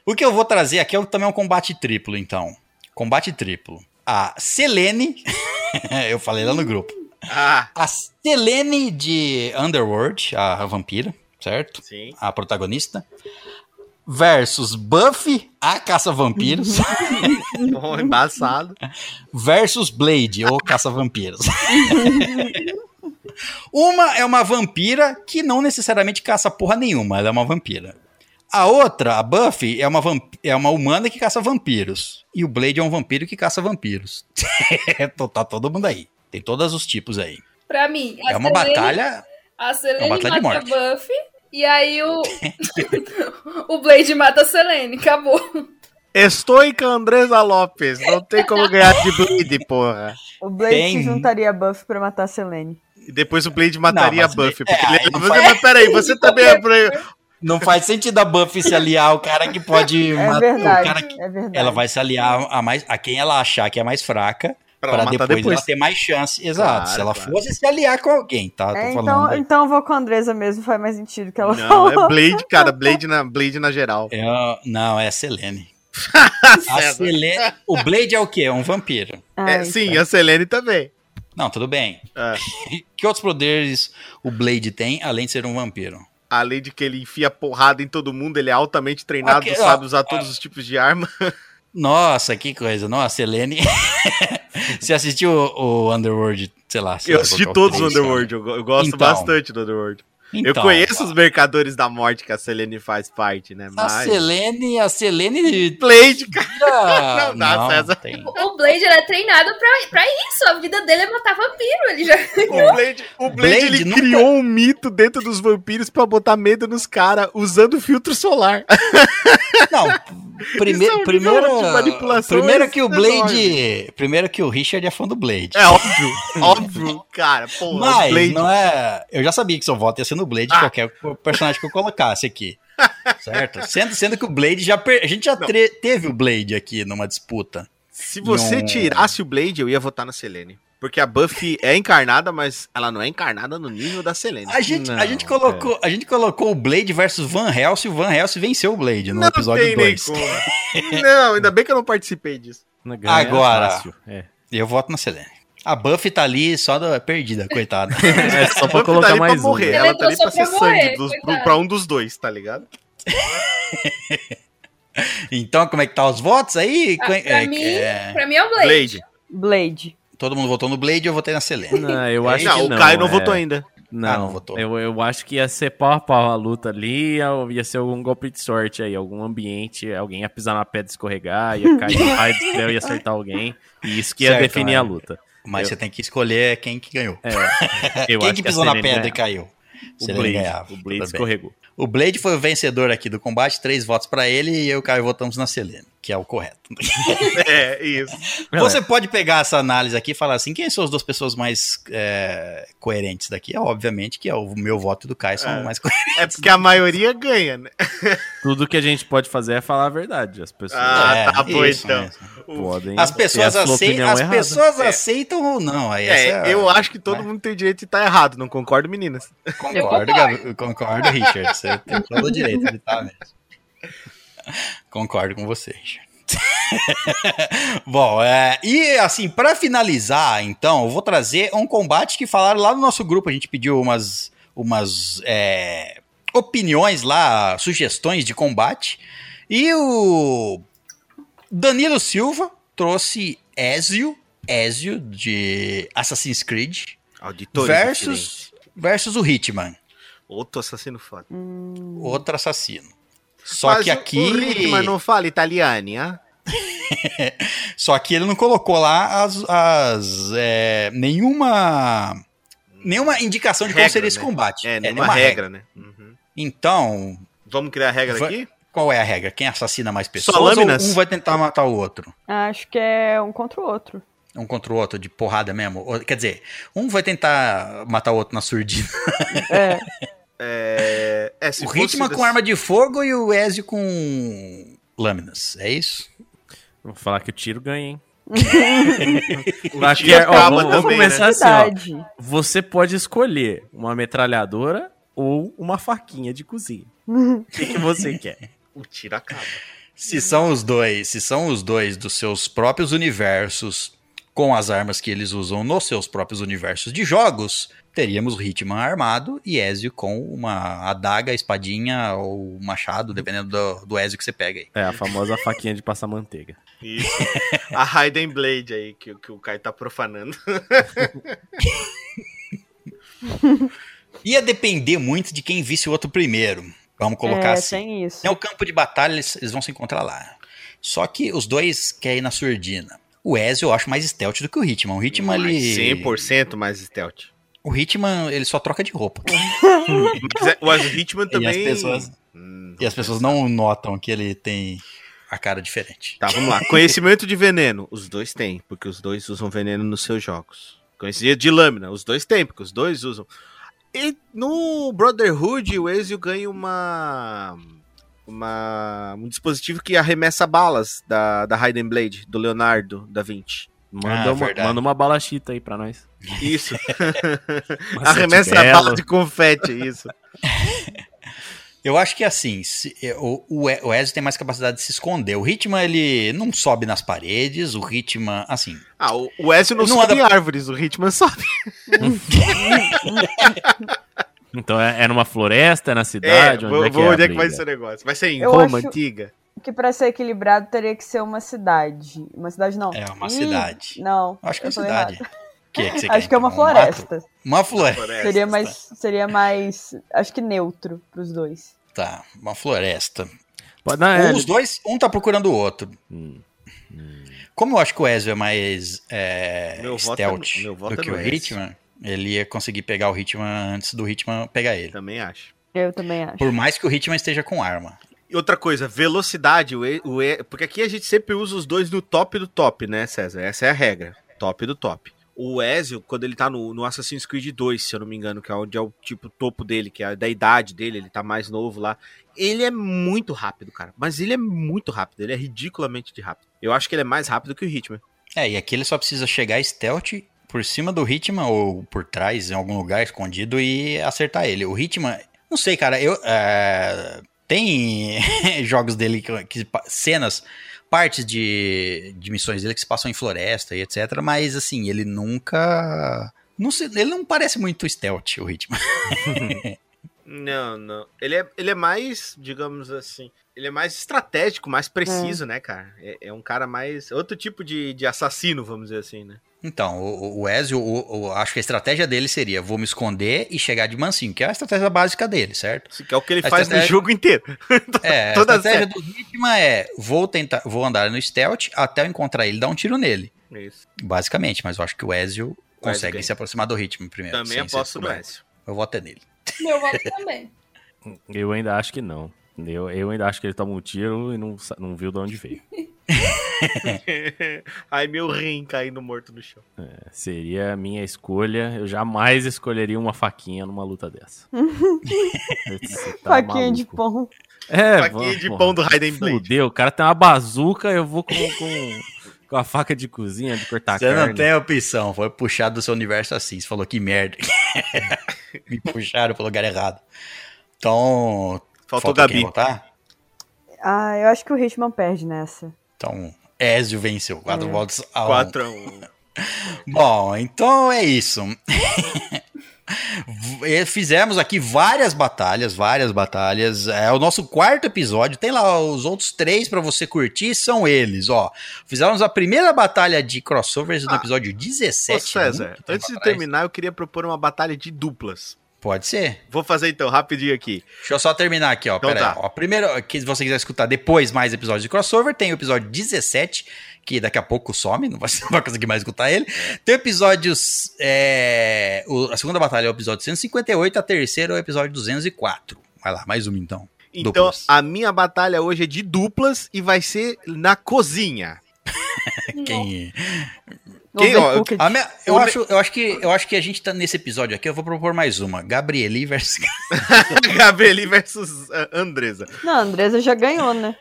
O que eu vou trazer aqui é também um combate triplo, então. Combate triplo. A Selene. [LAUGHS] eu falei lá no grupo. Ah, A Selene de Underworld, a vampira, certo? sim. a protagonista, versus Buffy, a caça-vampiros, [LAUGHS] Bom, embaçado. versus Blade, ou caça-vampiros. [LAUGHS] uma é uma vampira que não necessariamente caça porra nenhuma, ela é uma vampira. A outra, a Buffy, é uma, vamp- é uma humana que caça vampiros. E o Blade é um vampiro que caça vampiros. [LAUGHS] tá todo mundo aí. Tem todos os tipos aí. Pra mim, a É uma Selene- batalha. A Selene É uma batalha de mata a morte. Buffy. E aí o. [LAUGHS] [LAUGHS] o Blade mata a Selene. Acabou. Estou com Andresa Lopes. Não tem como ganhar de Blade, porra. O Blade Tem- se juntaria a Buffy pra matar a Selene. E depois o Blade mataria Não, mas a Buffy. é, porque aí ele- Você- faz- Mas peraí, você [LAUGHS] também é. pra- Não faz sentido a Buffy se aliar ao cara que pode É matar verdade. o cara que É verdade. Ela vai se aliar a, mais, a quem ela achar que é mais fraca para ela matar depois, depois. ela ter mais chance. Exato. Claro, se ela claro. fosse se aliar com alguém, tá? É, então, aí. então eu vou com a Andresa mesmo, faz mais sentido que ela Não, falou. é Blade, cara. Blade na, Blade na geral. Eu- não, é a Selene. [LAUGHS] a. Selene. O Blade é o quê? É um vampiro. Ah, É, então. sim, a Selene também. Não, tudo bem. É. [LAUGHS] Que outros poderes o Blade tem, além de ser um vampiro? Além de que ele enfia porrada em todo mundo, ele é altamente treinado, Ok, ó, sabe usar todos os tipos de arma. [LAUGHS] Nossa, que coisa. Nossa, Selene. [LAUGHS] Você assistiu o, o Underworld, sei lá. sei Eu lá assisti que é o todos os cara. Underworld, eu, eu gosto Então. bastante do Underworld. eu Então, conheço os Mercadores da Morte que a Selene faz parte, né? A Mas. Selene, a Selene [LAUGHS] Blade, cara. Não, [LAUGHS] Não dá, César. Tem. O Blade ele é treinado pra, pra isso. A vida dele é matar vampiro. Ele já. O Blade, o Blade, Blade ele nunca- criou um mito dentro dos vampiros pra botar medo nos caras usando filtro solar. Não, prime é um primeiro, manipulação primeiro que o enorme. Blade, primeiro que o Richard é fã do Blade. É óbvio, [LAUGHS] óbvio, cara. Porra, Mas Blade. não é, eu já sabia que seu voto ia ser no Blade Ah. qualquer personagem que eu colocasse aqui. [LAUGHS] Certo? Sendo, sendo que o Blade já per- a gente já tre- teve o Blade aqui numa disputa. Se você tirasse o Blade, eu ia votar na Selene. Porque a Buffy é encarnada, mas ela não é encarnada no nível da Selene. A gente, a Não, gente colocou, a gente colocou o Blade versus Van Helsing, e o Van Helsing venceu o Blade no episódio tem nem 2. como. [LAUGHS] Não, ainda bem que eu não participei disso. Ganha Agora. fácil, É. Eu voto na Selene. A Buffy tá ali só da perdida, coitada. [LAUGHS] É só A pra Buffy colocar tá mais pra um. morrer. né? Ela Ela tá ali pra só ser morrer, sangue dos, coitada. pra um dos dois, tá ligado? [LAUGHS] Então, como é que tá os votos aí? Ah, pra, é, mim, é, pra mim é o Blade. Blade. Blade. Todo mundo votou no Blade, eu votei na Selene. Não, eu acho não, que o não. Caio não é. votou ainda. Não, Ah, não votou. Eu, eu acho que ia ser pau a pau a luta ali, ia, ia ser algum golpe de sorte aí, algum ambiente, alguém ia pisar na pedra, escorregar, ia cair no raio do céu, ia acertar alguém, e isso que ia Certo, definir é. a luta. Mas Eu- você tem que escolher quem que ganhou. É, [LAUGHS] eu quem acho que que pisou na Selene pedra e ganhava. caiu? O Selene Blade, ganhava, o Blade escorregou. O Blade foi o vencedor aqui do combate, três votos pra ele e eu e o Caio votamos na Selene, que é o correto. [LAUGHS] É, isso. Você pode pegar essa análise aqui e falar assim: quem são as duas pessoas mais é, coerentes daqui? É, obviamente que é o meu voto e do Caio são É. mais coerentes. É porque a maioria ganha, né? [LAUGHS] Tudo que a gente pode fazer é falar a verdade. As pessoas Ah, É, tá bom, isso então. mesmo. podem. As pessoas, a sua aceitam, opinião as errada. pessoas É. aceitam ou não. Aí É, essa eu acho que todo né? mundo tem direito de estar errado, não concordo, meninas? Concordo, Eu concordo. Gabi- concordo, Richard. Você tem todo o direito de estar mesmo. Concordo com você, Richard. [LAUGHS] Bom, é, e assim, pra finalizar, então, eu vou trazer um combate que falaram lá no nosso grupo. A gente pediu umas, umas é, opiniões lá, sugestões de combate. E o Danilo Silva trouxe Ezio, Ezio de Assassin's Creed Auditores versus, versus o Hitman, Outro assassino foda. outro assassino. Só Mas que aqui, O Hitman não fala italiano, hein? [LAUGHS] só que ele não colocou lá as, as, é, nenhuma nenhuma indicação de Regra, como seria esse né? combate. É, nenhuma nenhuma regra, né? Uhum. Então, Vamos criar a regra aqui? qual é a regra? Quem assassina mais pessoas lâminas? ou um vai tentar matar o outro? Acho que é um contra o outro. Um contra o outro, de porrada mesmo? Quer dizer, um vai tentar matar o outro na surdina. É. [LAUGHS] É, é se o fosse Hitman das- com arma de fogo e o Ezio com lâminas, é isso? Vou falar que o tiro ganha, hein? [LAUGHS] O Aqui tiro é- ó, acaba vamos, vamos também, começar né? assim, ó. Você pode escolher uma metralhadora ou uma faquinha de cozinha. [LAUGHS] O que, que você quer? O tiro acaba. Se são os dois, se são os dois dos seus próprios universos, com as armas que eles usam nos seus próprios universos de jogos, teríamos Hitman armado e Ezio com uma adaga, espadinha ou machado, dependendo do, do Ezio que você pega aí. É a famosa faquinha de passar manteiga. Isso. A Raiden Blade aí, que, que o Kai tá profanando. [LAUGHS] Ia depender muito de quem visse o outro primeiro. Vamos colocar é, assim. tem isso. É o campo de batalha, eles, eles vão se encontrar lá. Só que os dois querem ir na surdina. O Ezio eu acho mais stealth do que o Hitman. O Hitman, ele... 100% mais stealth. O Hitman, ele só troca de roupa. [LAUGHS] Mas O Hitman E também... as pessoas- Hum, E as pessoas não notam que ele tem a cara diferente. Tá, vamos lá. Conhecimento de veneno. Os dois têm, porque os dois usam veneno nos seus jogos. Conhecimento de lâmina. Os dois têm, porque os dois usam. E no Brotherhood, o Ezio ganha uma. Uma, um dispositivo que arremessa balas da, da Raiden Blade, do Leonardo da Vinci. Manda, Ah, uma, verdade. manda uma bala chita aí pra nós. Isso. [LAUGHS] Arremessa a bala de confete, isso. Eu acho que assim, se- é, o, o o Ezio tem mais capacidade de se esconder. O Hitman, ele não sobe nas paredes. O Hitman, assim, Ah, o, o Ezio não, Não sobe anda- em árvores, o Hitman sobe. [LAUGHS] Então é, é numa floresta, é na É, cidade? vou, onde é que, vou- é, a onde é que vai o negócio? Vai ser em Eu Roma acho- antiga? Que pra ser equilibrado teria que ser uma cidade. Uma cidade não. É, uma Ih, cidade. Não. acho que é eu uma cidade. [LAUGHS] que, é que você Acho quer, que é uma então? Um mato? floresta. Uma floresta. Seria mais, seria mais, acho que neutro pros dois. Tá, uma floresta. Pode dar, é, Ou os dois, um tá procurando o outro. Hum. Como eu acho que o Ezio é mais é, Meu voto é stealth voto do é que no o. Hitman, ele ia conseguir pegar o Hitman antes do Hitman pegar ele. Também acho. Eu também acho. Por mais que o Hitman esteja com arma. E outra coisa, velocidade, o E- o E- porque aqui a gente sempre usa os dois no top do top, né, César? Essa é a regra. Top do top. O Ezio, quando ele tá no, no Assassin's Creed 2, se eu não me engano, que é onde é o tipo topo dele, que é da idade dele, ele tá mais novo lá. Ele é muito rápido, cara. Mas ele é muito rápido, ele é ridiculamente de rápido. Eu acho que ele é mais rápido que o Hitman. É, e aqui ele só precisa chegar stealth por cima do Hitman ou por trás, em algum lugar escondido e acertar ele. O Hitman, não sei, cara, eu. é, tem [LAUGHS] jogos dele que, que- cenas, partes de, de missões dele que se passam em floresta e etc. Mas assim, ele nunca. Não sei, ele não parece muito stealth, o Hitman. [LAUGHS] Não, não. Ele é, ele é mais, digamos assim, ele é mais estratégico, mais preciso, né, cara? É, é um cara mais. Outro tipo de, de assassino, vamos dizer assim, né? Então, o, o Ezio, o- o- acho que a estratégia dele seria: vou me esconder e chegar de mansinho, que é a estratégia básica dele, certo? Que é o que ele A faz no estratégia- jogo inteiro. [LAUGHS] É, a Toda estratégia do Hitman é: vou tentar, vou andar no stealth até eu encontrar ele e dar um tiro nele. Isso. Basicamente, mas eu acho que o Ezio consegue se aproximar do Hitman primeiro. Também aposto no. Ezio. Eu voto é nele. Meu voto também. Eu ainda acho que não. Eu, eu ainda acho que ele toma um tiro e não, não viu de onde veio. [LAUGHS] Ai, meu rim caindo morto no chão. É, seria a minha escolha. Eu jamais escolheria uma faquinha numa luta dessa. [LAUGHS] Tá Faquinha de maluco. pão. É, Faquinha vamos, de porra. pão do Raiden Blade. Fudeu, o cara tem uma bazuca, eu vou com, com, com a faca de cozinha, de cortar Você carne. não tem opção, foi puxado do seu universo assim. Você falou que merda. [LAUGHS] Me puxaram pro lugar errado. Então. Faltou falta Gabi. Ah, eu acho que o Hitman perde nessa. Então, Ezio venceu. Quatro É. votos a um. 4 a 1. [LAUGHS] Bom, então é isso. V- [LAUGHS] Fizemos aqui várias batalhas, várias batalhas. É o nosso quarto episódio. Tem lá os outros três pra você curtir, são eles, ó. Fizemos a primeira batalha de crossovers no Ah. episódio Ô, 17. César, muito tempo antes de atrás. terminar, eu queria propor uma batalha de duplas. Pode ser. Vou fazer então, rapidinho aqui. Deixa eu só terminar aqui, ó. Então Pera aí, tá. ó. Primeiro, que se você quiser escutar depois mais episódios de crossover, tem o episódio 17, que daqui a pouco some, não vai, [LAUGHS] não vai conseguir mais escutar ele. Tem episódios. é, o- a segunda batalha é o episódio 158, a terceira é o episódio 204. Vai lá, mais uma então. Então, Duplas. a minha batalha hoje é de duplas e vai ser na cozinha. [LAUGHS] Quem. Quem, ó, minha- eu, acho, eu, acho que, eu acho que a gente tá nesse episódio aqui. Eu vou propor mais uma: Gabrieli versus. [LAUGHS] [LAUGHS] Gabrieli versus ah, Andresa. Não, a Andresa já ganhou, né?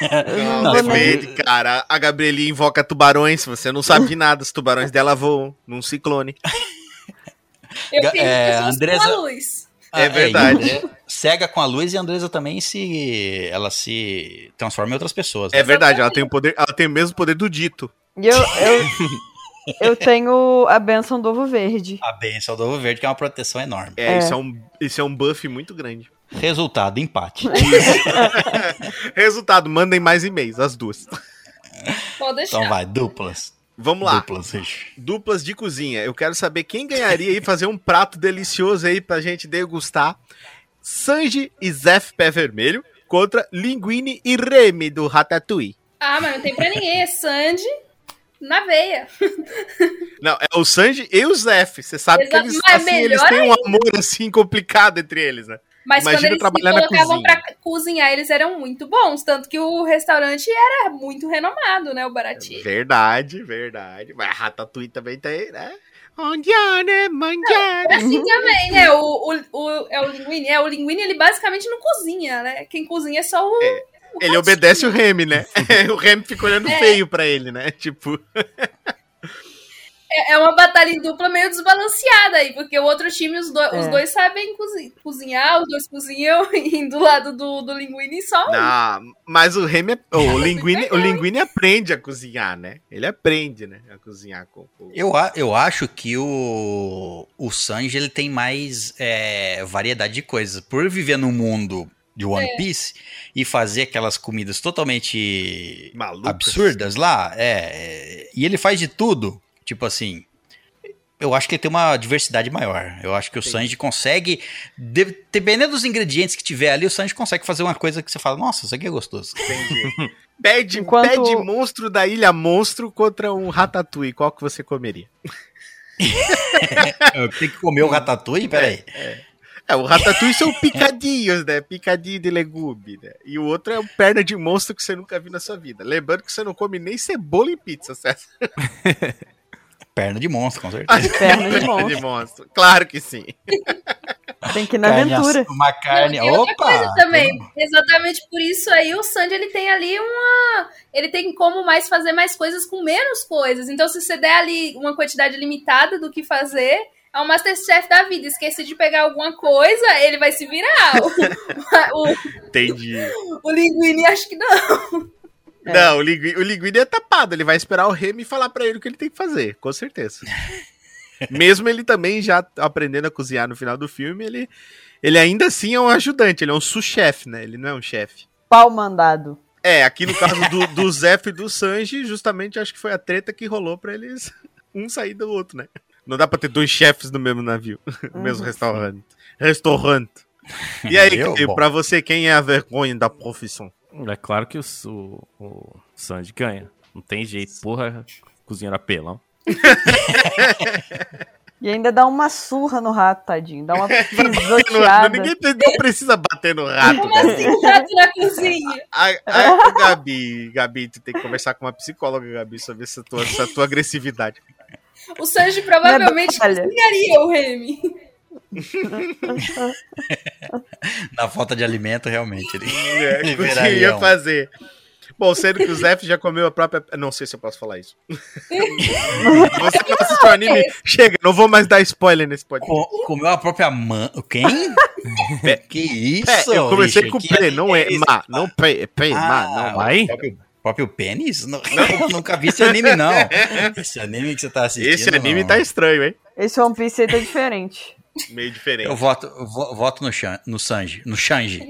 Não Não, nem- depende, cara. A Gabrieli invoca tubarões, você não sabe de nada. Os tubarões dela voam num ciclone. [LAUGHS] Eu Ga- fiz é, Andresa- com a luz. É verdade. e- cega com a luz e a Andresa também se. Ela se transforma em outras pessoas. né? É verdade, ela tem o poder, ela tem o mesmo poder do dito. E eu, eu, [LAUGHS] eu tenho a benção do ovo verde. A benção do ovo verde, que é uma proteção enorme. É, É. Isso, é um, isso é um buff muito grande. Resultado, empate. [LAUGHS] Resultado, mandem mais e-mails, as duas. Pode deixar. Então vai, duplas. Vamos lá. Duplas. Duplas de cozinha. Eu quero saber quem ganharia aí fazer um prato delicioso aí pra gente degustar. Sanji e Zef Pé Vermelho contra Linguine e Remy do Ratatouille. Ah, mas não tem pra ninguém. É Sandy na veia. Não, é o Sanji e o Zef. Você sabe que Exato, eles, mas assim, eles têm um amor assim complicado entre eles, né? Mas Imagina quando eles se colocavam pra cozinhar, eles eram muito bons. Tanto que o restaurante era muito renomado, né? O Barati. Verdade, verdade. Mas Ratatouille também tem, né? Ondiane, mangiane. Assim também, né? O, o, o, é o Linguini. É, o Linguini, ele basicamente não cozinha, né? Quem cozinha é só o. o Ele obedece o Remy, né? [LAUGHS] [LAUGHS] o Remy fica olhando É. feio pra ele, né? Tipo, É, é uma batalha em dupla meio desbalanceada aí, porque o outro time, os, do- os É. dois sabem cozi- cozinhar, os dois cozinham, [LAUGHS] e do lado do, do Linguini só um. não, mas o Remy, é- o Linguine, o Linguine aprende a cozinhar, né? Ele aprende, né? A cozinhar com com- Eu, eu acho que o, o Sanji ele tem mais é, variedade de coisas. Por viver num mundo de One É. Piece e fazer aquelas comidas totalmente Malucas. absurdas lá, é, é, e ele faz de tudo, tipo assim. Eu acho que ele tem uma diversidade maior. Eu acho que o Sim. Sanji consegue, de- dependendo dos ingredientes que tiver ali, o Sanji consegue fazer uma coisa que você fala, nossa, isso aqui é gostoso. Entendi. [LAUGHS] Pede, Enquanto- pede monstro da ilha monstro contra um ratatouille. Qual que você comeria? [LAUGHS] Tenho que comer o ratatouille? Peraí. É, o ratatouille são picadinhos, né? Picadinho de legume, né? E o outro é um perna de monstro que você nunca viu na sua vida. Lembrando que você não come nem cebola em pizza, certo? [LAUGHS] Perna de monstro, com certeza. [LAUGHS] Perna de monstro. monstro. Claro que sim. Tem que ir na Carne aventura. ass- Uma carne. Não, outra Opa! coisa também, exatamente por isso aí o Sandy ele tem ali uma, ele tem como mais fazer mais coisas com menos coisas. Então se você der ali uma quantidade limitada do que fazer, é um Masterchef da vida. Esqueci de pegar alguma coisa, ele vai se virar. O, o, Entendi. o Linguini acho que não. É. Não, o Linguini, o Linguini é tapado. Ele vai esperar o Remy falar pra ele o que ele tem que fazer, com certeza. [LAUGHS] Mesmo ele também já aprendendo a cozinhar no final do filme, ele, ele ainda assim é um ajudante, ele é um sous-chefe, né? Ele não é um chefe. Pau mandado. É, aqui no caso do, do Zef e do Sanji, justamente acho que foi a treta que rolou pra eles [LAUGHS] um sair do outro, né? Não dá pra ter dois chefes no mesmo navio, [LAUGHS] no mesmo Uhum. restaurante. Restaurante. E aí, Eu? Pra você, quem é a vergonha da profissão? É claro que o, o, o Sanji ganha. Não tem jeito, porra, cozinheiro apelão. [LAUGHS] E ainda dá uma surra no rato, tadinho. Dá uma [LAUGHS] Não, pisoteada. ninguém não precisa bater no rato, Como assim, rato na cozinha? A, a, Gabi, Gabi, tu tem que conversar com uma psicóloga, Gabi, sobre essa tua, essa tua agressividade. O Sanji provavelmente Não é cozinharia o Remy. [LAUGHS] Na falta de alimento, realmente. Ele, É, [LAUGHS] ele que viraria ia um- fazer. Bom, sendo que o Zef já comeu a própria. Não sei se eu posso falar isso. [LAUGHS] Você não assistiu o anime? Chega, não vou mais dar spoiler nesse podcast. Co- comeu a própria mãe. Quem? que isso? É, eu comecei Richard? com Que P, não é isso? Ma. Não P, é P, Ma, Ah, não. Vai? O próprio- pênis? Não, [LAUGHS] eu nunca vi esse anime, não. Esse anime que você tá assistindo. Esse anime não. tá estranho, hein? Esse One Piece aí tá diferente. [LAUGHS] Meio diferente. Eu voto, vo- voto no, Shan, no Sanji. No Shanji.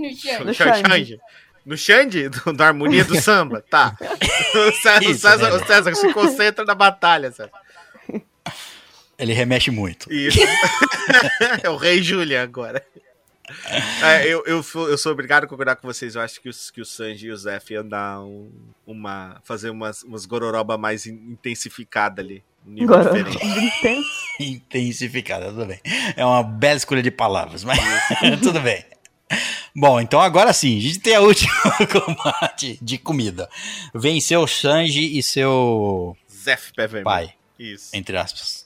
No chão. No Xande. Do, da harmonia do samba. Tá. [LAUGHS] O César, o Isso, César, né? o César se concentra na batalha, César. Ele remexe muito. Isso. é o Rei Julian agora. É, eu, eu, sou- eu sou obrigado a concordar com vocês. Eu acho que, os, que o Sanji e o Zef iam dar um- uma. fazer umas, umas gororoba mais in- intensificada ali. Um nível diferente. [LAUGHS] Intensificada, tudo bem. É uma bela escolha de palavras, mas [LAUGHS] tudo bem. Bom, então agora sim, a gente tem a última [LAUGHS] combate de comida. Venceu Sanji e seu Zef Pé Vermelho. pai, Isso. entre aspas.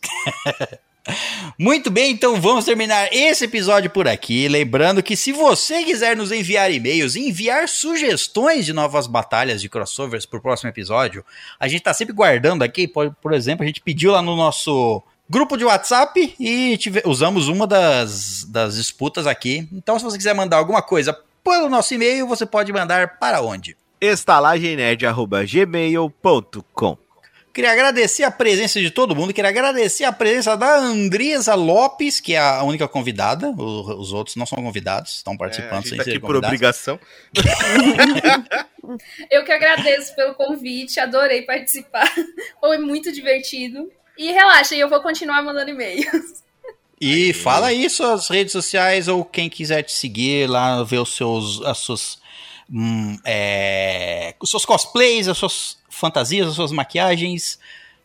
Muito bem, então vamos terminar esse episódio por aqui. Lembrando que se você quiser nos enviar e-mails, enviar sugestões de novas batalhas de crossovers pro próximo episódio, a gente tá sempre guardando aqui. Por, por exemplo, a gente pediu lá no nosso grupo de WhatsApp e tive- usamos uma das, das disputas aqui. Então, se você quiser mandar alguma coisa pelo nosso e-mail, você pode mandar para onde? estalagemnerd.gmail.com Queria agradecer a presença de todo mundo, queria agradecer a presença da Andresa Lopes, que é a única convidada. O- os outros não são convidados, estão É, a participando gente sem tá ser aqui por convidados. obrigação. [LAUGHS] Eu que agradeço pelo convite, adorei participar. [LAUGHS] Foi muito divertido. E relaxa, eu vou continuar mandando e-mails. E fala aí suas redes sociais ou quem quiser te seguir lá, ver os seus, as suas, hum, é, os seus cosplays, as suas fantasias, as suas maquiagens,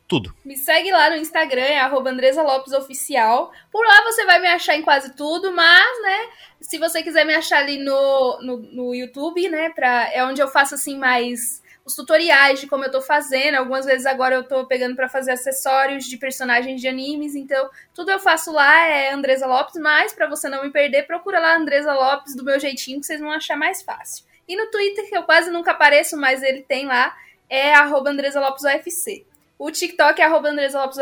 tudo. Me segue lá no Instagram, é arroba Andresa Lopes Oficial. Por lá você vai me achar em quase tudo, mas, né, se você quiser me achar ali no, no, no YouTube, né, pra, é onde eu faço, assim, mais os tutoriais de como eu tô fazendo. Algumas vezes agora eu tô pegando pra fazer acessórios de personagens de animes, então tudo eu faço lá é Andresa Lopes, mas pra você não me perder, procura lá Andresa Lopes do meu jeitinho que vocês vão achar mais fácil. E no Twitter, que eu quase nunca apareço, mas ele tem lá, é arroba Andresa Lopes UFC. O TikTok é arroba Andresa Lopes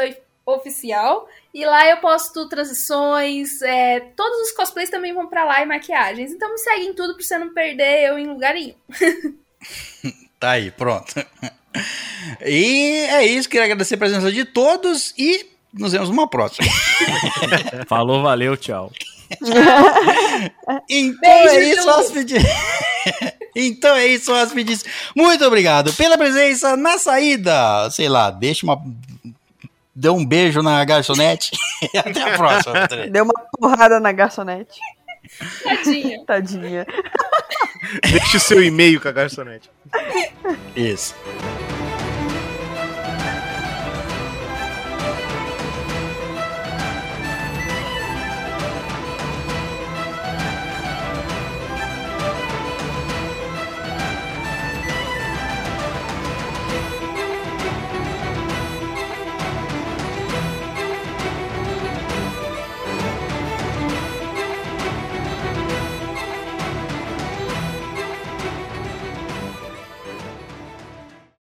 Oficial. E lá eu posto transições. é, todos os cosplays também vão pra lá e maquiagens. Então me segue em tudo pra você não perder eu em lugar nenhum. [LAUGHS] Tá aí, pronto. E é isso, queria agradecer a presença de todos e nos vemos numa próxima. Falou, valeu, tchau. [LAUGHS] Então Beijo, é isso, Ju. [LAUGHS] então é isso, hóspedes. Muito obrigado pela presença na saída. Sei lá, deixa uma. Dê um beijo na garçonete. e [LAUGHS] até a próxima. Deu uma porrada na garçonete. Tadinha. [LAUGHS] Tadinha. Deixe o seu e-mail com a garçonete. Isso.